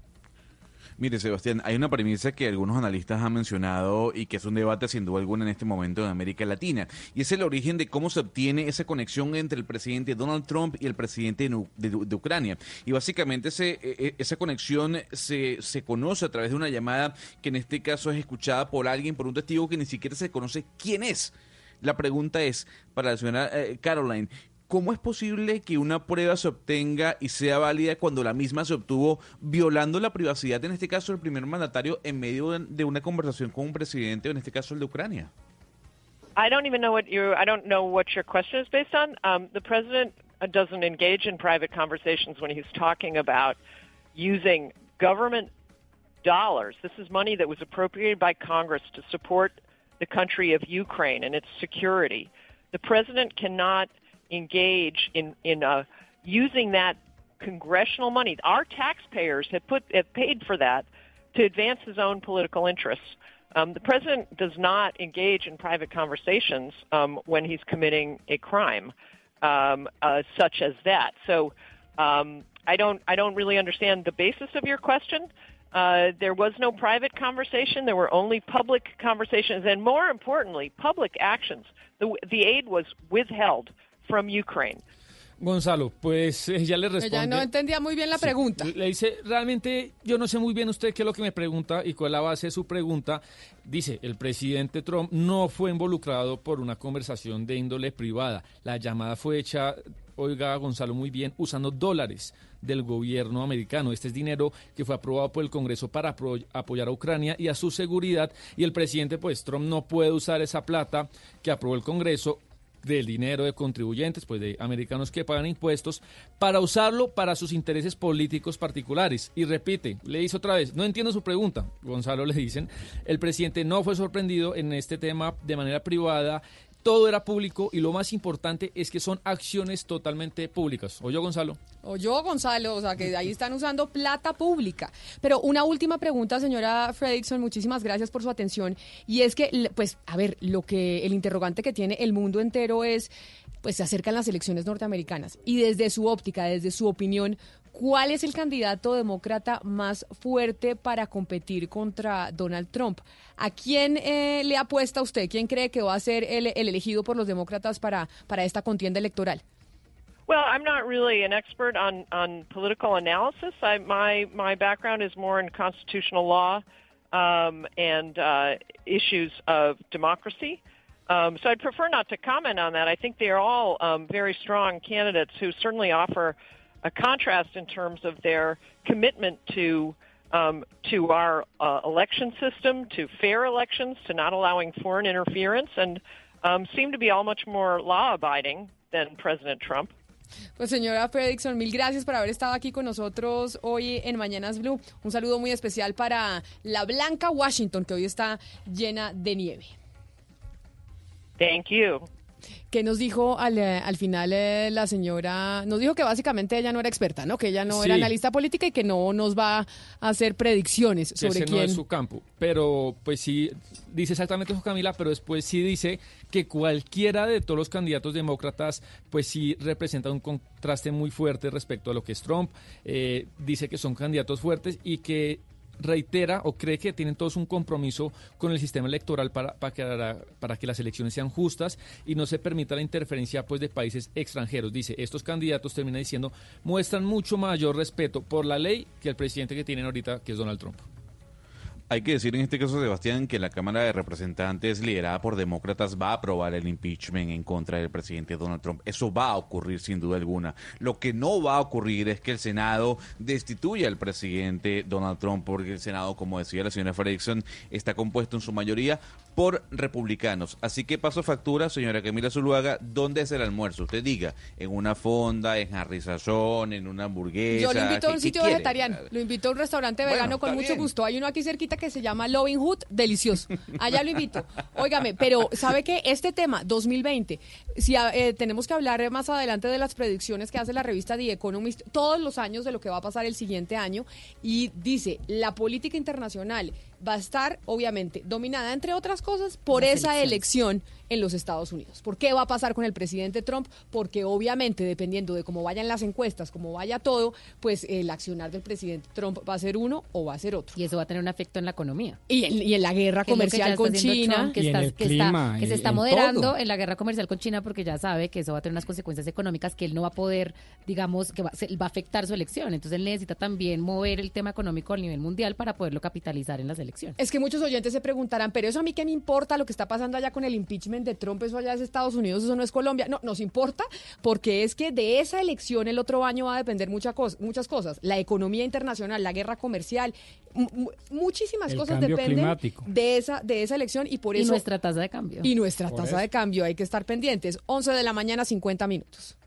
Mire, Sebastián, hay una premisa que algunos analistas han mencionado y que es un debate sin duda alguna en este momento en América Latina, y es el origen de cómo se obtiene esa conexión entre el presidente Donald Trump y el presidente de, Ucrania. Y básicamente e, e, esa conexión se, se conoce a través de una llamada que en este caso es escuchada por alguien, por un testigo que ni siquiera se conoce quién es. La pregunta es, para la señora eh, Caroline, ¿Cómo es posible que una prueba se obtenga y sea válida cuando la misma se obtuvo violando la privacidad, en este caso, del primer mandatario en medio de una conversación con un presidente, en este caso el de Ucrania? I don't even know what you I don't know what your question is based on. Um, the president doesn't engage in private conversations when he's talking about using government dollars. This is money that was appropriated by Congress to support the country of Ukraine and its security. The president cannot engage in in uh, using that congressional money. Our taxpayers have put have paid for that to advance his own political interests. Um, the president does not engage in private conversations um, when he's committing a crime um, uh, such as that. So um, I don't I don't really understand the basis of your question. Uh, there was no private conversation. There were only public conversations, and more importantly, public actions. The, the aid was withheld from Ukraine. Gonzalo, pues ella le responde. Ella no entendía muy bien la pregunta. Le dice, realmente yo no sé muy bien usted qué es lo que me pregunta y cuál es la base de su pregunta. Dice, el presidente Trump no fue involucrado por una conversación de índole privada. La llamada fue hecha, oiga Gonzalo, muy bien, usando dólares del gobierno americano. Este es dinero que fue aprobado por el Congreso para apoyar a Ucrania y a su seguridad. Y el presidente, pues Trump no puede usar esa plata que aprobó el Congreso del dinero de contribuyentes, pues de americanos que pagan impuestos, para usarlo para sus intereses políticos particulares. Y repite, le dice otra vez, no entiendo su pregunta, Gonzalo le dicen, el presidente no fue sorprendido en este tema de manera privada todo era público y lo más importante es que son acciones totalmente públicas. ¿O Gonzalo? O Gonzalo, o sea, que ahí están usando plata pública. Pero una última pregunta, señora Fredrickson, muchísimas gracias por su atención. Y es que, pues, a ver, lo que el interrogante que tiene el mundo entero es, pues se acercan las elecciones norteamericanas. Y desde su óptica, desde su opinión, ¿Cuál es el candidato demócrata más fuerte para competir contra Donald Trump? ¿A quién eh, le apuesta usted? ¿Quién cree que va a ser el, el elegido por los demócratas para, para esta contienda electoral? Well, I'm not really an expert on, on political analysis. I, my, my background is more in constitutional law um, and uh, issues of democracy. Um, so I'd prefer not to comment on that. I think they are all um, very strong candidates who certainly offer a contrast in terms of their commitment to um, to our uh, election system, to fair elections, to not allowing foreign interference, and um, seem to be all much more law-abiding than President Trump. Pues señora Fredrickson, mil gracias por haber estado aquí con nosotros hoy en Mañanas Blue. Un saludo muy especial para la Blanca Washington, que hoy está llena de nieve. Thank you. ¿Qué nos dijo al, eh, al final eh, la señora? Nos dijo que básicamente ella no era experta, ¿no? Que ella no era analista política y que no nos va a hacer predicciones sobre Ese no es su campo. Pero, pues sí, dice exactamente eso Camila, pero después sí dice que cualquiera de todos los candidatos demócratas, pues sí representa un contraste muy fuerte respecto a lo que es Trump. Eh, dice que son candidatos fuertes y que reitera o cree que tienen todos un compromiso con el sistema electoral para, para, que, para que las elecciones sean justas y no se permita la interferencia pues, de países extranjeros. Dice, estos candidatos, termina diciendo, muestran mucho mayor respeto por la ley que el presidente que tienen ahorita, que es Donald Trump. Hay que decir en este caso, Sebastián, que la Cámara de Representantes, liderada por demócratas, va a aprobar el impeachment en contra del presidente Donald Trump. Eso va a ocurrir sin duda alguna. Lo que no va a ocurrir es que el Senado destituya al presidente Donald Trump, porque el Senado, como decía la señora Fredrickson, está compuesto en su mayoría por republicanos. Así que paso factura, señora Camila Zuluaga, ¿dónde es el almuerzo? Usted diga, en una fonda, en Harry en una hamburguesa. Yo lo invito a un sitio vegetariano, lo invito a un restaurante vegano con mucho gusto. Hay uno aquí cerquita que se llama Loving Hood, delicioso. Allá lo invito. Óigame, pero ¿sabe qué? Este tema, 2020, si eh, tenemos que hablar más adelante de las predicciones que hace la revista The Economist todos los años de lo que va a pasar el siguiente año y dice, la política internacional va a estar, obviamente, dominada, entre otras cosas, por esa elección en los Estados Unidos. ¿Por qué va a pasar con el presidente Trump? Porque obviamente, dependiendo de cómo vayan las encuestas, cómo vaya todo, pues el accionar del presidente Trump va a ser uno o va a ser otro. Y eso va a tener un efecto en la economía. Y en, la guerra comercial con China. que, está, que, se está moderando en la guerra comercial con China porque ya sabe que eso va a tener unas consecuencias económicas que él no va a poder, digamos, que va, va a afectar su elección. Entonces él necesita también mover el tema económico a nivel mundial para poderlo capitalizar en las elecciones. Es que muchos oyentes se preguntarán, pero eso a mí qué me importa lo que está pasando allá con el impeachment de Trump, eso allá es Estados Unidos, eso no es Colombia. No, nos importa porque es que de esa elección el otro año va a depender muchas cosas. La economía internacional, la guerra comercial, muchísimas cosas dependen de esa, de esa elección y por eso... Y nuestra tasa de cambio. Y nuestra tasa de cambio, hay que estar pendientes. 11 de la mañana, 50 minutos.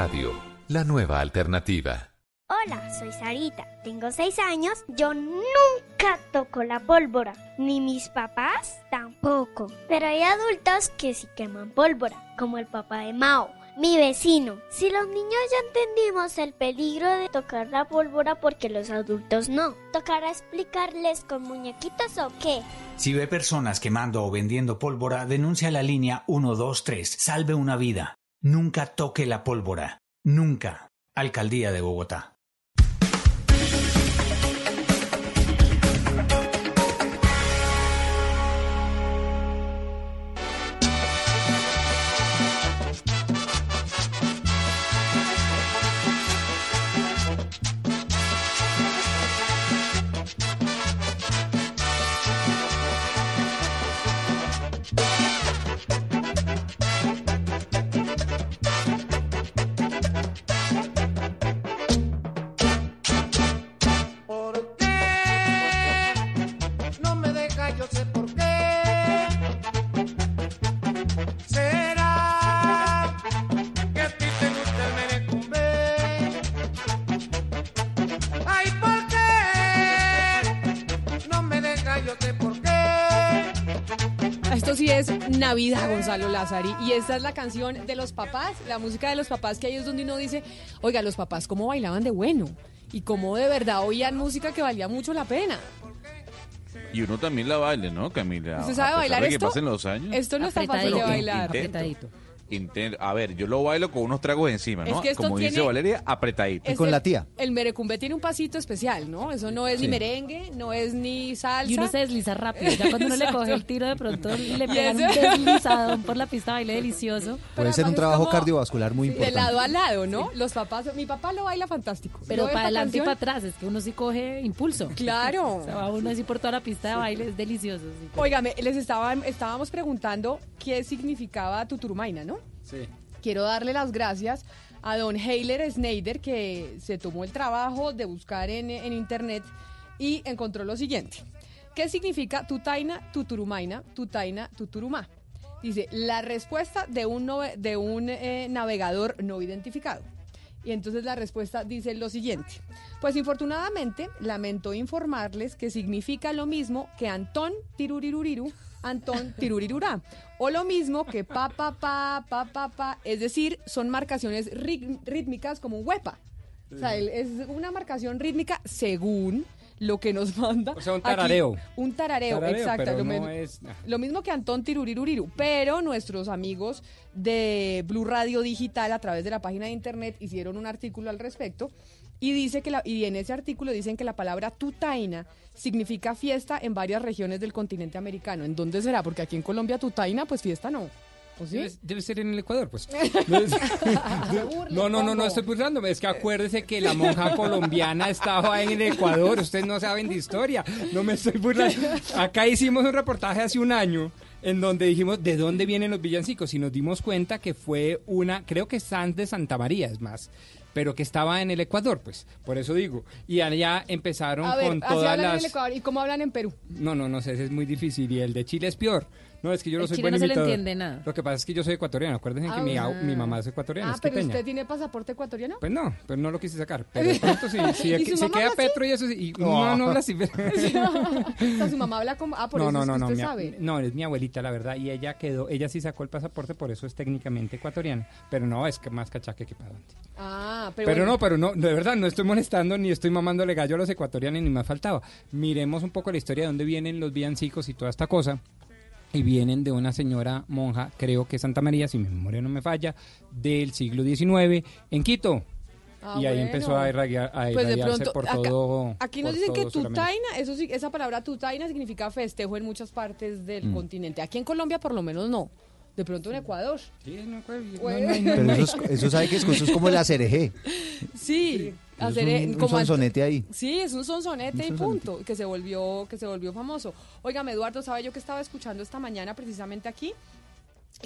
Radio, la nueva alternativa. Hola, soy Sarita, tengo seis años, yo nunca toco la pólvora, ni mis papás tampoco. Pero hay adultos que sí queman pólvora, como el papá de Mao, mi vecino. Si los niños ya entendimos el peligro de tocar la pólvora porque los adultos no, ¿tocará explicarles con muñequitos o qué? Si ve personas quemando o vendiendo pólvora, denuncia la línea 123, salve una vida. Nunca toque la pólvora. Nunca. Alcaldía de Bogotá. Gonzalo Lázari. Y esta es la canción de los papás, la música de los papás, que ahí es donde uno dice, oiga, los papás cómo bailaban de bueno. Y cómo de verdad oían música que valía mucho la pena. Y uno también la baile, ¿no, Camila? ¿Usted sabe bailar de esto? que pasen los años. Esto no está fácil de bailar. Intento. A ver, yo lo bailo con unos tragos encima, ¿no? Como dice Valeria, apretadito. Y con la tía. El merecumbe tiene un pasito especial, ¿no? Eso no es ni merengue, no es ni salsa. Y uno se desliza rápido. Ya cuando uno le coge el tiro, de pronto le pegan un deslizadón por la pista de baile delicioso. Puede ser un trabajo cardiovascular muy importante. De lado a lado, ¿no? Los papás, mi papá lo baila fantástico. Pero para adelante y para atrás, es que uno sí coge impulso. Claro. O sea, va uno así por toda la pista de baile, es delicioso. Sí. Óigame, les estaba, estábamos preguntando qué significaba tuturumaina, ¿no? Quiero darle las gracias a don Heiler Snyder que se tomó el trabajo de buscar en, internet y encontró lo siguiente. ¿Qué significa tutaina, tuturumaina, tutaina, tuturumá? Dice, la respuesta de un, de un eh, navegador no identificado. Y entonces la respuesta dice lo siguiente. Pues infortunadamente, lamento informarles que significa lo mismo que Antón Tiruriruriru Antón Tirurirurá. O lo mismo que pa, pa, pa, pa, pa, pa. Es decir, son marcaciones rítmicas como un huepa. O sea, es una marcación rítmica según lo que nos manda. O sea, un tarareo. un tarareo, exacto. Lo, mismo que Antón Tiruriruriru. Pero nuestros amigos de Blue Radio Digital a través de la página de internet hicieron un artículo al respecto y dice que la, y en ese artículo dicen que la palabra tutaina significa fiesta en varias regiones del continente americano. ¿En dónde será? Porque aquí en Colombia tutaina, pues fiesta no. Debe, ser en el Ecuador, pues. No, no, no, no, estoy burlándome. Es que acuérdese que la monja colombiana estaba en el Ecuador. Ustedes no saben de historia. No me estoy burlando. Acá hicimos un reportaje hace un año en donde dijimos de dónde vienen los villancicos y nos dimos cuenta que fue una, creo que es de Santa María, es más pero que estaba en el Ecuador, pues, por eso digo. Y allá empezaron con todas las... En el Ecuador, ¿Y cómo hablan en Perú? No, no, no sé, es muy difícil. Y el de Chile es peor. No, es que yo no soy buen no se le entiende nada. Lo que pasa es que yo soy ecuatoriano. Acuérdense que mi, ah. mi, mamá es ecuatoriana. Ah, pero ¿usted tiene pasaporte ecuatoriano? Pues no, pues no lo quise sacar. Pero de pronto si, si queda Petro y eso y no, no habla así. o sea, su mamá habla como... Ah, por eso no, no, usted no, sabe. no, es mi abuelita, la verdad. Y ella quedó, ella sí sacó el pasaporte, por eso es técnicamente ecuatoriana. Pero no, es que más cachaque que para adelante. Ah, pero Pero no, pero no, de verdad, no estoy molestando ni estoy mamándole gallo a los ecuatorianos ni más faltaba. Miremos un poco la historia de dónde vienen los villancicos y toda esta cosa y vienen de una señora monja, creo que Santa María, si mi memoria no me falla, del siglo XIX en Quito. Ah, y ahí empezó a irradiar, a pues por todo. Aquí nos dicen que tutaina, eso sí, esa palabra tutaina significa festejo en muchas partes del mm. continente. Aquí en Colombia, por lo menos, no. De pronto en Ecuador. Sí, en Ecuador. Pero eso, eso sabe que es, eso es como la cereje. Sí. Hacer, un, sonsonete ahí. Sí, es un sonsonete y punto, que se volvió que se volvió famoso. Óigame, Eduardo, ¿sabe yo que estaba escuchando esta mañana precisamente aquí?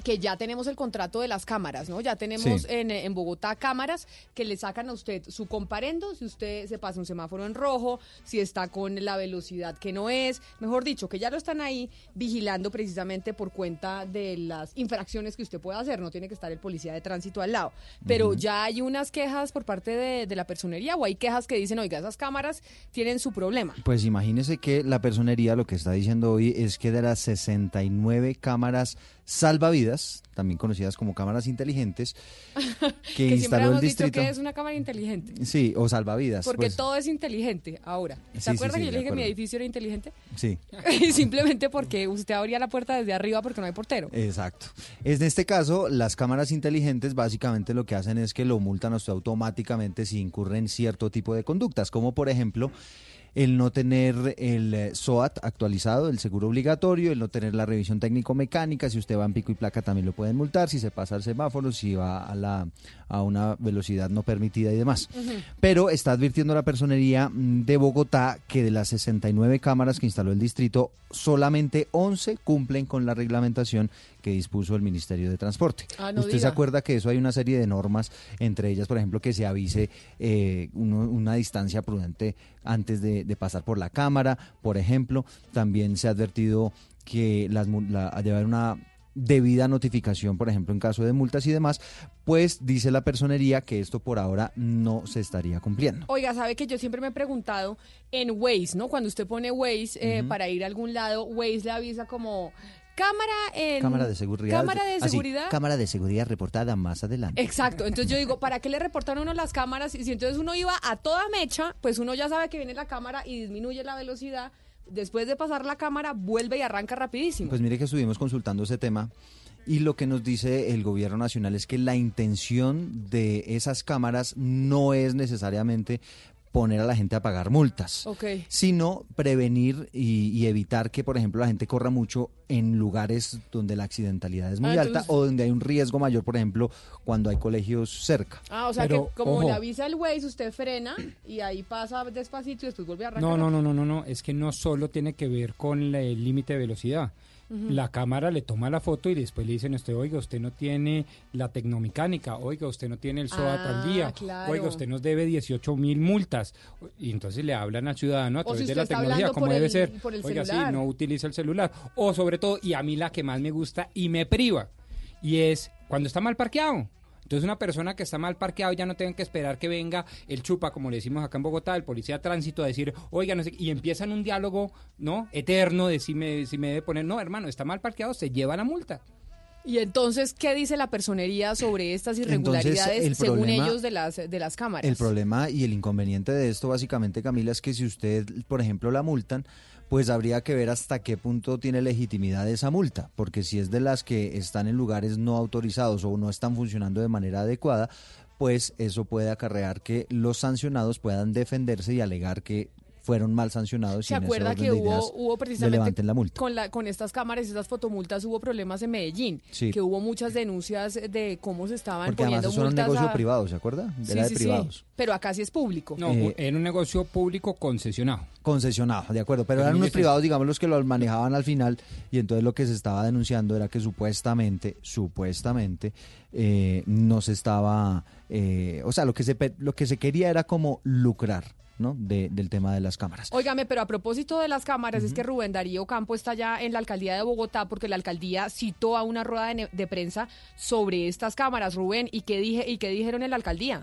Que ya tenemos el contrato de las cámaras, ¿no? Ya tenemos en, en, Bogotá cámaras que le sacan a usted su comparendo, si usted se pasa un semáforo en rojo, si está con la velocidad que no es, mejor dicho, que ya lo están ahí vigilando precisamente por cuenta de las infracciones que usted pueda hacer, no tiene que estar el policía de tránsito al lado. Pero ya hay unas quejas por parte de, de, la personería o hay quejas que dicen, oiga, esas cámaras tienen su problema. Pues imagínese que la personería lo que está diciendo hoy es que de las 69 cámaras salvavidas, también conocidas como cámaras inteligentes, que, instaló el distrito. que es una cámara inteligente. Sí, o salvavidas. Porque pues. todo es inteligente ahora. ¿Se acuerda que yo le dije que mi edificio era inteligente? Sí. Simplemente porque usted abría la puerta desde arriba porque no hay portero. Exacto. En este caso, las cámaras inteligentes básicamente lo que hacen es que lo multan a usted automáticamente si incurre en cierto tipo de conductas, como por ejemplo el no tener el eh, SOAT actualizado, el seguro obligatorio, el no tener la revisión técnico-mecánica, si usted va en pico y placa también lo pueden multar, si se pasa el semáforo, si va a, la, a una velocidad no permitida y demás. Pero está advirtiendo la personería mm, de Bogotá que de las 69 cámaras que instaló el distrito, solamente 11 cumplen con la reglamentación que dispuso el Ministerio de Transporte. Ah, ¿Usted se acuerda que eso hay una serie de normas, entre ellas, por ejemplo, que se avise eh, una distancia prudente antes de, pasar por la cámara, por ejemplo. También se ha advertido que las, la, llevar una debida notificación, por ejemplo, en caso de multas y demás, pues dice la personería que esto por ahora no se estaría cumpliendo. Oiga, sabe que yo siempre me he preguntado en Waze, ¿no? Cuando usted pone Waze eh, para ir a algún lado, Waze le avisa como cámara en cámara de seguridad cámara de seguridad. cámara de seguridad reportada más adelante. Exacto entonces yo digo para qué le reportan a uno las cámaras y si entonces uno iba a toda mecha pues uno ya sabe que viene la cámara y disminuye la velocidad. Después de pasar la cámara, vuelve y arranca rapidísimo. Pues mire que estuvimos consultando ese tema y lo que nos dice el gobierno nacional es que la intención de esas cámaras no es necesariamente poner a la gente a pagar multas, sino prevenir y, evitar que, por ejemplo, la gente corra mucho en lugares donde la accidentalidad es muy ah, alta o donde hay un riesgo mayor, por ejemplo, cuando hay colegios cerca. Ah, o sea que como le avisa el Waze, usted frena y ahí pasa despacito y después vuelve a arrancar. No, no, no, no, no, no, es que no solo tiene que ver con el límite de velocidad la cámara le toma la foto y después le dicen usted, oiga, usted no tiene la tecnomecánica, oiga, usted no tiene el SOAT al ah, día, oiga, usted nos debe 18 mil multas. Y entonces le hablan al ciudadano a través de la tecnología, como debe ser. Oiga, sí, no utiliza el celular. O sobre todo, y a mí la que más me gusta y me priva, y es cuando está mal parqueado. Entonces una persona que está mal parqueado ya no tiene que esperar que venga el chupa, como le decimos acá en Bogotá, el policía de tránsito a decir, oiga, no sé, y empiezan un diálogo, ¿no? Eterno de si me, si me debe poner, no, hermano, está mal parqueado, se lleva la multa. Y entonces, ¿qué dice la personería sobre estas irregularidades según ellos de las, de las cámaras? El problema y el inconveniente de esto, básicamente, Camila, es que si usted, por ejemplo, la multan, pues habría que ver hasta qué punto tiene legitimidad esa multa, porque si es de las que están en lugares no autorizados o no están funcionando de manera adecuada, pues eso puede acarrear que los sancionados puedan defenderse y alegar que fueron mal sancionados. ¿Se acuerda que hubo, hubo precisamente la multa? Con, la, con estas cámaras, estas fotomultas, hubo problemas en Medellín? Que hubo muchas denuncias de cómo se estaban Porque poniendo además eso era un negocio privado, ¿se acuerda? Era de privados. Pero acá sí es público. No, eh, era un negocio público concesionado. Concesionado, de acuerdo. Pero eran unos privados, digamos, los que lo manejaban al final. Y entonces lo que se estaba denunciando era que supuestamente, supuestamente, eh, no se estaba. Eh, o sea, lo que se, lo que se quería era como lucrar del tema de las cámaras. Óigame, pero a propósito de las cámaras, es que Rubén Darío Campo está ya en la alcaldía de Bogotá porque la alcaldía citó a una rueda de, prensa sobre estas cámaras. Rubén, ¿y qué, dije, ¿y qué dijeron en la alcaldía?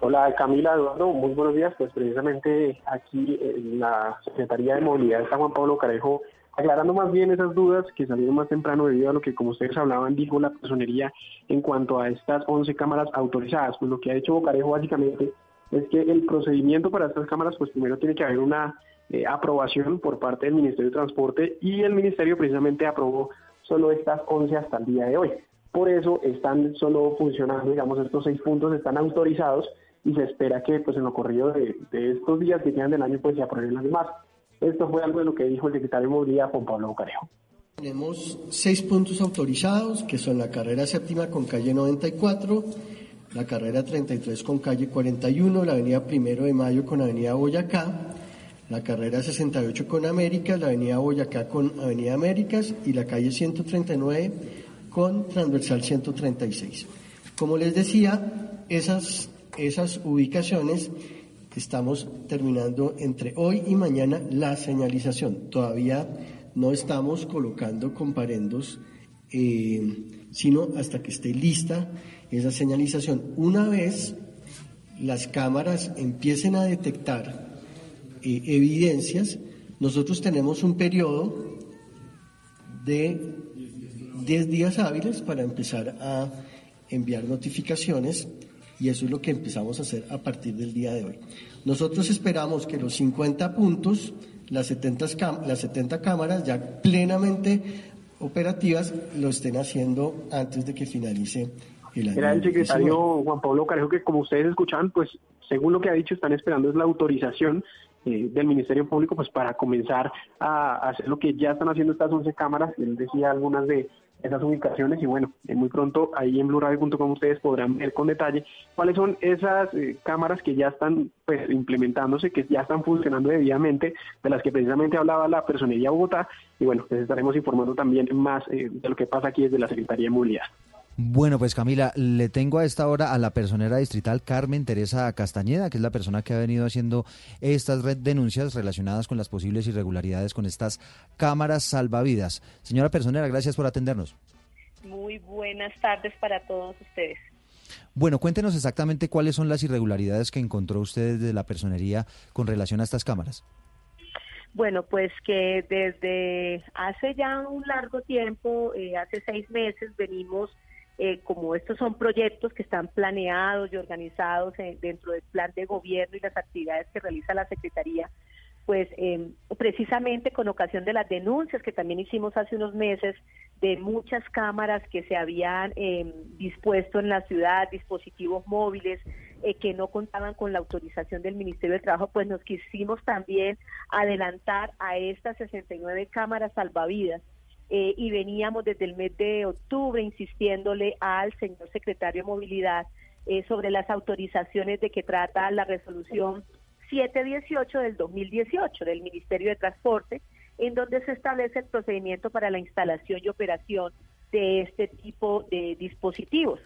Hola Camila, Eduardo, muy buenos días. Pues precisamente aquí en la Secretaría de Movilidad está Juan Pablo Carejo aclarando más bien esas dudas que salieron más temprano debido a lo que, como ustedes hablaban, dijo la personería en cuanto a estas 11 cámaras autorizadas. Pues lo que ha hecho Bocarejo básicamente es que el procedimiento para estas cámaras, pues primero tiene que haber una eh, aprobación por parte del Ministerio de Transporte y el Ministerio precisamente aprobó solo estas 11 hasta el día de hoy. Por eso están solo funcionando, digamos, estos seis puntos están autorizados y se espera que pues en lo corrido de, estos días que quedan del año pues se aprueben las demás. Esto fue algo de lo que dijo el secretario de Movilidad, Juan Pablo Bocarejo. Tenemos seis puntos autorizados, que son la carrera séptima con calle 94, la carrera 33 con calle 41, la avenida Primero de Mayo con avenida Boyacá, la carrera 68 con Américas, la avenida Boyacá con avenida Américas y la calle 139 con transversal 136. Como les decía, esas, esas ubicaciones estamos terminando entre hoy y mañana la señalización. Todavía no estamos colocando comparendos, eh, sino hasta que esté lista esa señalización. Una vez las cámaras empiecen a detectar eh, evidencias, nosotros tenemos un periodo de 10 días hábiles para empezar a enviar notificaciones y eso es lo que empezamos a hacer a partir del día de hoy. Nosotros esperamos que los 50 puntos, las 70, las 70 cámaras ya plenamente operativas lo estén haciendo antes de que finalice era el secretario Juan Pablo Carejo que como ustedes escuchan, pues según lo que ha dicho están esperando es la autorización eh, del Ministerio Público pues para comenzar a, hacer lo que ya están haciendo estas 11 cámaras. Él decía algunas de esas ubicaciones y bueno, eh, muy pronto ahí en blurradio.com ustedes podrán ver con detalle cuáles son esas eh, cámaras que ya están pues implementándose, que ya están funcionando debidamente, de las que precisamente hablaba la Personería Bogotá y bueno, les estaremos informando también más de lo que pasa aquí desde la Secretaría de Movilidad. Bueno, pues Camila, le tengo a esta hora a la personera distrital Carmen Teresa Castañeda, que es la persona que ha venido haciendo estas denuncias relacionadas con las posibles irregularidades con estas cámaras salvavidas. Señora personera, gracias por atendernos. Muy buenas tardes para todos ustedes. Bueno, cuéntenos exactamente cuáles son las irregularidades que encontró usted desde la personería con relación a estas cámaras. Bueno, pues que desde hace ya un largo tiempo, eh, hace seis meses, venimos eh, como estos son proyectos que están planeados y organizados dentro del plan de gobierno y las actividades que realiza la Secretaría, pues em, precisamente con ocasión de las denuncias que también hicimos hace unos meses de muchas cámaras que se habían em, dispuesto en la ciudad, dispositivos móviles eh, que no contaban con la autorización del Ministerio de Trabajo, pues nos quisimos también adelantar a estas 69 cámaras salvavidas eh, y veníamos desde el mes de octubre insistiéndole al señor secretario de Movilidad eh, sobre las autorizaciones de que trata la resolución 718 del 2018 del Ministerio de Transporte, en donde se establece el procedimiento para la instalación y operación de este tipo de dispositivos.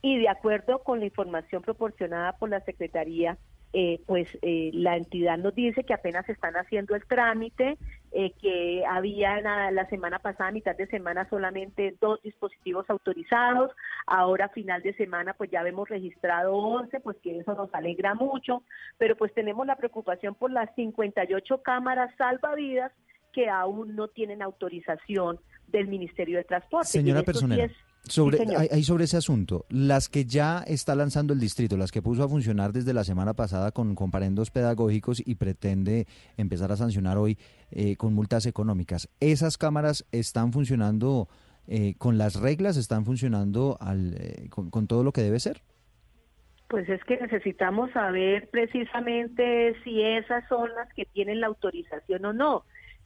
Y de acuerdo con la información proporcionada por la Secretaría eh, pues eh, la entidad nos dice que apenas están haciendo el trámite, eh, que había la, semana pasada, mitad de semana, solamente dos dispositivos autorizados, ahora final de semana pues ya hemos registrado 11, pues que eso nos alegra mucho, pero pues tenemos la preocupación por las 58 cámaras salvavidas que aún no tienen autorización del Ministerio de Transporte. Señora Personera. Sobre, ahí sobre ese asunto, las que ya está lanzando el distrito, las que puso a funcionar desde la semana pasada con comparendos pedagógicos y pretende empezar a sancionar hoy eh, con multas económicas, ¿esas cámaras están funcionando eh, con las reglas, están funcionando al, eh, con todo lo que debe ser? Pues es que necesitamos saber precisamente si esas son las que tienen la autorización o no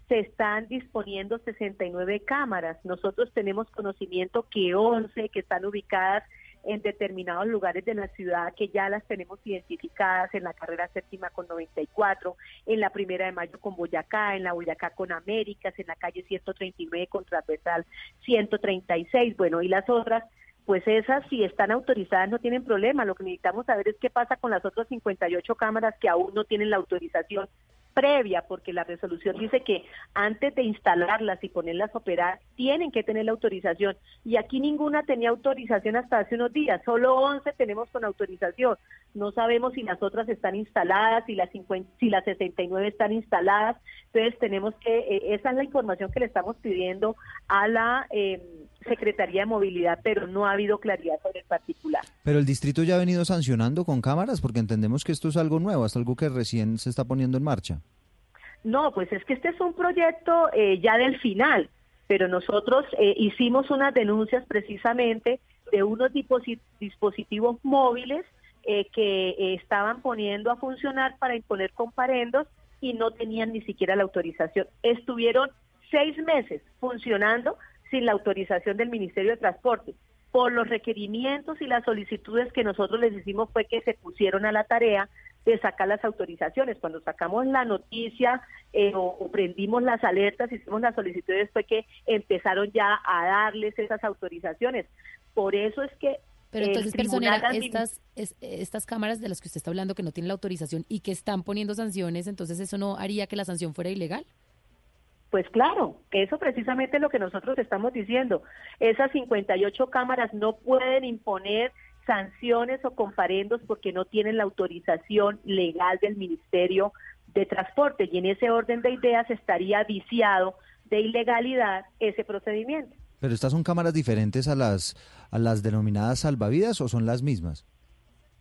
se están disponiendo 69 cámaras. Nosotros tenemos conocimiento que 11 que están ubicadas en determinados lugares de la ciudad que ya las tenemos identificadas en la carrera séptima con 94, en la primera de mayo con Boyacá, en la Boyacá con Américas, en la calle 139 con transversal 136, bueno, y las otras pues esas si están autorizadas no tienen problema. Lo que necesitamos saber es qué pasa con las otras 58 cámaras que aún no tienen la autorización previa, porque la resolución dice que antes de instalarlas y ponerlas a operar, tienen que tener la autorización. Y aquí ninguna tenía autorización hasta hace unos días, solo 11 tenemos con autorización. No sabemos si las otras están instaladas, si las, 50, si las 69 están instaladas. Entonces tenemos que, eh, esa es la información que le estamos pidiendo a la... Eh, Secretaría de Movilidad, pero no ha habido claridad sobre el particular. Pero el distrito ya ha venido sancionando con cámaras, porque entendemos que esto es algo nuevo, es algo que recién se está poniendo en marcha. No, pues es que este es un proyecto eh, ya del final, pero nosotros eh, hicimos unas denuncias precisamente de unos dispositivos móviles eh, que estaban poniendo a funcionar para imponer comparendos y no tenían ni siquiera la autorización. Estuvieron seis meses funcionando sin la autorización del Ministerio de Transporte. Por los requerimientos y las solicitudes que nosotros les hicimos fue que se pusieron a la tarea de sacar las autorizaciones. Cuando sacamos la noticia eh, o, prendimos las alertas, hicimos las solicitudes, fue que empezaron ya a darles esas autorizaciones. Por eso es que pero entonces, personera, estas, estas cámaras de las que usted está hablando que no tienen la autorización y que están poniendo sanciones, entonces eso no haría que la sanción fuera ilegal? Pues claro, eso precisamente es lo que nosotros estamos diciendo. Esas 58 cámaras no pueden imponer sanciones o comparendos porque no tienen la autorización legal del Ministerio de Transporte y en ese orden de ideas estaría viciado de ilegalidad ese procedimiento. Pero estas son cámaras diferentes a las a las denominadas salvavidas o son las mismas?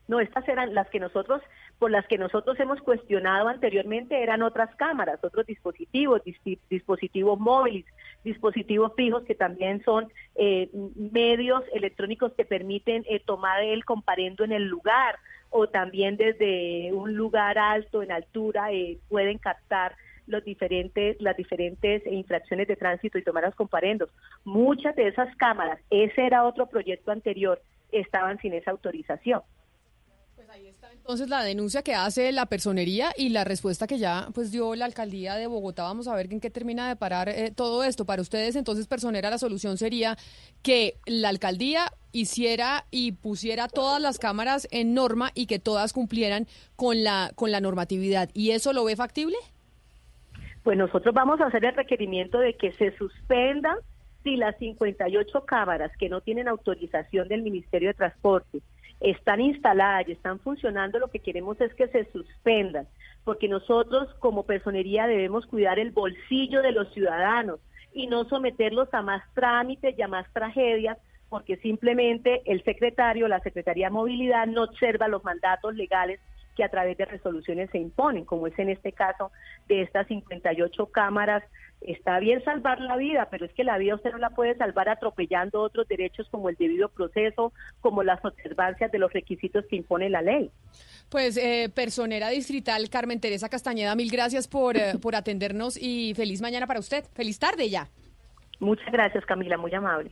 No, estas eran las que nosotros, por las que nosotros hemos cuestionado anteriormente, eran otras cámaras, otros dispositivos, dispositivos móviles, dispositivos fijos que también son eh, medios electrónicos que permiten eh, tomar el comparendo en el lugar o también desde un lugar alto, en altura, eh, pueden captar los diferentes, las diferentes infracciones de tránsito y tomar los comparendos. Muchas de esas cámaras, ese era otro proyecto anterior, estaban sin esa autorización. Entonces la denuncia que hace la personería y la respuesta que ya pues dio la alcaldía de Bogotá. Vamos a ver en qué termina de parar eh, todo esto. Para ustedes entonces personera la solución sería que la alcaldía hiciera y pusiera todas las cámaras en norma y que todas cumplieran con la con la normatividad. ¿Y eso lo ve factible? Pues nosotros vamos a hacer el requerimiento de que se suspendan si las 58 cámaras que no tienen autorización del Ministerio de Transporte están instaladas y están funcionando, lo que queremos es que se suspendan, porque nosotros como personería debemos cuidar el bolsillo de los ciudadanos y no someterlos a más trámites y a más tragedias, porque simplemente el secretario, la Secretaría de Movilidad no observa los mandatos legales que a través de resoluciones se imponen, como es en este caso de estas 58 cámaras. Está bien salvar la vida, pero es que la vida usted no la puede salvar atropellando otros derechos como el debido proceso, como las observancias de los requisitos que impone la ley. Pues, eh, personera distrital Carmen Teresa Castañeda, mil gracias por, eh, por atendernos y feliz mañana para usted. Feliz tarde ya. Muchas gracias, Camila, muy amable.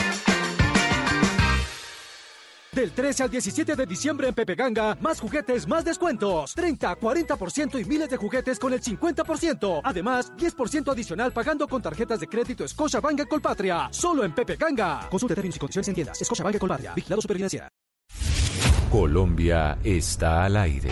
Del 13 al 17 de diciembre en Pepe Ganga, más juguetes, más descuentos. 30, 40% y miles de juguetes con el 50%. Además, 10% adicional pagando con tarjetas de crédito Scotiabank Colpatria. Solo en Pepe Ganga. Consulte términos y condiciones en tiendas. Scotiabank Colpatria. Vigilado Superfinanciera. Colombia está al aire.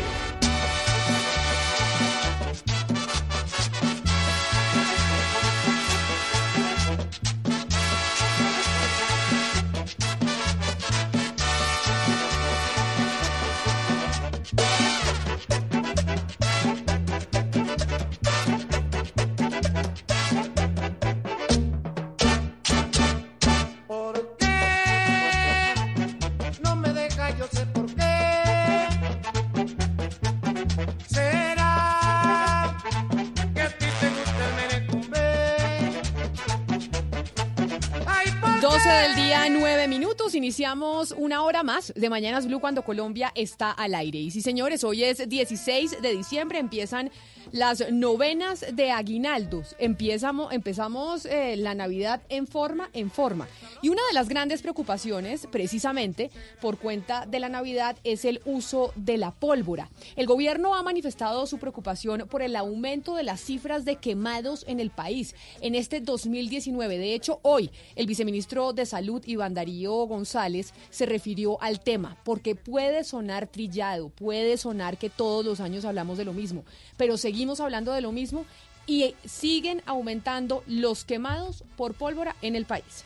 Iniciamos una hora más de Mañanas Blue cuando Colombia está al aire. Y sí, señores, hoy es 16 de diciembre, empiezan las novenas de aguinaldos. Empezamos, empezamos eh, la Navidad en forma, en forma. Y una de las grandes preocupaciones, precisamente por cuenta de la Navidad, es el uso de la pólvora. El gobierno ha manifestado su preocupación por el aumento de las cifras de quemados en el país en este 2019. De hecho, hoy el viceministro de Salud, Iván Darío González, se refirió al tema, porque puede sonar trillado, puede sonar que todos los años hablamos de lo mismo, pero seguimos seguimos hablando de lo mismo y siguen aumentando los quemados por pólvora en el país.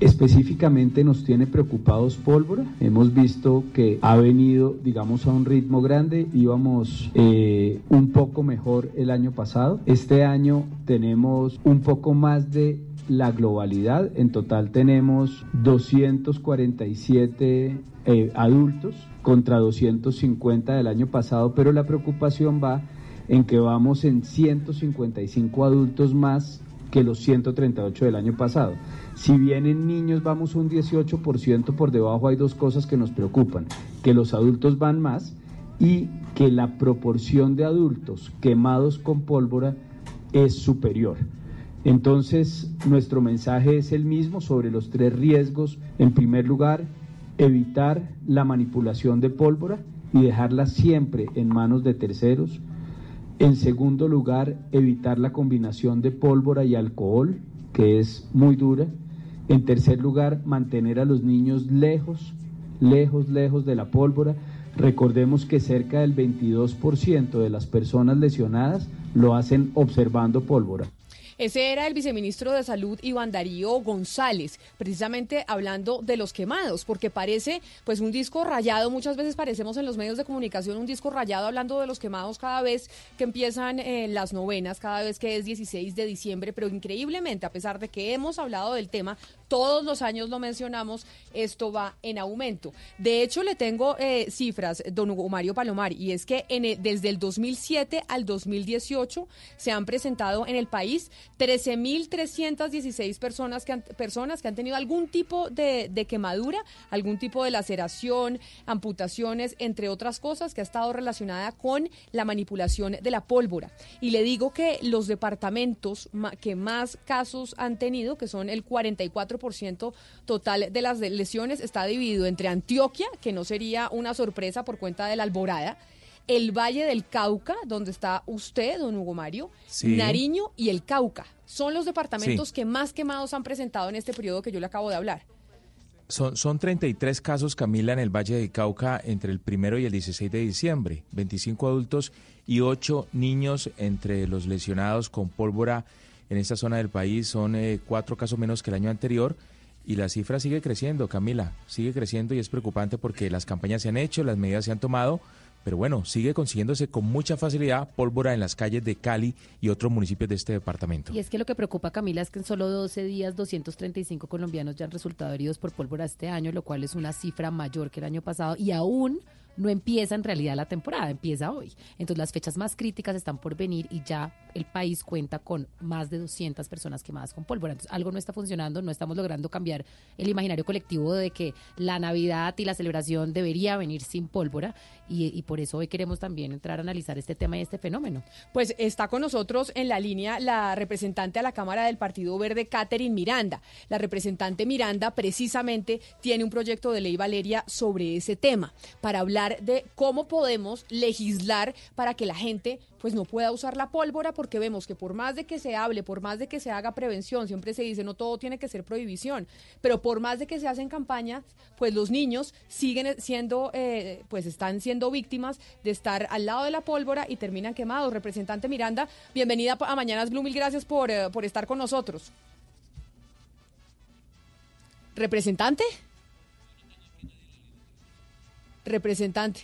Específicamente nos tiene preocupados pólvora. Hemos visto que ha venido, digamos, a un ritmo grande. Íbamos eh, un poco mejor el año pasado. Este año tenemos un poco más de la globalidad. En total tenemos 247 eh, adultos contra 250 del año pasado, pero la preocupación va en que vamos en 155 adultos más que los 138 del año pasado. Si bien en niños vamos un 18% por debajo, hay dos cosas que nos preocupan, que los adultos van más y que la proporción de adultos quemados con pólvora es superior. Entonces, nuestro mensaje es el mismo sobre los tres riesgos. En primer lugar, evitar la manipulación de pólvora y dejarla siempre en manos de terceros. En segundo lugar, evitar la combinación de pólvora y alcohol, que es muy dura. En tercer lugar, mantener a los niños lejos, lejos, lejos de la pólvora. Recordemos que cerca del 22% de las personas lesionadas lo hacen observando pólvora. Ese era el viceministro de Salud Iván Darío González, precisamente hablando de los quemados, porque parece pues un disco rayado, muchas veces parecemos en los medios de comunicación un disco rayado hablando de los quemados cada vez que empiezan eh, las novenas, cada vez que es 16 de diciembre, pero increíblemente, a pesar de que hemos hablado del tema, todos los años lo mencionamos, esto va en aumento. De hecho, le tengo eh, cifras, don Hugo Mario Palomar, y es que en desde el 2007 al 2018 se han presentado en el país 13.316 personas que han, personas que han tenido algún tipo de, de quemadura, algún tipo de laceración, amputaciones, entre otras cosas, que ha estado relacionada con la manipulación de la pólvora. Y le digo que los departamentos que más casos han tenido, que son el 44% total de las lesiones, está dividido entre Antioquia, que no sería una sorpresa por cuenta de la alborada, el Valle del Cauca, donde está usted, don Hugo Mario, Nariño y el Cauca. Son los departamentos que más quemados han presentado en este periodo que yo le acabo de hablar. Son, son 33 casos, Camila, en el Valle del Cauca entre el primero y el 16 de diciembre. 25 adultos y 8 niños entre los lesionados con pólvora en esta zona del país. Son eh, cuatro casos menos que el año anterior. Y la cifra sigue creciendo, Camila, sigue creciendo y es preocupante porque las campañas se han hecho, las medidas se han tomado, pero bueno, sigue consiguiéndose con mucha facilidad pólvora en las calles de Cali y otros municipios de este departamento. Y es que lo que preocupa, Camila, es que en solo 12 días 235 colombianos ya han resultado heridos por pólvora este año, lo cual es una cifra mayor que el año pasado y aún no empieza en realidad la temporada, empieza hoy. Entonces las fechas más críticas están por venir y ya el país cuenta con más de 200 personas quemadas con pólvora. Entonces algo no está funcionando, no estamos logrando cambiar el imaginario colectivo de que la Navidad y la celebración debería venir sin pólvora y, por eso hoy queremos también entrar a analizar este tema y este fenómeno. Pues está con nosotros en la línea la representante a la Cámara del Partido Verde, Catherine Miranda. La representante Miranda precisamente tiene un proyecto de ley Valeria sobre ese tema para hablar de cómo podemos legislar para que la gente pues no pueda usar la pólvora porque vemos que por más de que se hable, por más de que se haga prevención, siempre se dice no todo tiene que ser prohibición, pero por más de que se hacen campañas, pues los niños siguen siendo, eh, pues están siendo víctimas de estar al lado de la pólvora y terminan quemados. Representante Miranda, bienvenida a Mañanas Blue, mil gracias por, eh, por estar con nosotros. Representante representante.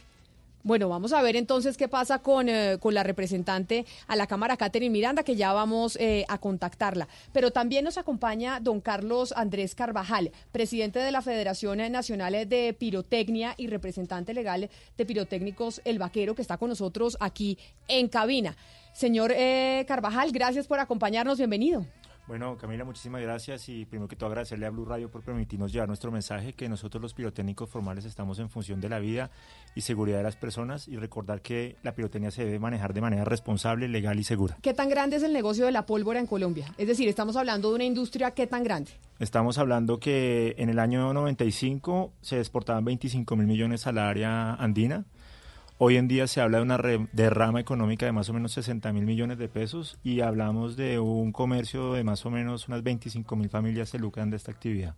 Bueno, vamos a ver entonces qué pasa con, eh, con la representante a la Cámara, Catherine Miranda, que ya vamos eh, a contactarla. Pero también nos acompaña don Carlos Andrés Carvajal, presidente de la Federación Nacional de Pirotecnia y representante legal de Pirotécnicos El Vaquero, que está con nosotros aquí en cabina. Señor eh, Carvajal, gracias por acompañarnos. Bienvenido. Bueno, Camila, muchísimas gracias y primero que todo agradecerle a Blue Radio por permitirnos llevar nuestro mensaje que nosotros los pirotécnicos formales estamos en función de la vida y seguridad de las personas y recordar que la pirotecnia se debe manejar de manera responsable, legal y segura. ¿Qué tan grande es el negocio de la pólvora en Colombia? Es decir, estamos hablando de una industria ¿qué tan grande? Estamos hablando que en el año 95 se exportaban 25 mil millones al área andina. Hoy en día se habla de una derrama económica de más o menos 60 mil millones de pesos y hablamos de un comercio de más o menos unas 25 mil familias que lucran de esta actividad.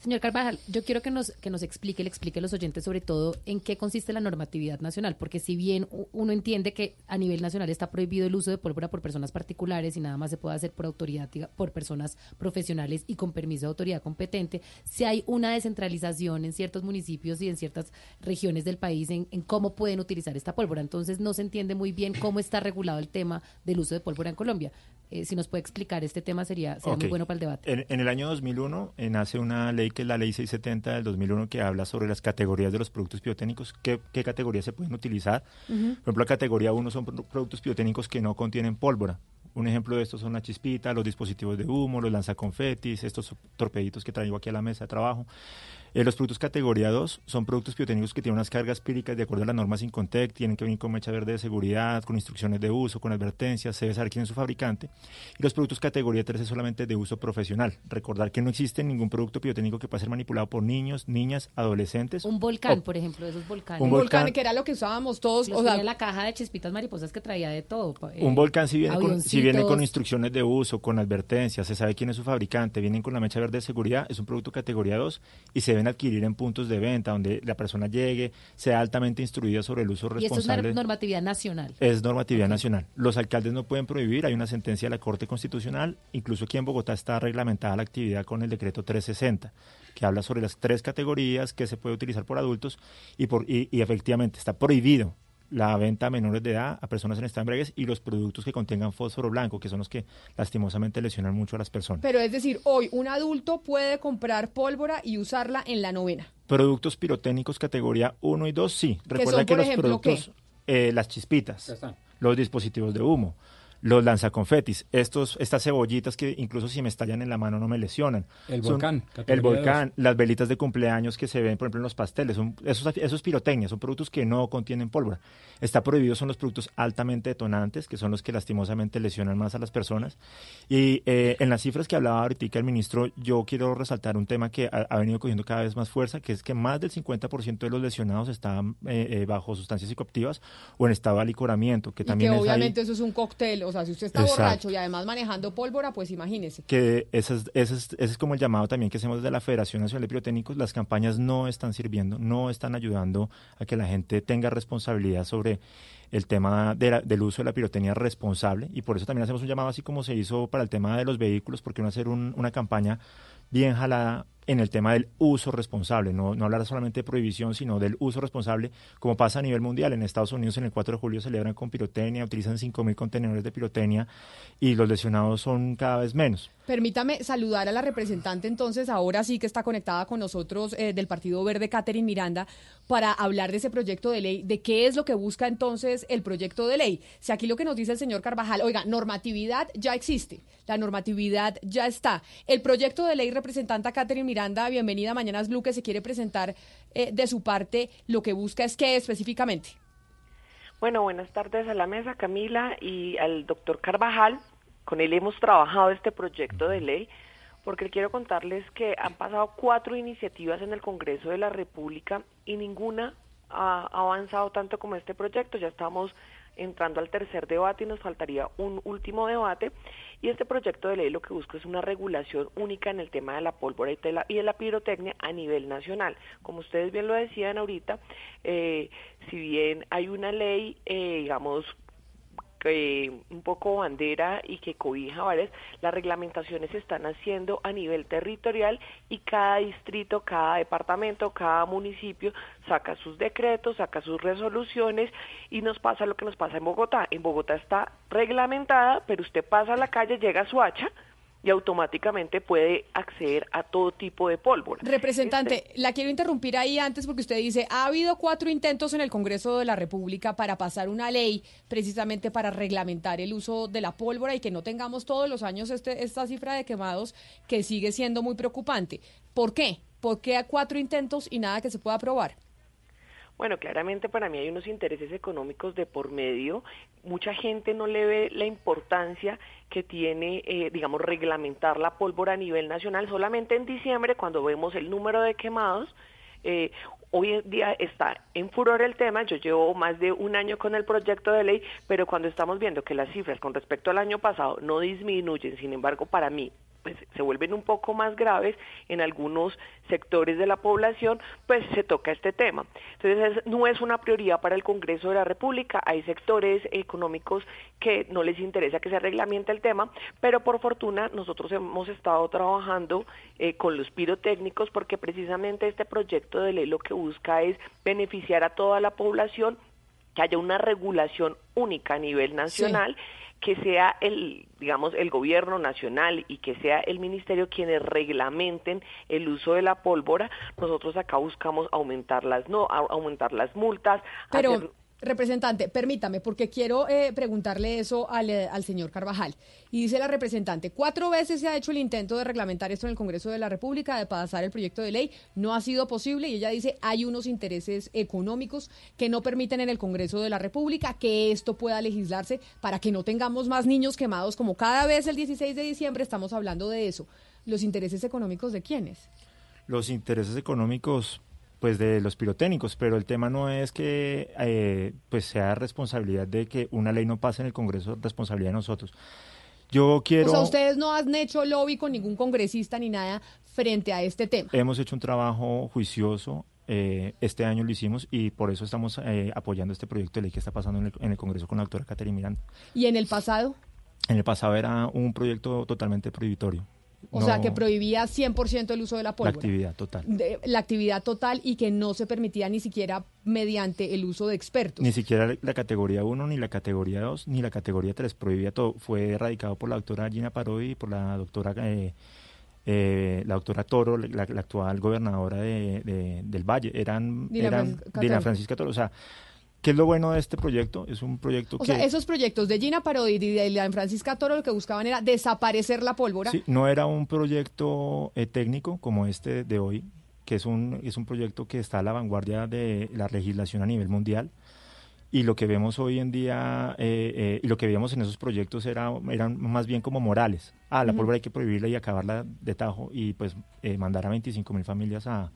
Señor Carvajal, yo quiero que nos, que nos explique, le explique a los oyentes sobre todo en qué consiste la normatividad nacional, porque si bien uno entiende que a nivel nacional está prohibido el uso de pólvora por personas particulares y nada más se puede hacer por autoridad, por personas profesionales y con permiso de autoridad competente, si hay una descentralización en ciertos municipios y en ciertas regiones del país en, cómo pueden utilizar esta pólvora. Entonces no se entiende muy bien cómo está regulado el tema del uso de pólvora en Colombia. Eh, si nos puede explicar este tema sería, muy bueno para el debate. En, en el año 2001 eh, nace una ley que es la ley 670 del 2001 que habla sobre las categorías de los productos biotécnicos, qué, qué categorías se pueden utilizar. Por ejemplo, la categoría 1 son productos biotécnicos que no contienen pólvora. Un ejemplo de esto son la chispita, los dispositivos de humo, los lanzaconfetis, estos torpeditos que traigo aquí a la mesa de trabajo. Eh, los productos categoría 2 son productos biotécnicos que tienen unas cargas píricas de acuerdo a las normas Incontec, tienen que venir con mecha verde de seguridad, con instrucciones de uso, con advertencias, se debe saber quién es su fabricante. Y los productos categoría 3 es solamente de uso profesional. Recordar que no existe ningún producto biotécnico que pueda ser manipulado por niños, niñas, adolescentes. Un volcán, por ejemplo, esos volcanes. Un volcán, que era lo que usábamos todos. o sea, la caja de chispitas mariposas que traía de todo. Eh, un volcán si viene, con, si viene con instrucciones de uso, con advertencias, se sabe quién es su fabricante, vienen con la mecha verde de seguridad, es un producto categoría 2 y se deben adquirir en puntos de venta, donde la persona llegue, sea altamente instruida sobre el uso responsable. Y esto es normatividad nacional. Es normatividad nacional. Los alcaldes no pueden prohibir, hay una sentencia de la Corte Constitucional, incluso aquí en Bogotá está reglamentada la actividad con el decreto 360 que habla sobre las tres categorías que se puede utilizar por adultos y, por, y efectivamente está prohibido la venta a menores de edad, a personas en estado de y los productos que contengan fósforo blanco, que son los que lastimosamente lesionan mucho a las personas. Pero es decir, hoy un adulto puede comprar pólvora y usarla en la novena. Productos pirotécnicos categoría 1 y 2, sí. Recuerda que los productos, eh, las chispitas, los dispositivos de humo, los lanzaconfetis, estos, estas cebollitas que incluso si me estallan en la mano no me lesionan. El volcán. El volcán, las velitas de cumpleaños que se ven, por ejemplo, en los pasteles, son, esos, esos pirotecnia, son productos que no contienen pólvora. Está prohibido son los productos altamente detonantes, que son los que lastimosamente lesionan más a las personas. Y eh, en las cifras que hablaba ahorita el ministro, yo quiero resaltar un tema que ha, venido cogiendo cada vez más fuerza, que es que más del 50% de los lesionados están eh, eh, bajo sustancias psicoactivas o en estado de alicoramiento, que también que obviamente eso es un cóctel o sea, si usted está borracho y además manejando pólvora, pues imagínese. Que ese es, ese, es, como el llamado también que hacemos desde la Federación Nacional de Pirotécnicos. Las campañas no están sirviendo, no están ayudando a que la gente tenga responsabilidad sobre el tema del uso de la pirotecnia responsable y por eso también hacemos un llamado así como se hizo para el tema de los vehículos, porque no hacer una campaña bien jalada en el tema del uso responsable, no, no hablar solamente de prohibición, sino del uso responsable, como pasa a nivel mundial. En Estados Unidos en el 4 de julio celebran con pirotecnia, utilizan 5.000 contenedores de pirotecnia y los lesionados son cada vez menos. Permítame saludar a la representante entonces, ahora sí que está conectada con nosotros eh, del Partido Verde, Catherine Miranda, para hablar de ese proyecto de ley, de qué es lo que busca entonces el proyecto de ley. Si aquí lo que nos dice el señor Carvajal, oiga, normatividad ya existe, la normatividad ya está. El proyecto de ley representante Catherine Miranda, bienvenida a Mañanas Blue, que se quiere presentar eh, de su parte, lo que busca es qué específicamente. Bueno, buenas tardes a la mesa, Camila, y al doctor Carvajal. Con él hemos trabajado este proyecto de ley porque quiero contarles que han pasado cuatro iniciativas en el Congreso de la República y ninguna ha avanzado tanto como este proyecto. Ya estamos entrando al tercer debate y nos faltaría un último debate. Y este proyecto de ley lo que busca es una regulación única en el tema de la pólvora y, de la pirotecnia a nivel nacional. Como ustedes bien lo decían ahorita, eh, si bien hay una ley, eh, digamos, un poco bandera y que cobija varias, las reglamentaciones se están haciendo a nivel territorial y cada distrito, cada departamento, cada municipio saca sus decretos, saca sus resoluciones y nos pasa lo que nos pasa en Bogotá. En Bogotá está reglamentada, pero usted pasa a la calle, llega a su hacha, y automáticamente puede acceder a todo tipo de pólvora. Representante, este la quiero interrumpir ahí antes porque usted dice, ha habido cuatro intentos en el Congreso de la República para pasar una ley precisamente para reglamentar el uso de la pólvora y que no tengamos todos los años este, esta cifra de quemados que sigue siendo muy preocupante. ¿Por qué? ¿Por qué cuatro intentos y nada que se pueda aprobar? Bueno, claramente para mí hay unos intereses económicos de por medio. Mucha gente no le ve la importancia que tiene, eh, digamos, reglamentar la pólvora a nivel nacional. Solamente en diciembre, cuando vemos el número de quemados, eh, hoy en día está en furor el tema, yo llevo más de un año con el proyecto de ley, pero cuando estamos viendo que las cifras con respecto al año pasado no disminuyen, sin embargo, para mí pues se vuelven un poco más graves en algunos sectores de la población, pues se toca este tema. Entonces no es una prioridad para el Congreso de la República, hay sectores económicos que no les interesa que se reglamente el tema, pero por fortuna nosotros hemos estado trabajando eh, con los pirotécnicos porque precisamente este proyecto de ley lo que busca es beneficiar a toda la población que haya una regulación única a nivel nacional que sea el, digamos, el gobierno nacional y que sea el ministerio quienes reglamenten el uso de la pólvora, nosotros acá buscamos aumentar las no, aumentar las multas, Pero... Representante, permítame, porque quiero eh, preguntarle eso eh, al, señor Carvajal. Y dice la representante, cuatro veces se ha hecho el intento de reglamentar esto en el Congreso de la República, de pasar el proyecto de ley, no ha sido posible y ella dice, hay unos intereses económicos que no permiten en el Congreso de la República que esto pueda legislarse para que no tengamos más niños quemados como cada vez el 16 de diciembre estamos hablando de eso. ¿Los intereses económicos de quiénes? Los intereses económicos pues de los pirotécnicos, pero el tema no es que eh, pues sea responsabilidad de que una ley no pase en el Congreso, responsabilidad de nosotros. Yo quiero... O sea, ustedes no han hecho lobby con ningún congresista ni nada frente a este tema. Hemos hecho un trabajo juicioso. Eh, este año lo hicimos y por eso estamos eh, apoyando este proyecto de ley que está pasando en el, en el Congreso con la doctora Caterina Miranda. ¿Y en el pasado? En el pasado era un proyecto totalmente prohibitorio. O sea, que prohibía 100% el uso de la pólvora. La actividad total. la actividad total y que no se permitía ni siquiera mediante el uso de expertos. Ni siquiera la categoría 1, ni la categoría 2, ni la categoría 3. Prohibía todo. Fue erradicado por la doctora Gina Parodi y por la doctora... Eh, eh, la doctora Toro, la, actual gobernadora de, del Valle, eran, eran Dina Francisca Toro. O sea, ¿Qué es lo bueno de este proyecto? Es un proyecto que... O sea, esos proyectos de Gina Parodi y de Francisca Toro lo que buscaban era desaparecer la pólvora. Sí, no era un proyecto eh, técnico como este de hoy, que es un, es un proyecto que está a la vanguardia de la legislación a nivel mundial. Y lo que vemos hoy en día, eh, eh, y lo que veíamos en esos proyectos era, eran más bien como morales. Ah, la pólvora hay que prohibirla y acabarla de tajo y pues mandar a 25 mil familias a,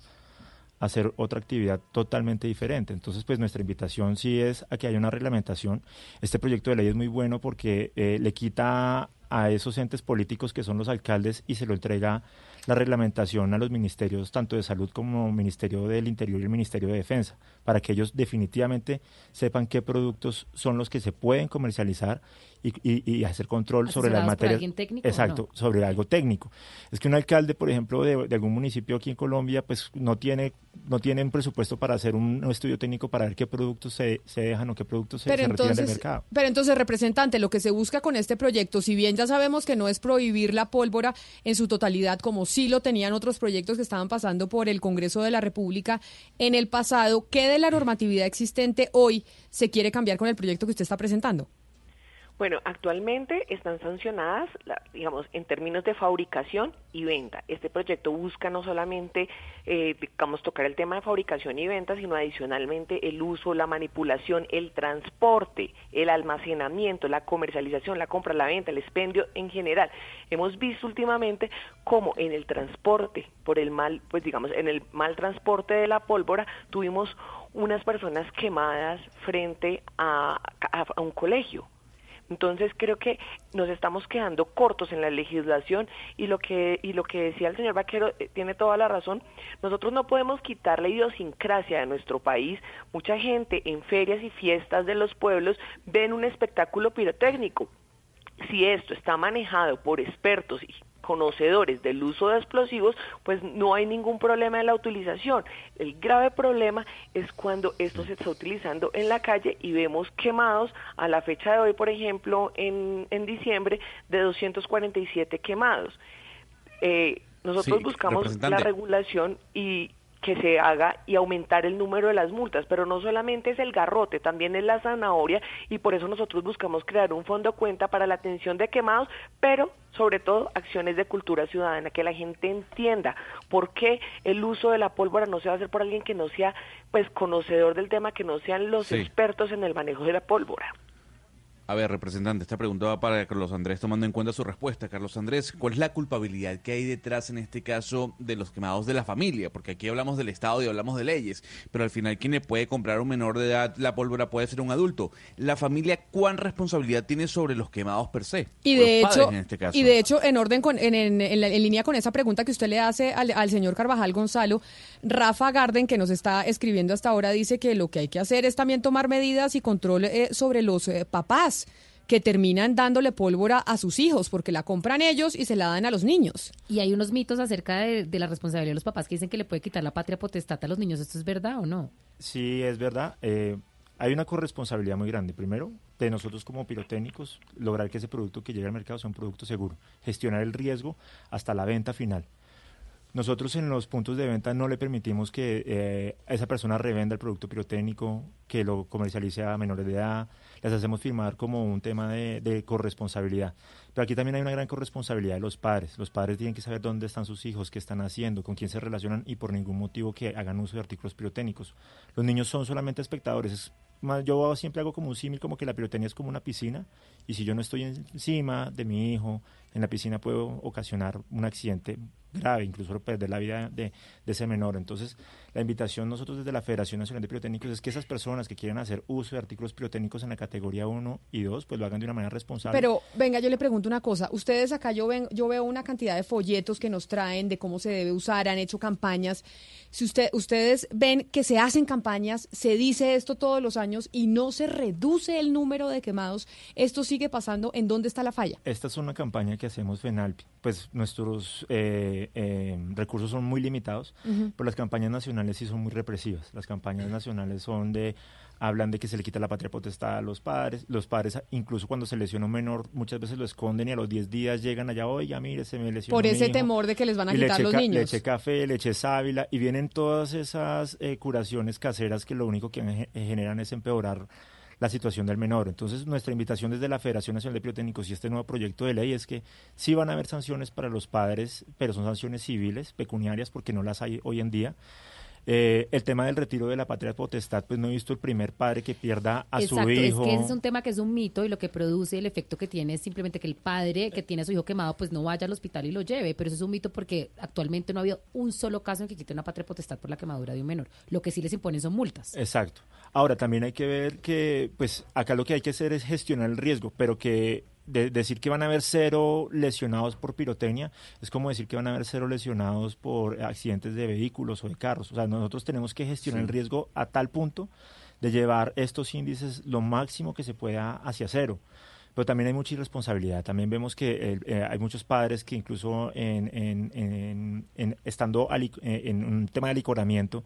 hacer otra actividad totalmente diferente. Entonces, pues nuestra invitación sí es a que haya una reglamentación. Este proyecto de ley es muy bueno porque eh, le quita a esos entes políticos que son los alcaldes y se lo entrega la reglamentación a los ministerios tanto de salud como Ministerio del Interior y el Ministerio de Defensa, para que ellos definitivamente sepan qué productos son los que se pueden comercializar y, hacer control sobre las materias. Exacto, sobre algo técnico. Es que un alcalde, por ejemplo, de, algún municipio aquí en Colombia, pues no tiene no tiene un presupuesto para hacer un, estudio técnico para ver qué productos se, se dejan o qué productos se, retiran del mercado. Pero entonces, representante, lo que se busca con este proyecto, si bien ya sabemos que no es prohibir la pólvora en su totalidad, como sí lo tenían otros proyectos que estaban pasando por el Congreso de la República en el pasado, ¿qué de la normatividad existente hoy se quiere cambiar con el proyecto que usted está presentando? Bueno, actualmente están sancionadas, digamos, en términos de fabricación y venta. Este proyecto busca no solamente, eh, digamos, tocar el tema de fabricación y venta, sino adicionalmente el uso, la manipulación, el transporte, el almacenamiento, la comercialización, la compra, la venta, el expendio en general. Hemos visto últimamente cómo en el transporte, por el mal, pues digamos, en el mal transporte de la pólvora, tuvimos unas personas quemadas frente a un colegio entonces creo que nos estamos quedando cortos en la legislación y lo que y lo que decía el señor Vaquero eh, tiene toda la razón. Nosotros no podemos quitar la idiosincrasia de nuestro país. Mucha gente en ferias y fiestas de los pueblos ven un espectáculo pirotécnico. Si esto está manejado por expertos y conocedores del uso de explosivos, pues no hay ningún problema en la utilización. El grave problema es cuando esto se está utilizando en la calle y vemos quemados a la fecha de hoy, por ejemplo, en, en diciembre, de 247 quemados. Eh, nosotros buscamos la regulación y que se haga y aumentar el número de las multas, pero no solamente es el garrote, también es la zanahoria y por eso nosotros buscamos crear un fondo cuenta para la atención de quemados, pero sobre todo acciones de cultura ciudadana, que la gente entienda por qué el uso de la pólvora no se va a hacer por alguien que no sea pues conocedor del tema, que no sean los expertos en el manejo de la pólvora. A ver, representante, esta pregunta va para Carlos Andrés, tomando en cuenta su respuesta. Carlos Andrés, ¿cuál es la culpabilidad que hay detrás en este caso de los quemados de la familia? Porque aquí hablamos del Estado y hablamos de leyes, pero al final quien le puede comprar a un menor de edad la pólvora puede ser un adulto. ¿La familia cuán responsabilidad tiene sobre los quemados per se? Y de hecho, en este caso? y de hecho, en orden con, en, en, en, línea con esa pregunta que usted le hace al, al señor Carvajal Gonzalo, Rafa Garden, que nos está escribiendo hasta ahora, dice que lo que hay que hacer es también tomar medidas y control eh, sobre los eh, papás que terminan dándole pólvora a sus hijos porque la compran ellos y se la dan a los niños. Y hay unos mitos acerca de, la responsabilidad de los papás que dicen que le puede quitar la patria potestad a los niños. ¿Esto es verdad o no? Sí, es verdad. Eh, hay una corresponsabilidad muy grande. Primero, de nosotros como pirotécnicos, lograr que ese producto que llegue al mercado sea un producto seguro. Gestionar el riesgo hasta la venta final. Nosotros en los puntos de venta no le permitimos que eh, esa persona revenda el producto pirotécnico, que lo comercialice a menores de edad, les hacemos firmar como un tema de, corresponsabilidad. Pero aquí también hay una gran corresponsabilidad de los padres. Los padres tienen que saber dónde están sus hijos, qué están haciendo, con quién se relacionan y por ningún motivo que hagan uso de artículos pirotécnicos. Los niños son solamente espectadores. yo siempre hago como un símil, como que la pirotecnia es como una piscina y si yo no estoy encima de mi hijo, en la piscina puedo ocasionar un accidente grave, incluso perder la vida de, ese menor. Entonces, La invitación nosotros desde la Federación Nacional de Pirotécnicos es que esas personas que quieran hacer uso de artículos pirotécnicos en la categoría 1 y 2, pues lo hagan de una manera responsable. Pero venga, yo le pregunto una cosa. Ustedes acá yo, ven, yo veo una cantidad de folletos que nos traen de cómo se debe usar, han hecho campañas. Si usted, ustedes ven que se hacen campañas, se dice esto todos los años y no se reduce el número de quemados, ¿esto sigue pasando? ¿En dónde está la falla? Esta es una campaña que hacemos FENALPI. Pues nuestros eh, eh, recursos son muy limitados, pero las campañas nacionales sí son muy represivas. Las campañas nacionales son de hablan de que se le quita la patria potestad a los padres. Los padres, incluso cuando se lesiona un menor, muchas veces lo esconden y a los 10 días llegan allá, oiga, mire, se me lesionó. Por ese temor de que les van a quitar los niños. Leche café, leche sábila, y vienen todas esas eh, curaciones caseras que lo único que generan es empeorar la situación del menor. Entonces, nuestra invitación desde la Federación Nacional de Biotécnicos y este nuevo proyecto de ley es que sí van a haber sanciones para los padres, pero son sanciones civiles, pecuniarias, porque no las hay hoy en día eh, el tema del retiro de la patria potestad, pues no he visto el primer padre que pierda a su hijo. Es que ese es un tema que es un mito y lo que produce el efecto que tiene es simplemente que el padre que tiene a su hijo quemado, pues no vaya al hospital y lo lleve. Pero eso es un mito porque actualmente no ha habido un solo caso en que quite una patria potestad por la quemadura de un menor. Lo que sí les imponen son multas. Exacto. Ahora, también hay que ver que, pues acá lo que hay que hacer es gestionar el riesgo, pero que de decir que van a haber cero lesionados por pirotecnia es como decir que van a haber cero lesionados por accidentes de vehículos o de carros. O sea, nosotros tenemos que gestionar el riesgo a tal punto de llevar estos índices lo máximo que se pueda hacia cero. Pero también hay mucha irresponsabilidad. También vemos que eh, hay muchos padres que incluso en, en, en, estando eh, en un tema de alicoramiento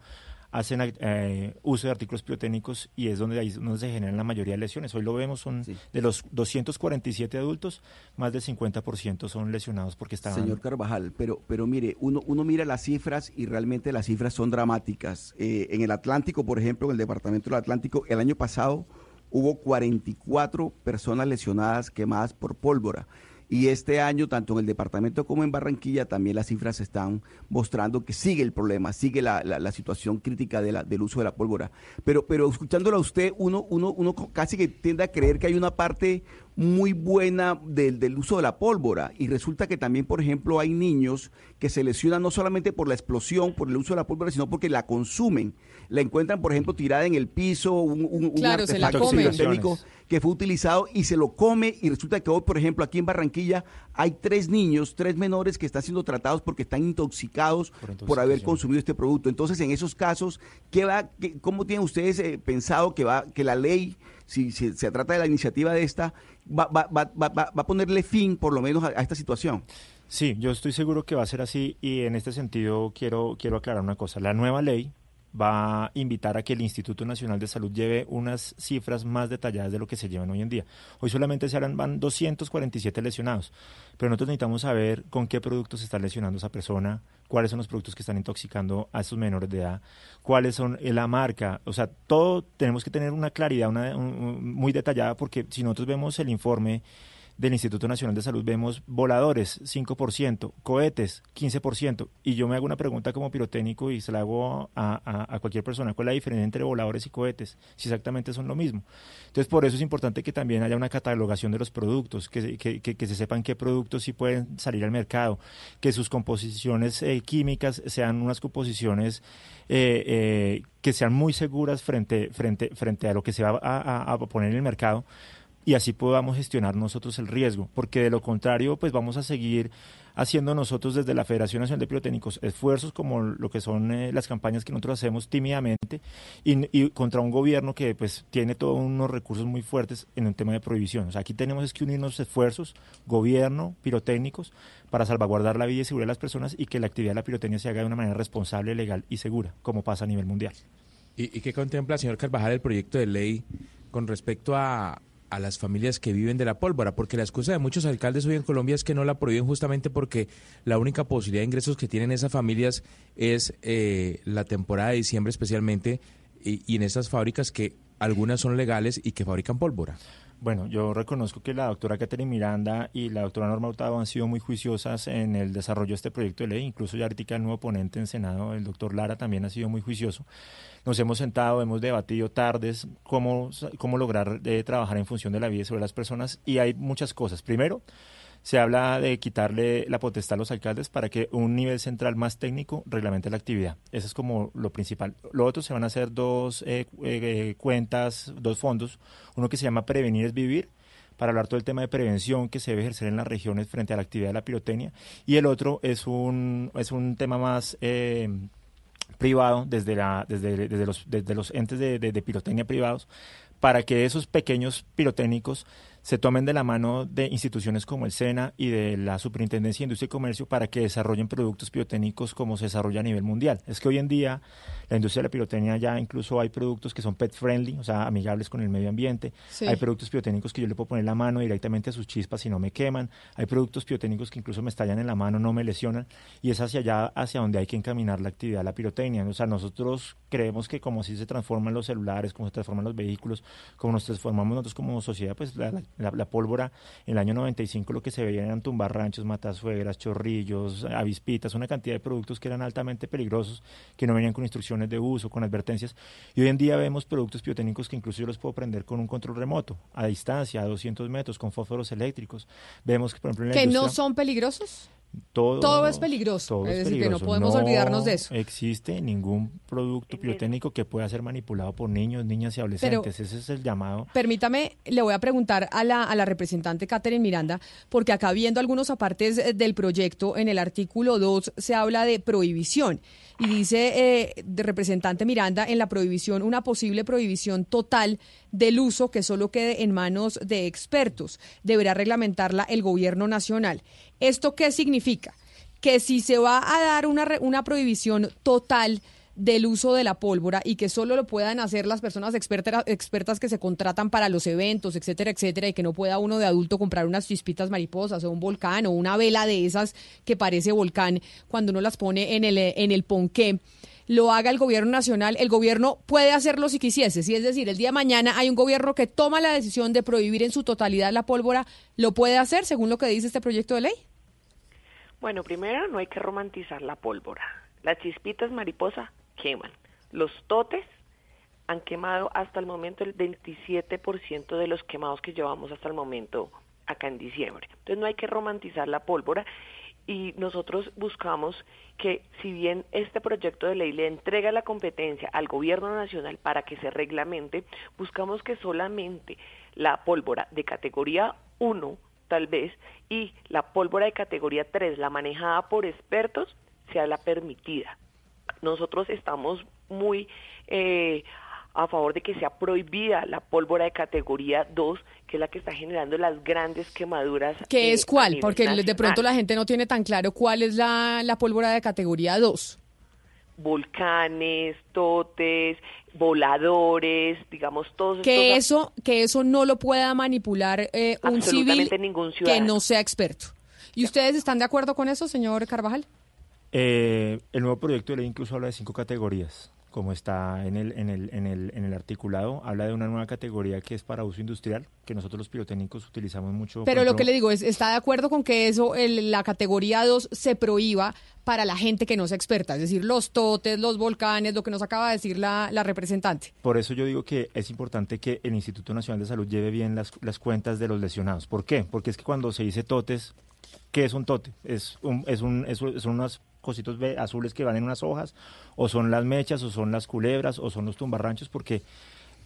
hacen eh, uso de artículos pirotécnicos y es donde ahí donde se generan la mayoría de lesiones. Hoy lo vemos, son de los 247 adultos, más del 50% son lesionados porque estaban... Señor Carvajal, pero, pero mire, uno, uno mira las cifras y realmente las cifras son dramáticas. Eh, en el Atlántico, por ejemplo, en el Departamento del Atlántico, el año pasado hubo 44 personas lesionadas quemadas por pólvora. Y este año, tanto en el departamento como en Barranquilla, también las cifras están mostrando que sigue el problema, sigue la, la, situación crítica de la, del uso de la pólvora. Pero, pero escuchándolo a usted, uno, uno, uno casi que tiende a creer que hay una parte muy buena del, del, uso de la pólvora. Y resulta que también, por ejemplo, hay niños que se lesionan no solamente por la explosión, por el uso de la pólvora, sino porque la consumen. La encuentran, por ejemplo, tirada en el piso, un, un, artefacto técnico que fue utilizado y se lo come. Y resulta que hoy, por ejemplo, aquí en Barranquilla hay tres niños, tres menores que están siendo tratados porque están intoxicados por, haber consumido este producto. Entonces, en esos casos, ¿qué va, ¿cómo tienen ustedes eh, pensado que, va, que la ley si, se trata de la iniciativa de esta, va, va, va, va, a ponerle fin por lo menos a, esta situación. Sí, yo estoy seguro que va a ser así y en este sentido quiero, quiero aclarar una cosa. La nueva ley va a invitar a que el Instituto Nacional de Salud lleve unas cifras más detalladas de lo que se llevan hoy en día. Hoy solamente se harán, van 247 lesionados, pero nosotros necesitamos saber con qué productos se está lesionando esa persona, cuáles son los productos que están intoxicando a esos menores de edad, cuáles son eh, la marca, o sea, todo tenemos que tener una claridad una, muy detallada porque si nosotros vemos el informe del Instituto Nacional de Salud vemos voladores 5%, cohetes 15%, y yo me hago una pregunta como pirotécnico y se la hago a, cualquier persona, ¿cuál es la diferencia entre voladores y cohetes? Si exactamente son lo mismo. Entonces, por eso es importante que también haya una catalogación de los productos, que, que, se sepan qué productos sí pueden salir al mercado, que sus composiciones eh, químicas sean unas composiciones eh, eh, que sean muy seguras frente, frente, frente a lo que se va a poner en el mercado y así podamos gestionar nosotros el riesgo, porque de lo contrario, pues vamos a seguir haciendo nosotros desde la Federación Nacional de Pirotécnicos esfuerzos como lo que son eh, las campañas que nosotros hacemos tímidamente y, contra un gobierno que pues tiene todos unos recursos muy fuertes en el tema de prohibición. O sea, aquí tenemos es que unirnos esfuerzos, gobierno, pirotécnicos, para salvaguardar la vida y seguridad de las personas y que la actividad de la pirotecnia se haga de una manera responsable, legal y segura, como pasa a nivel mundial. ¿Y, y qué contempla, señor Carvajal, el proyecto de ley con respecto a, a las familias que viven de la pólvora, porque la excusa de muchos alcaldes hoy en Colombia es que no la prohíben justamente porque la única posibilidad de ingresos que tienen esas familias es eh, la temporada de diciembre especialmente y, y en esas fábricas que algunas son legales y que fabrican pólvora. Bueno, yo reconozco que la doctora Catherine Miranda y la doctora Norma Hurtado han sido muy juiciosas en el desarrollo de este proyecto de ley, incluso ya ahorita el nuevo ponente en Senado, el doctor Lara, también ha sido muy juicioso. Nos hemos sentado, hemos debatido tardes cómo, cómo lograr eh, trabajar en función de la vida sobre las personas y hay muchas cosas. Primero, se habla de quitarle la potestad a los alcaldes para que un nivel central más técnico reglamente la actividad. Eso es como lo principal. Lo otro se van a hacer dos eh, eh, cuentas, dos fondos. Uno que se llama Prevenir es Vivir, para hablar todo el tema de prevención que se debe ejercer en las regiones frente a la actividad de la pirotecnia. Y el otro es un, es un tema más eh, privado desde, la, desde, desde, los, desde los entes de, de, de pirotecnia privados para que esos pequeños pirotécnicos se tomen de la mano de instituciones como el SENA y de la Superintendencia de Industria y Comercio para que desarrollen productos pirotécnicos como se desarrolla a nivel mundial. Es que hoy en día la industria de la pirotecnia ya incluso hay productos que son pet friendly, o sea, amigables con el medio ambiente. Hay productos pirotécnicos que yo le puedo poner la mano directamente a sus chispas y no me queman. Hay productos pirotécnicos que incluso me estallan en la mano, no me lesionan. Y es hacia allá, hacia donde hay que encaminar la actividad de la pirotecnia. O sea, nosotros creemos que como si se transforman los celulares, como se transforman los vehículos, como nos transformamos nosotros como sociedad, pues la, la, pólvora en el año 95 lo que se veía eran tumbar ranchos, matasuegras, chorrillos, avispitas, una cantidad de productos que eran altamente peligrosos, que no venían con instrucciones de uso, con advertencias. Y hoy en día vemos productos biotécnicos que incluso yo los puedo prender con un control remoto, a distancia, a 200 metros, con fósforos eléctricos. Vemos que, por ejemplo, ¿Que no son peligrosos? Todo, es peligroso. es, decir, que no podemos olvidarnos de eso. existe ningún producto biotécnico que pueda ser manipulado por niños, niñas y adolescentes. Ese es el llamado. Permítame, le voy a preguntar a la, a la representante Catherine Miranda, porque acá viendo algunos apartes eh, del proyecto, en el artículo 2 se habla de prohibición. Y dice eh, de representante Miranda en la prohibición, una posible prohibición total del uso que solo quede en manos de expertos. Deberá reglamentarla el gobierno nacional. ¿Esto qué significa? Que si se va a dar una, una prohibición total del uso de la pólvora y que solo lo puedan hacer las personas expertas, expertas que se contratan para los eventos, etcétera, etcétera, y que no pueda uno de adulto comprar unas chispitas mariposas o un volcán o una vela de esas que parece volcán cuando uno las pone en el, en el ponqué lo haga el gobierno nacional, el gobierno puede hacerlo si quisiese. Si es decir, el día de mañana hay un gobierno que toma la decisión de prohibir en su totalidad la pólvora, ¿lo puede hacer según lo que dice este proyecto de ley? Bueno, primero no hay que romantizar la pólvora. Las chispitas mariposa queman. Los totes han quemado hasta el momento el 27% de los quemados que llevamos hasta el momento acá en diciembre. Entonces no hay que romantizar la pólvora y nosotros buscamos que si bien este proyecto de ley le entrega la competencia al gobierno nacional para que se reglamente, buscamos que solamente la pólvora de categoría 1 tal vez y la pólvora de categoría 3, la manejada por expertos, sea la permitida. Nosotros estamos muy eh, a favor de que sea prohibida la pólvora de categoría 2, que es la que está generando las grandes quemaduras. ¿Qué es cuál? Porque de pronto la gente no tiene tan claro cuál es la, la pólvora de categoría 2 volcanes, totes, voladores, digamos todos que eso que eso no lo pueda manipular eh, un civil que no sea experto. ¿Y ustedes están de acuerdo con eso, señor Carvajal? Eh, el nuevo proyecto de ley incluso habla de cinco categorías como está en el, en, el, en, el, en el articulado, habla de una nueva categoría que es para uso industrial, que nosotros los pirotécnicos utilizamos mucho. Pero lo que le digo es, ¿está de acuerdo con que eso, la categoría 2 se prohíba para la gente que no es experta? Es decir, los totes, los volcanes, lo que nos acaba de decir la, la representante. Por eso yo digo que es importante que el Instituto Nacional de Salud lleve bien las, las cuentas de los lesionados. ¿Por qué? Porque es que cuando se dice totes, ¿qué es un tote? Es, un, es, un, es, son unas cositos azules que van en unas hojas, o son las mechas, o son las culebras, o son los tumbarranchos, porque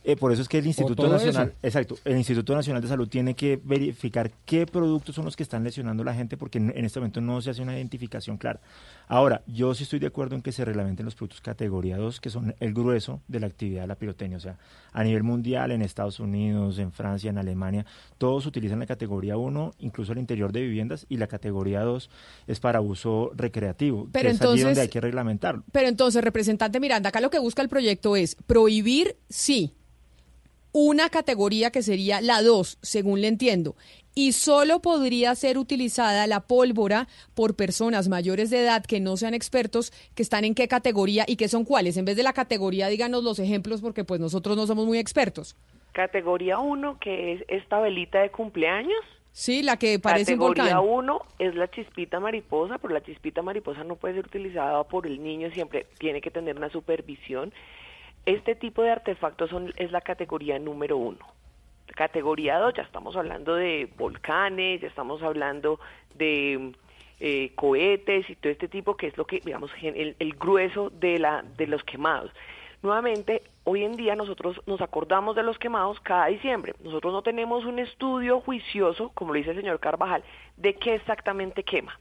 eh, por eso es que el Instituto Nacional, exacto, el Instituto Nacional de Salud tiene que verificar qué productos son los que están lesionando a la gente, porque en, este momento no se hace una identificación clara. Ahora, yo sí estoy de acuerdo en que se reglamenten los productos categoría 2, que son el grueso de la actividad de la pirotecnia. O sea, a nivel mundial, en Estados Unidos, en Francia, en Alemania, todos utilizan la categoría 1, incluso el interior de viviendas, y la categoría 2 es para uso recreativo, pero que entonces, es allí donde hay que reglamentarlo. Pero entonces, representante Miranda, acá lo que busca el proyecto es prohibir, sí, una categoría que sería la 2, según le entiendo, y solo podría ser utilizada la pólvora por personas mayores de edad que no sean expertos, que están en qué categoría y qué son cuáles. En vez de la categoría, díganos los ejemplos porque pues nosotros no somos muy expertos. Categoría 1, que es esta velita de cumpleaños. Sí, la que parece un volcán. Categoría 1 es la chispita mariposa, pero la chispita mariposa no puede ser utilizada por el niño, siempre tiene que tener una supervisión. Este tipo de artefactos son, es la categoría número uno. Categoría 2 ya estamos hablando de volcanes, ya estamos hablando de eh, cohetes y todo este tipo que es lo que digamos el, el grueso de la de los quemados. Nuevamente, hoy en día nosotros nos acordamos de los quemados cada diciembre. Nosotros no tenemos un estudio juicioso, como lo dice el señor Carvajal, de qué exactamente quema.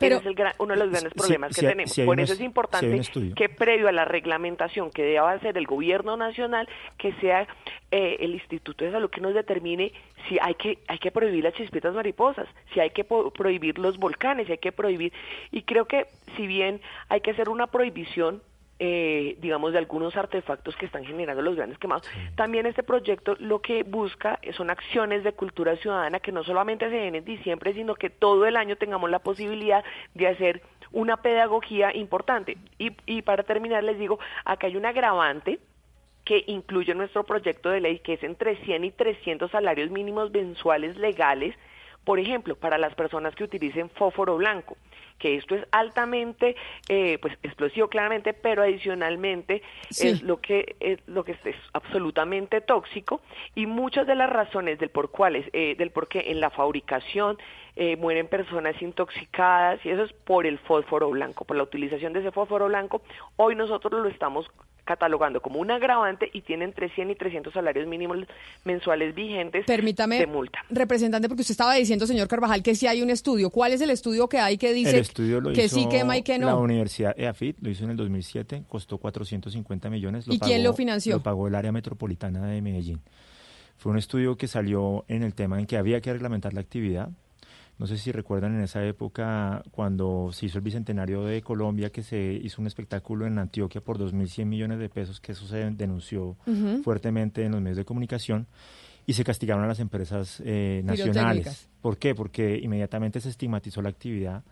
Pero, es uno de los grandes problemas que tenemos. Por eso es importante que previo a la reglamentación que deba hacer el gobierno nacional, que sea eh, el Instituto de Salud que nos determine si hay que, hay que prohibir las chispitas mariposas, si hay que prohibir los volcanes, si hay que prohibir. Y creo que si bien hay que hacer una prohibición eh, digamos, de algunos artefactos que están generando los grandes quemados. También este proyecto lo que busca son acciones de cultura ciudadana que no solamente se den en diciembre, sino que todo el año tengamos la posibilidad de hacer una pedagogía importante. Y, y para terminar, les digo, acá hay un agravante que incluye nuestro proyecto de ley, que es entre 100 y 300 salarios mínimos mensuales legales, por ejemplo, para las personas que utilicen fósforo blanco que esto es altamente, eh, pues explosivo claramente, pero adicionalmente es lo que es lo que es, absolutamente tóxico y muchas de las razones del por cuáles, eh, del por qué en la fabricación eh, mueren personas intoxicadas y eso es por el fósforo blanco, por la utilización de ese fósforo blanco. Hoy nosotros lo estamos catalogando como un agravante y tienen entre 100 y 300 salarios mínimos mensuales vigentes Permítame, de multa. Representante, porque usted estaba diciendo, señor Carvajal, que sí hay un estudio. ¿Cuál es el estudio que hay que dice que sí quema y que no? La Universidad EAFIT lo hizo en el 2007, costó 450 millones. ¿Y quién lo financió? Lo pagó el área metropolitana de Medellín. Fue un estudio que salió en el tema en que había que reglamentar la actividad, no sé si recuerdan en esa época cuando se hizo el Bicentenario de Colombia, que se hizo un espectáculo en Antioquia por 2.100 millones de pesos, que eso se denunció fuertemente en los medios de comunicación y se castigaron a las empresas eh, nacionales. ¿Por qué? Porque inmediatamente se estigmatizó la actividad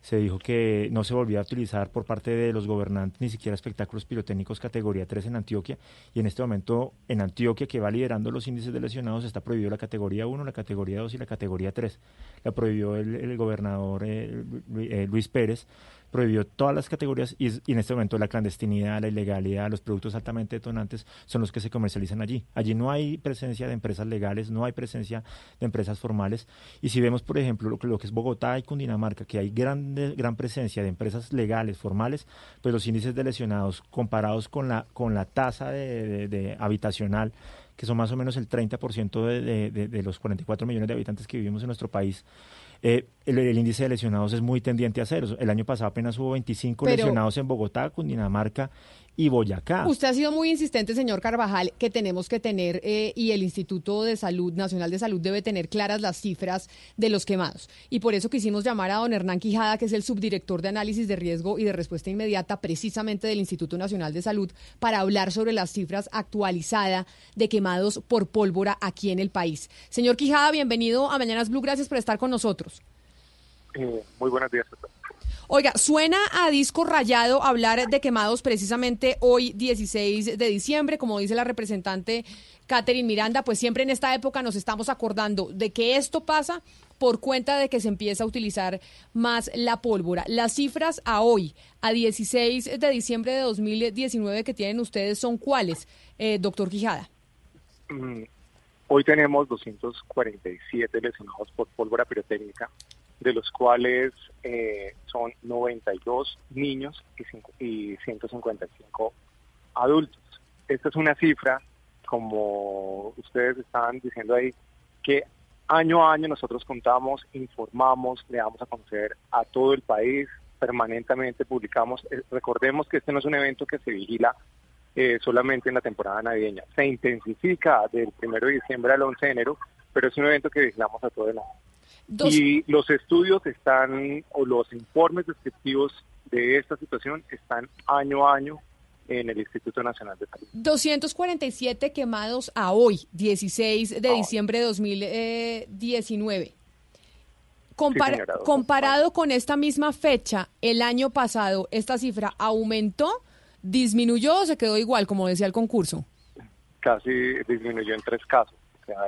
se dijo que no se volvía a utilizar por parte de los gobernantes ni siquiera espectáculos pirotécnicos categoría 3 en Antioquia y en este momento en Antioquia que va liderando los índices de lesionados está prohibido la categoría 1, la categoría 2 y la categoría 3. La prohibió el, gobernador eh, eh, Luis Pérez prohibió todas las categorías y, en este momento la clandestinidad, la ilegalidad, los productos altamente detonantes son los que se comercializan allí. Allí no hay presencia de empresas legales, no hay presencia de empresas formales. Y si vemos, por ejemplo, lo lo que es Bogotá y Cundinamarca, que hay gran, gran presencia de empresas legales, formales, pues los índices de lesionados comparados con la, con la tasa de habitacional que son más o menos el 30% de, de, de, los 44 millones de habitantes que vivimos en nuestro país, eh, el, índice de lesionados es muy tendiente a cero. El año pasado apenas hubo 25 lesionados en Bogotá, Cundinamarca y Boyacá. Usted ha sido muy insistente, señor Carvajal, que tenemos que tener, eh, y el Instituto de Salud, Nacional de Salud, debe tener claras las cifras de los quemados. Y por eso quisimos llamar a don Hernán Quijada, que es el subdirector de análisis de riesgo y de respuesta inmediata, precisamente del Instituto Nacional de Salud, para hablar sobre las cifras actualizadas de quemados por pólvora aquí en el país. Señor Quijada, bienvenido a Mañanas Blue, gracias por estar con nosotros. Eh, muy buenos días. Oiga, suena a disco rayado hablar de quemados precisamente hoy 16 de diciembre, como dice la representante Catherine Miranda, pues siempre en esta época nos estamos acordando de que esto pasa por cuenta de que se empieza a utilizar más la pólvora. Las cifras a hoy, a 16 de diciembre de 2019 que tienen ustedes son cuáles, eh, doctor Quijada? Mm, hoy tenemos 247 lesionados por pólvora pirotécnica de los cuales eh, son 92 niños y, 155 adultos. Esta es una cifra, como ustedes estaban diciendo ahí, que año a año nosotros contamos, informamos, le damos a conocer a todo el país, permanentemente publicamos. Eh, recordemos que este no es un evento que se vigila eh, solamente en la temporada navideña, se intensifica del 1 de diciembre al 11 de enero, pero es un evento que vigilamos a todo el año. Y los estudios están, o los informes descriptivos de esta situación están año a año en el Instituto Nacional de Salud. 247 quemados a hoy, 16 de ah. diciembre de 2019. comparado con esta misma fecha, el año pasado, ¿esta cifra aumentó, disminuyó o se quedó igual, como decía el concurso? Casi disminuyó en tres casos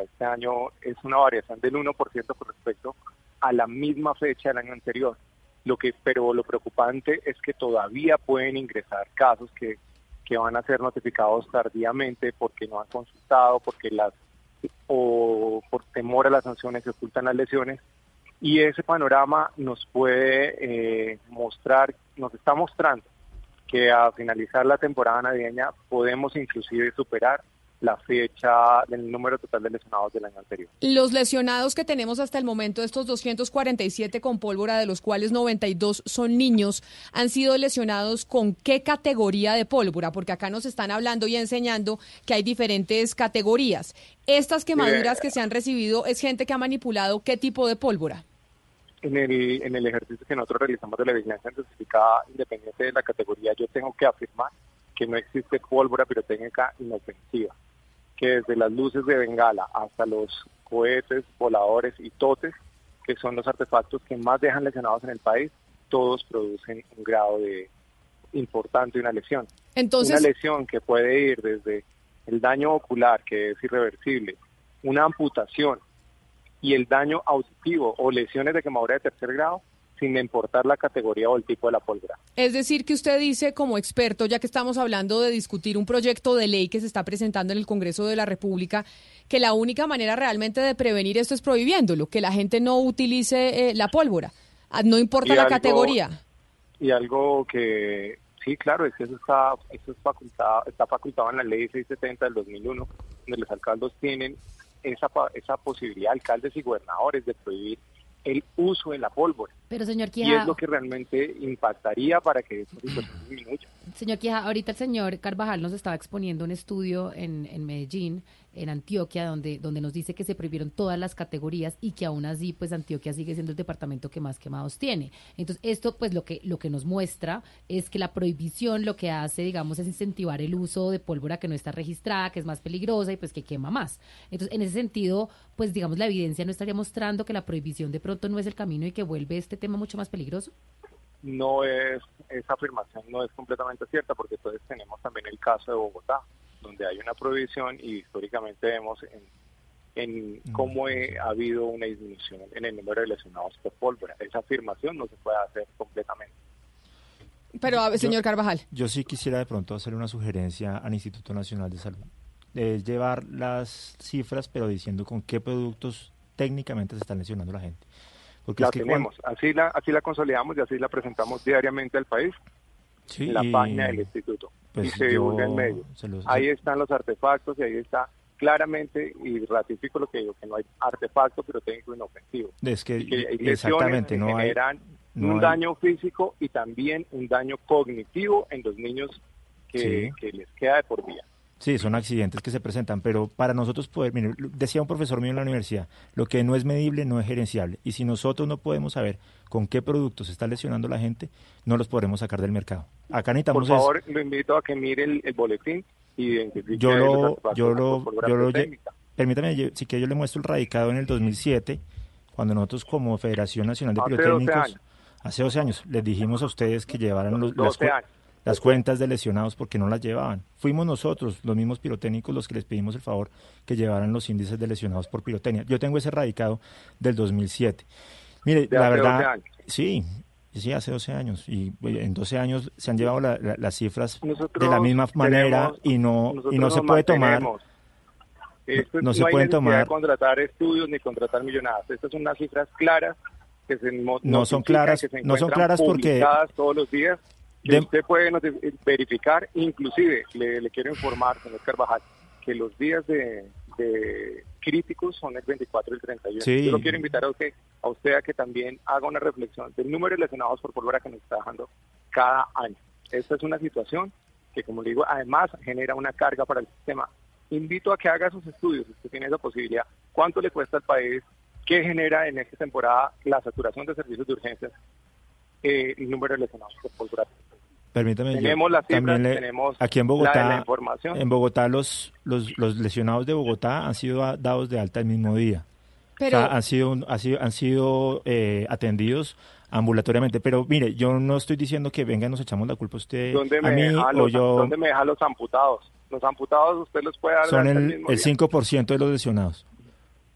este año es una variación del 1% con respecto a la misma fecha del año anterior. Lo que, pero lo preocupante es que todavía pueden ingresar casos que, que van a ser notificados tardíamente porque no han consultado, porque las o por temor a las sanciones se ocultan las lesiones. Y ese panorama nos puede eh, mostrar, nos está mostrando que a finalizar la temporada navideña podemos inclusive superar la fecha del número total de lesionados del año anterior. Los lesionados que tenemos hasta el momento, estos 247 con pólvora, de los cuales 92 son niños, han sido lesionados con qué categoría de pólvora, porque acá nos están hablando y enseñando que hay diferentes categorías. Estas quemaduras que se han recibido es gente que ha manipulado qué tipo de pólvora. En el, en el ejercicio que nosotros realizamos de la vigilancia intensificada, independiente de la categoría, yo tengo que afirmar que no existe pólvora pirotécnica inofensiva que desde las luces de bengala hasta los cohetes, voladores y totes, que son los artefactos que más dejan lesionados en el país, todos producen un grado de importante una lesión. Entonces, una lesión que puede ir desde el daño ocular, que es irreversible, una amputación y el daño auditivo o lesiones de quemadura de tercer grado, sin importar la categoría o el tipo de la pólvora. Es decir, que usted dice como experto, ya que estamos hablando de discutir un proyecto de ley que se está presentando en el Congreso de la República, que la única manera realmente de prevenir esto es prohibiéndolo, que la gente no utilice eh, la pólvora, ah, no importa la categoría. Y algo que sí, claro, es que eso está, eso es facultado, está facultado en la ley 670 del 2001, donde los alcaldes tienen esa, esa posibilidad, alcaldes y gobernadores, de prohibir el uso de la pólvora. Pero señor Y es lo que realmente impactaría para que esta situación disminuya. Señor Quija, ahorita el señor Carvajal nos estaba exponiendo un estudio en, en Medellín en Antioquia, donde, donde nos dice que se prohibieron todas las categorías y que aún así, pues Antioquia sigue siendo el departamento que más quemados tiene. Entonces, esto, pues lo que, lo que nos muestra es que la prohibición lo que hace, digamos, es incentivar el uso de pólvora que no está registrada, que es más peligrosa y pues que quema más. Entonces, en ese sentido, pues digamos, la evidencia no estaría mostrando que la prohibición de pronto no es el camino y que vuelve este tema mucho más peligroso no es, esa afirmación no es completamente cierta porque entonces tenemos también el caso de Bogotá, donde hay una prohibición y históricamente vemos en, mm, cómo ha habido una disminución en el número de lesionados por pólvora. Esa afirmación no se puede hacer completamente. Pero, señor Carvajal. Yo sí quisiera de pronto hacer una sugerencia al Instituto Nacional de Salud. Es llevar las cifras, pero diciendo con qué productos técnicamente se están lesionando la gente. Porque la tenemos, así, la, así la consolidamos y así la presentamos diariamente al país en la página del instituto pues y se divulga en medio. Ahí están los artefactos y ahí está claramente, y ratifico lo que digo, que no hay artefacto pirotécnico inofensivo. Es que, exactamente, no generan un daño físico y también un daño cognitivo en los niños que, que les queda de por vida. Sí, son accidentes que se presentan, pero para nosotros poder, mire, decía un profesor mío en la universidad, lo que no es medible no es gerenciable. Y si nosotros no podemos saber con qué productos se está lesionando la gente, no los podremos sacar del mercado. Acá necesitamos... Por favor, lo invito a que mire el, boletín y identifique... Yo lo... Yo lo, yo lo permítame, si que yo le muestro el radicado en el 2007, cuando nosotros como Federación Nacional de Pirotécnicos... Hace 12 años. Les dijimos a ustedes que llevaran los... 12 años las cuentas de lesionados porque no las llevaban. Fuimos nosotros, los mismos pirotécnicos, los que les pedimos el favor que llevaran los índices de lesionados por pirotecnia. Yo tengo ese radicado del 2007. Mire, la verdad, sí, sí, hace 12 años. Y en 12 años se han llevado las cifras de la misma manera y no, y no se puede tomar. no, se pueden tomar. contratar estudios ni contratar millonadas. Estas son unas cifras claras que se no son claras, no son claras porque todos los días que usted puede verificar, inclusive le, quiero informar, señor Carvajal, que los días de, críticos son el 24 y el 31. Yo lo quiero invitar a usted, a usted a que también haga una reflexión del número de lesionados por pólvora que nos está dejando cada año. Esta es una situación que, como le digo, además genera una carga para el sistema. Invito a que haga sus estudios, usted tiene esa posibilidad. ¿Cuánto le cuesta al país? ¿Qué genera en esta temporada la saturación de servicios de urgencias? Eh, el número de lesionados por pólvora. Permítame, tenemos las cifras, tenemos aquí en Bogotá, En Bogotá los, los, los, lesionados de Bogotá han sido dados de alta el mismo día. Pero, han sido, han sido, han sido eh, atendidos ambulatoriamente. Pero mire, yo no estoy diciendo que venga y nos echamos la culpa a usted, ¿Dónde a mí o yo. ¿Dónde me deja los amputados? Los amputados usted los puede dar. Son el, el 5% de los lesionados.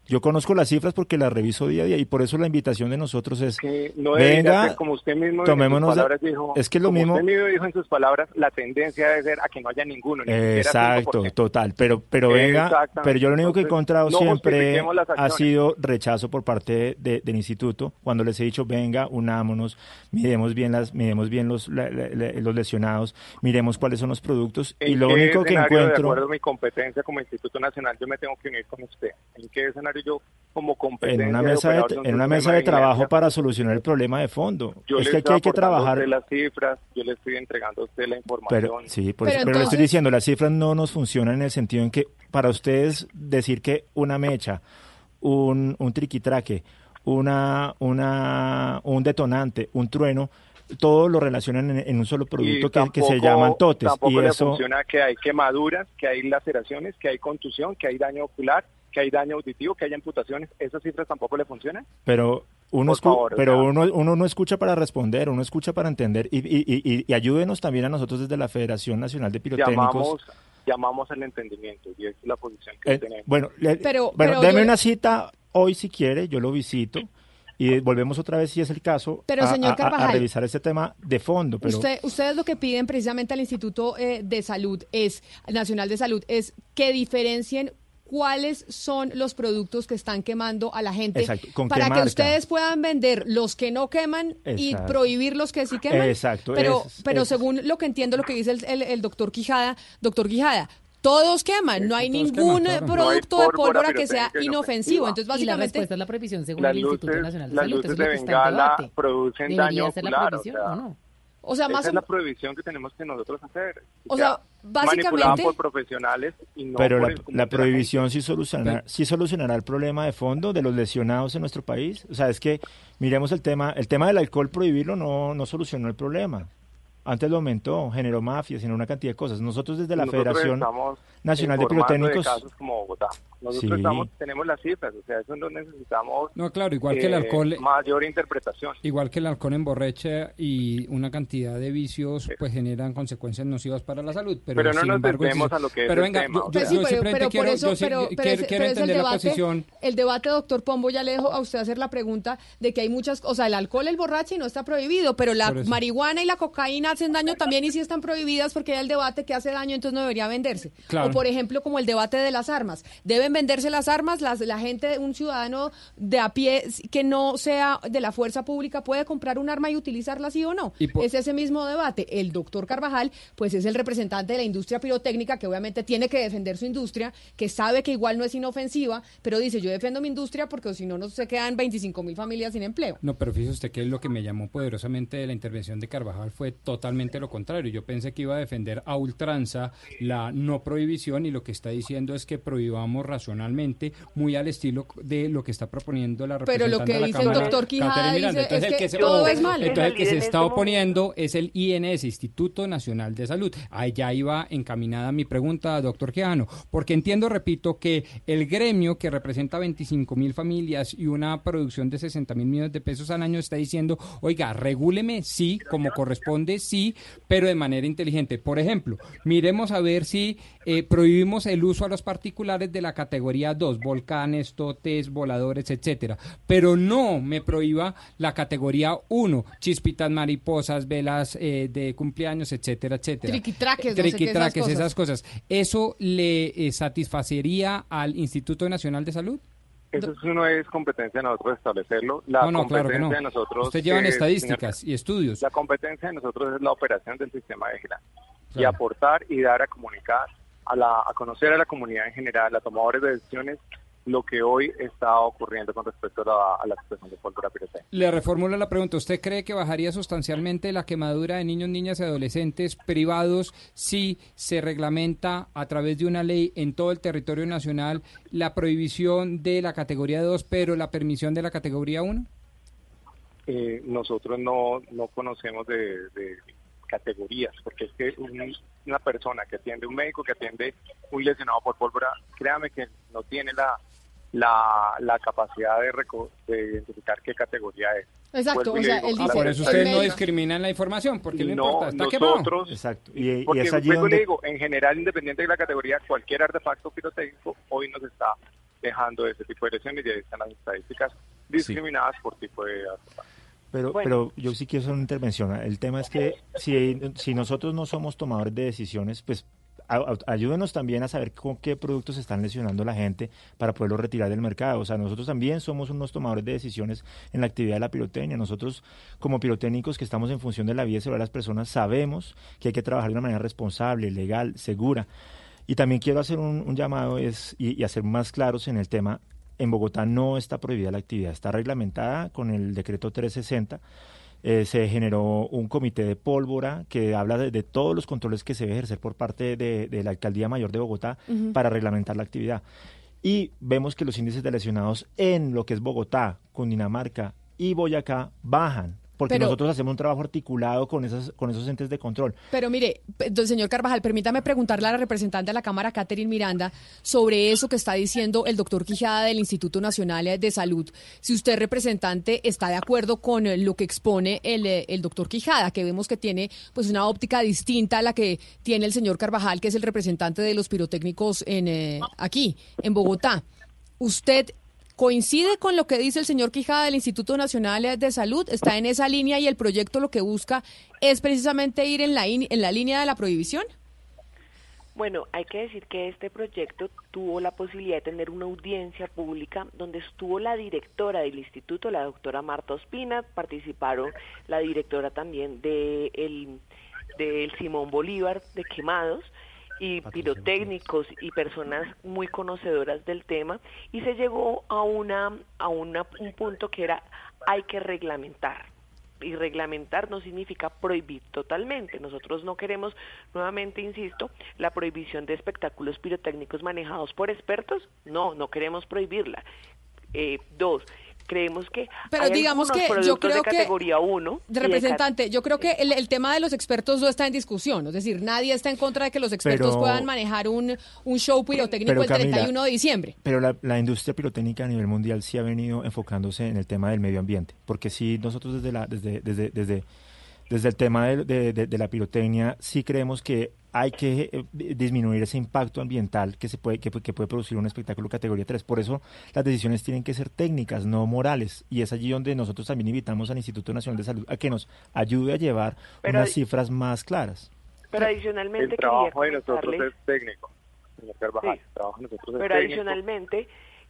Yo conozco las cifras porque las reviso día a día y por eso la invitación de nosotros es no venga, como usted mismo tomémonos dijo, es que es lo mismo. Usted mismo dijo en sus palabras, la tendencia debe ser a que no haya ninguno. Exacto, total. Pero, pero venga, pero yo lo único que he encontrado siempre ha sido rechazo por parte del instituto cuando les he dicho venga, unámonos, miremos bien las, miremos bien los, los lesionados, miremos cuáles son los productos y lo único que encuentro. De acuerdo a mi competencia como Instituto Nacional, yo me tengo que unir con usted. ¿En qué escenario yo como competencia? En una mesa de, en una mesa de trabajo para solucionar el problema de fondo. Yo es que aquí hay que trabajar. las cifras, yo le estoy entregando a usted la información. Pero, sí, pero, le estoy diciendo, las cifras no nos funcionan en el sentido en que para ustedes decir que una mecha, un, un triquitraque, una, una, un detonante, un trueno, todo lo relacionan en, un solo producto que, se llaman totes. y eso funciona que hay quemaduras, que hay laceraciones, que hay contusión, que hay daño ocular, que hay daño auditivo, que hay amputaciones. ¿Esas cifras tampoco le funcionan? Pero uno, pero uno, uno no escucha para responder, uno escucha para entender y, y, y, ayúdenos también a nosotros desde la Federación Nacional de Pirotécnicos. Llamamos, al entendimiento y es la posición que eh, tenemos. Bueno, pero, bueno déme una cita hoy si quiere, yo lo visito y volvemos otra vez, si es el caso, a, revisar este tema de fondo. Pero... Usted, ustedes lo que piden precisamente al Instituto eh, de Salud es Nacional de Salud es que diferencien cuáles son los productos que están quemando a la gente para que ustedes puedan vender los que no queman y prohibir los que sí queman. Exacto. Pero, pero según lo que entiendo, lo que dice el, el doctor Quijada, doctor Quijada, todos queman, no hay ningún producto de pólvora que sea inofensivo. Entonces, básicamente. Y la respuesta es la prohibición según el Instituto Nacional de Salud. Las luces de bengala producen daño ocular. O sea, no? O sea, más Esa es la prohibición que tenemos que nosotros hacer. O sea, básicamente por profesionales y no Pero la, la, prohibición sí solucionará, sí solucionará el problema de fondo de los lesionados en nuestro país. O sea, es que miremos el tema, el tema del alcohol prohibirlo no no solucionó el problema. Antes lo aumentó, generó mafias, generó una cantidad de cosas. Nosotros desde la Federación Nacional de Pirotécnicos... De casos como Bogotá. Nosotros estamos, tenemos las cifras, o sea, eso no necesitamos... No, claro, igual que el eh, alcohol... Mayor interpretación. Igual que el alcohol emborrecha y una cantidad de vicios, pues generan consecuencias nocivas para la salud. Pero, pero no nos embargo, a lo que pero es venga, Yo, pero, por eso, pero, quiero, entender la posición. El debate, doctor Pombo, ya le dejo a usted hacer la pregunta de que hay muchas... O sea, el alcohol, el borracho y no está prohibido, pero la marihuana y la cocaína hacen daño también y si están prohibidas porque hay el debate que hace daño, entonces no debería venderse. O por ejemplo, como el debate de las armas. Deben venderse las armas, las, la gente, un ciudadano de a pie que no sea de la fuerza pública puede comprar un arma y utilizarla sí o no. Es ese mismo debate. El doctor Carvajal, pues es el representante de la industria pirotécnica que obviamente tiene que defender su industria, que sabe que igual no es inofensiva, pero dice yo defiendo mi industria porque si no, no se quedan 25 mil familias sin empleo. No, pero fíjese usted que lo que me llamó poderosamente de la intervención de Carvajal fue totalmente lo contrario. Yo pensé que iba a defender a ultranza la no prohibición y lo que está diciendo es que prohibamos racionalmente, muy al estilo de lo que está proponiendo la representante Pero lo que dice el doctor Quijada dice es que, se, todo es malo. Entonces el que se está oponiendo es el INS, Instituto Nacional de Salud. Allá iba encaminada mi pregunta, doctor Quijano, porque entiendo, repito, que el gremio que representa 25 mil familias y una producción de 60 mil millones de pesos al año está diciendo, oiga, regúleme, sí, como corresponde, sí, pero de manera inteligente. Por ejemplo, miremos a ver si eh, prohibimos el uso a los particulares de la categoría 2, volcanes, totes, voladores, etcétera, pero no me prohíba la categoría 1, chispitas, mariposas, velas eh, de cumpleaños, etcétera, etcétera. Triquitraques, Triquitraques, esas, esas cosas. ¿Eso le eh, satisfacería al Instituto Nacional de Salud? Eso no es competencia de nosotros establecerlo. La no, no, claro que no. De nosotros Usted llevan estadísticas y estudios. La competencia de nosotros es la operación del sistema de vigilancia y aportar y dar a comunicar, a, la, a conocer a la comunidad en general, a tomadores de decisiones, lo que hoy está ocurriendo con respecto a la, situación de pólvora pirotécnica. Le reformulo la pregunta. ¿Usted cree que bajaría sustancialmente la quemadura de niños, niñas y adolescentes privados si se reglamenta a través de una ley en todo el territorio nacional la prohibición de la categoría 2, pero la permisión de la categoría 1? Eh, nosotros no, no conocemos de, categorías, porque es que una persona que atiende, un médico que atiende un lesionado por pólvora, créame que no tiene la, la, la capacidad de, de identificar qué categoría es. Exacto, o sea, ah, por eso ustedes no discriminan la información, porque no, importa, está nosotros, Exacto. Y, porque es allí donde... le digo, en general, independiente de la categoría, cualquier artefacto pirotécnico hoy nos está dejando ese tipo de lesiones y ahí están las estadísticas discriminadas por tipo de pero, pero yo sí quiero hacer una intervención. El tema es que si, si nosotros no somos tomadores de decisiones, pues ayúdenos también a saber con qué productos están lesionando la gente para poderlo retirar del mercado. O sea, nosotros también somos unos tomadores de decisiones en la actividad de la pirotecnia. Nosotros, como pirotécnicos que estamos en función de la vida y de las personas, sabemos que hay que trabajar de una manera responsable, legal, segura. Y también quiero hacer un, llamado es, y, y hacer más claros en el tema. En Bogotá no está prohibida la actividad, está reglamentada con el decreto 360 eh, se generó un comité de pólvora que habla de, todos los controles que se debe ejercer por parte de, la Alcaldía Mayor de Bogotá para reglamentar la actividad. Y vemos que los índices de lesionados en lo que es Bogotá, Cundinamarca y Boyacá bajan porque nosotros hacemos un trabajo articulado con esas con esos entes de control. Pero mire, señor Carvajal, permítame preguntarle a la representante de la Cámara, Catherine Miranda, sobre eso que está diciendo el doctor Quijada del Instituto Nacional de Salud. Si usted, representante, está de acuerdo con lo que expone el, el doctor Quijada, que vemos que tiene pues una óptica distinta a la que tiene el señor Carvajal, que es el representante de los pirotécnicos en eh, aquí, en Bogotá. ¿Usted ¿Coincide con lo que dice el señor Quijada del Instituto Nacional de Salud? ¿Está en esa línea y el proyecto lo que busca es precisamente ir en la, en la línea de la prohibición? Bueno, hay que decir que este proyecto tuvo la posibilidad de tener una audiencia pública donde estuvo la directora del instituto, la doctora Marta Ospina, participaron la directora también de el, del Simón Bolívar de Quemados, y pirotécnicos y personas muy conocedoras del tema y se llegó a una a una, un punto que era hay que reglamentar y reglamentar no significa prohibir totalmente. Nosotros no queremos, nuevamente insisto, la prohibición de espectáculos pirotécnicos manejados por expertos. No, no queremos prohibirla. Eh, dos, creemos que pero digamos que yo creo de categoría 1 representante yo creo que el, tema de los expertos no está en discusión es decir nadie está en contra de que los expertos puedan manejar un, un show pirotécnico el 31 de diciembre. pero la, industria pirotécnica a nivel mundial sí ha venido enfocándose en el tema del medio ambiente porque si nosotros desde la desde desde desde desde el tema de, de, la pirotecnia sí creemos que hay que eh, disminuir ese impacto ambiental que se puede que, puede producir un espectáculo categoría 3. Por eso las decisiones tienen que ser técnicas, no morales. Y es allí donde nosotros también invitamos al Instituto Nacional de Salud a que nos ayude a llevar unas cifras más claras. Pero adicionalmente el trabajo de nosotros es técnico. pero adicionalmente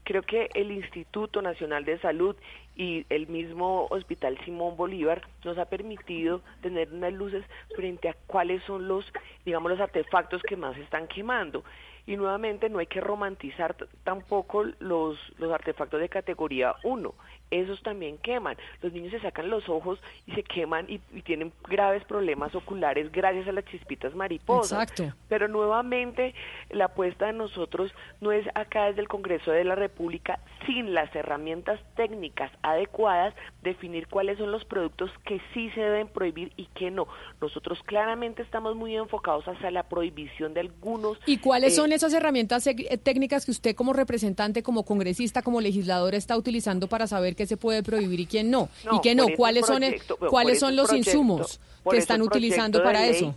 creo que el Instituto Nacional de Salud y el mismo Hospital Simón Bolívar nos ha permitido tener unas luces frente a cuáles son los, digamos, los artefactos que más están quemando. Y nuevamente no hay que romantizar tampoco los, los artefactos de categoría 1 esos también queman. Los niños se sacan los ojos y se queman y, tienen graves problemas oculares gracias a las chispitas mariposas. Exacto. Pero nuevamente la apuesta de nosotros no es acá desde el Congreso de la República, sin las herramientas técnicas adecuadas, definir cuáles son los productos que sí se deben prohibir y que no. Nosotros claramente estamos muy enfocados hacia la prohibición de algunos. ¿Y cuáles son eh, esas herramientas técnicas que usted como representante, como congresista, como legislador está utilizando para saber qué se puede prohibir y quién no. y qué no, cuáles son, cuáles son los insumos que están utilizando para eso.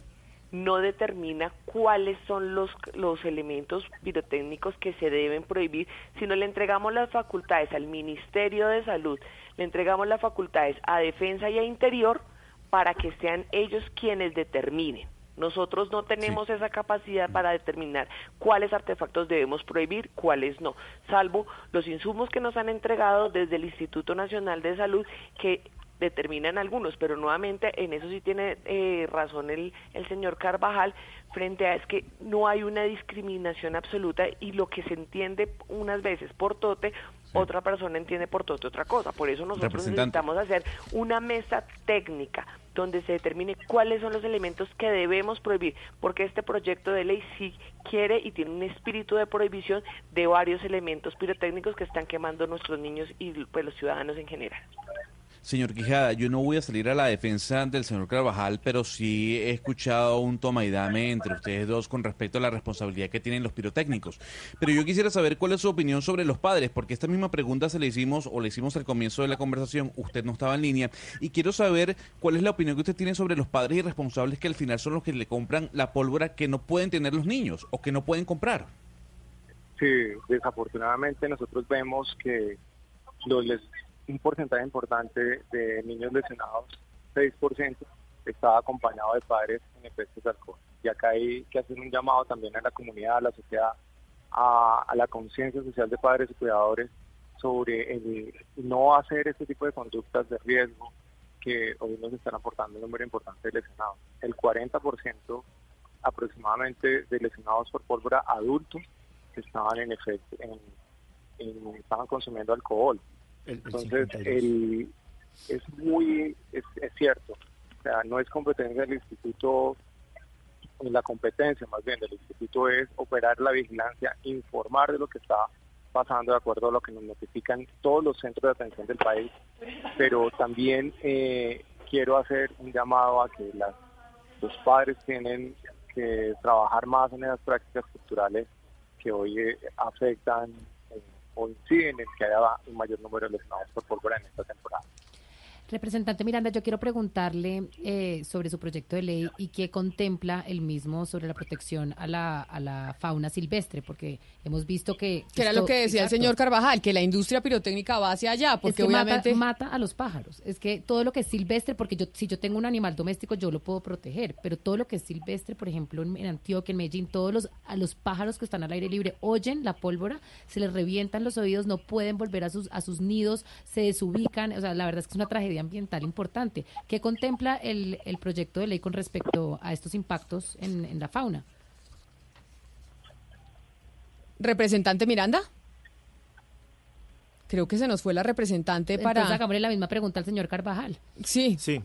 No determina cuáles son los, los elementos pirotécnicos que se deben prohibir, sino le entregamos las facultades al Ministerio de Salud, le entregamos las facultades a Defensa y a Interior para que sean ellos quienes determinen. Nosotros no tenemos esa capacidad para determinar cuáles artefactos debemos prohibir, cuáles no, salvo los insumos que nos han entregado desde el Instituto Nacional de Salud que determinan algunos, pero nuevamente en eso sí tiene eh, razón el, el señor Carvajal frente a es que no hay una discriminación absoluta y lo que se entiende unas veces por tote, otra persona entiende por tote otra cosa. Por eso nosotros necesitamos hacer una mesa técnica donde se determine cuáles son los elementos que debemos prohibir, porque este proyecto de ley sí quiere y tiene un espíritu de prohibición de varios elementos pirotécnicos que están quemando nuestros niños y pues, los ciudadanos en general. Señor Quijada, yo no voy a salir a la defensa del señor Carvajal, pero sí he escuchado un toma y dame entre ustedes dos con respecto a la responsabilidad que tienen los pirotécnicos. Pero yo quisiera saber cuál es su opinión sobre los padres, porque esta misma pregunta se le hicimos o le hicimos al comienzo de la conversación, usted no estaba en línea, y quiero saber cuál es la opinión que usted tiene sobre los padres irresponsables que al final son los que le compran la pólvora que no pueden tener los niños o que no pueden comprar. Sí, desafortunadamente nosotros vemos que los un porcentaje importante de niños lesionados, 6%, estaba acompañado de padres en efectos de alcohol. Y acá hay que hacer un llamado también a la comunidad, a la sociedad, a, la conciencia social de padres y cuidadores sobre el no hacer este tipo de conductas de riesgo que hoy nos están aportando un número importante de lesionados. El 40% aproximadamente de lesionados por pólvora adultos estaban en efecto, en, estaban consumiendo alcohol. Entonces, es muy, es, cierto, o sea, no es competencia del instituto, la competencia más bien del instituto es operar la vigilancia, informar de lo que está pasando de acuerdo a lo que nos notifican todos los centros de atención del país, pero también eh, quiero hacer un llamado a que las, los padres tienen que trabajar más en esas prácticas culturales que hoy eh, afectan o inciden en que haya un mayor número de lesionados por pólvora en esta temporada. Representante Miranda, yo quiero preguntarle eh, sobre su proyecto de ley y qué contempla el mismo sobre la protección a la, a la fauna silvestre, porque hemos visto que... Que era lo que decía el señor Carvajal, que la industria pirotécnica va hacia allá, porque obviamente... Mata, a los pájaros. Es que todo lo que es silvestre, porque yo si yo tengo un animal doméstico, yo lo puedo proteger, pero todo lo que es silvestre, por ejemplo, en, Antioquia, en Medellín, todos los, a los pájaros que están al aire libre oyen la pólvora, se les revientan los oídos, no pueden volver a sus, a sus nidos, se desubican, o sea, la verdad es que es una tragedia ambiental importante. ¿Qué contempla el, el proyecto de ley con respecto a estos impactos en, la fauna? Representante Miranda. Creo que se nos fue la representante para... Entonces hagámosle la misma pregunta al señor Carvajal. Sí. Sí.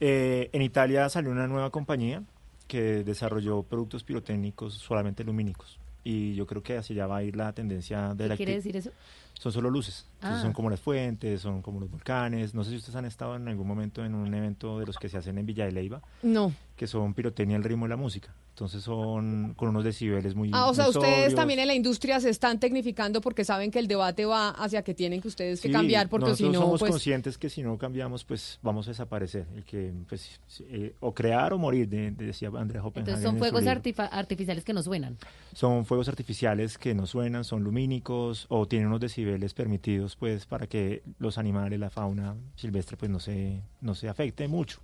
Eh, en Italia salió una nueva compañía que desarrolló productos pirotécnicos solamente lumínicos. Y yo creo que así ya va a ir la tendencia de ¿Qué la... quiere decir eso? Son solo luces. Son ah. como las fuentes, son como los volcanes. No sé si ustedes han estado en algún momento en un evento de los que se hacen en Villa de Leyva. No. Que son pirotecnia al ritmo de la música. Entonces son con unos decibeles muy Ah, o sea, ustedes también en la industria se están tecnificando porque saben que el debate va hacia que tienen que ustedes que cambiar porque si no somos pues conscientes que si no cambiamos pues vamos a desaparecer y que pues eh, o crear o morir decía Andrea Hoppenhagen. Entonces son fuegos artificiales que no suenan. Son fuegos artificiales que no suenan, son lumínicos o tienen unos decibeles permitidos pues para que los animales, la fauna silvestre pues no se no se afecte mucho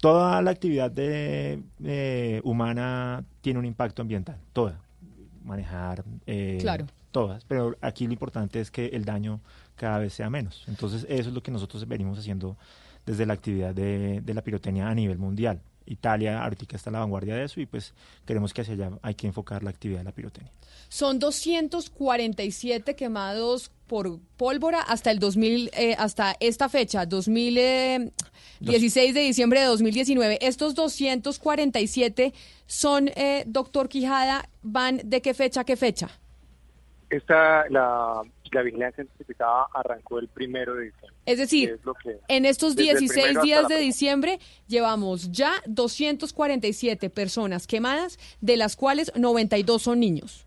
toda la actividad de, humana tiene un impacto ambiental, toda. Manejar, eh, claro. todas. Pero aquí lo importante es que el daño cada vez sea menos. Entonces, eso es lo que nosotros venimos haciendo desde la actividad de, de la pirotecnia a nivel mundial. Italia ahorita está a la vanguardia de eso y pues queremos que hacia allá hay que enfocar la actividad de la pirotecnia. Son 247 quemados por pólvora hasta el 2000 eh, hasta esta fecha, 2016 eh, de diciembre de 2019. Estos 247 son eh, doctor Quijada, van de qué fecha a qué fecha? Esta la la vigilancia certificada arrancó el primero de diciembre. Es decir, en estos 16 días de diciembre llevamos ya 247 personas quemadas, de las cuales 92 son niños.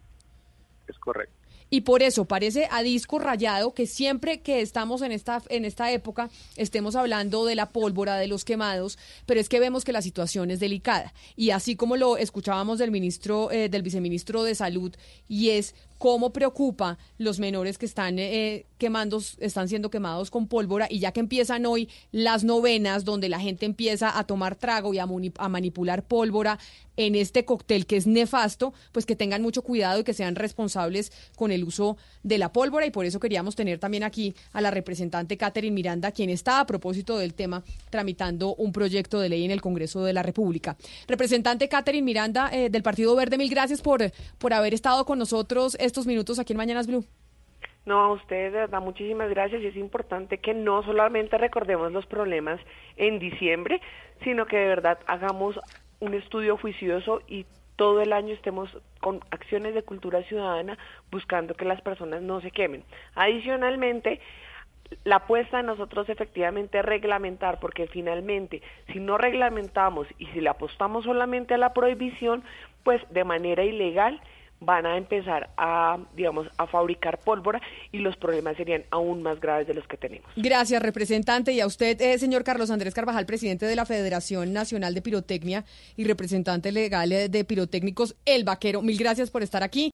Es correcto. Y por eso parece a disco rayado que siempre que estamos en esta, en esta época estemos hablando de la pólvora, de los quemados, pero es que vemos que la situación es delicada. Y así como lo escuchábamos del ministro, eh, del viceministro de Salud, y es cómo preocupa los menores que están eh, quemando, están siendo quemados con pólvora y ya que empiezan hoy las novenas donde la gente empieza a tomar trago y a, a, manipular pólvora en este cóctel que es nefasto, pues que tengan mucho cuidado y que sean responsables con el uso de la pólvora y por eso queríamos tener también aquí a la representante Catherine Miranda, quien está a propósito del tema tramitando un proyecto de ley en el Congreso de la República. Representante Catherine Miranda eh, del Partido Verde, mil gracias por, por haber estado con nosotros estos minutos aquí en Mañanas Blue. No, a ustedes de verdad muchísimas gracias y es importante que no solamente recordemos los problemas en diciembre, sino que de verdad hagamos un estudio juicioso y todo el año estemos con acciones de cultura ciudadana buscando que las personas no se quemen. Adicionalmente, la apuesta de nosotros efectivamente es reglamentar, porque finalmente si no reglamentamos y si le apostamos solamente a la prohibición, pues de manera ilegal van a empezar a, digamos, a fabricar pólvora y los problemas serían aún más graves de los que tenemos. Gracias, representante. Y a usted, eh, señor Carlos Andrés Carvajal, presidente de la Federación Nacional de Pirotecnia y representante legal eh, de Pirotécnicos El Vaquero. Mil gracias por estar aquí.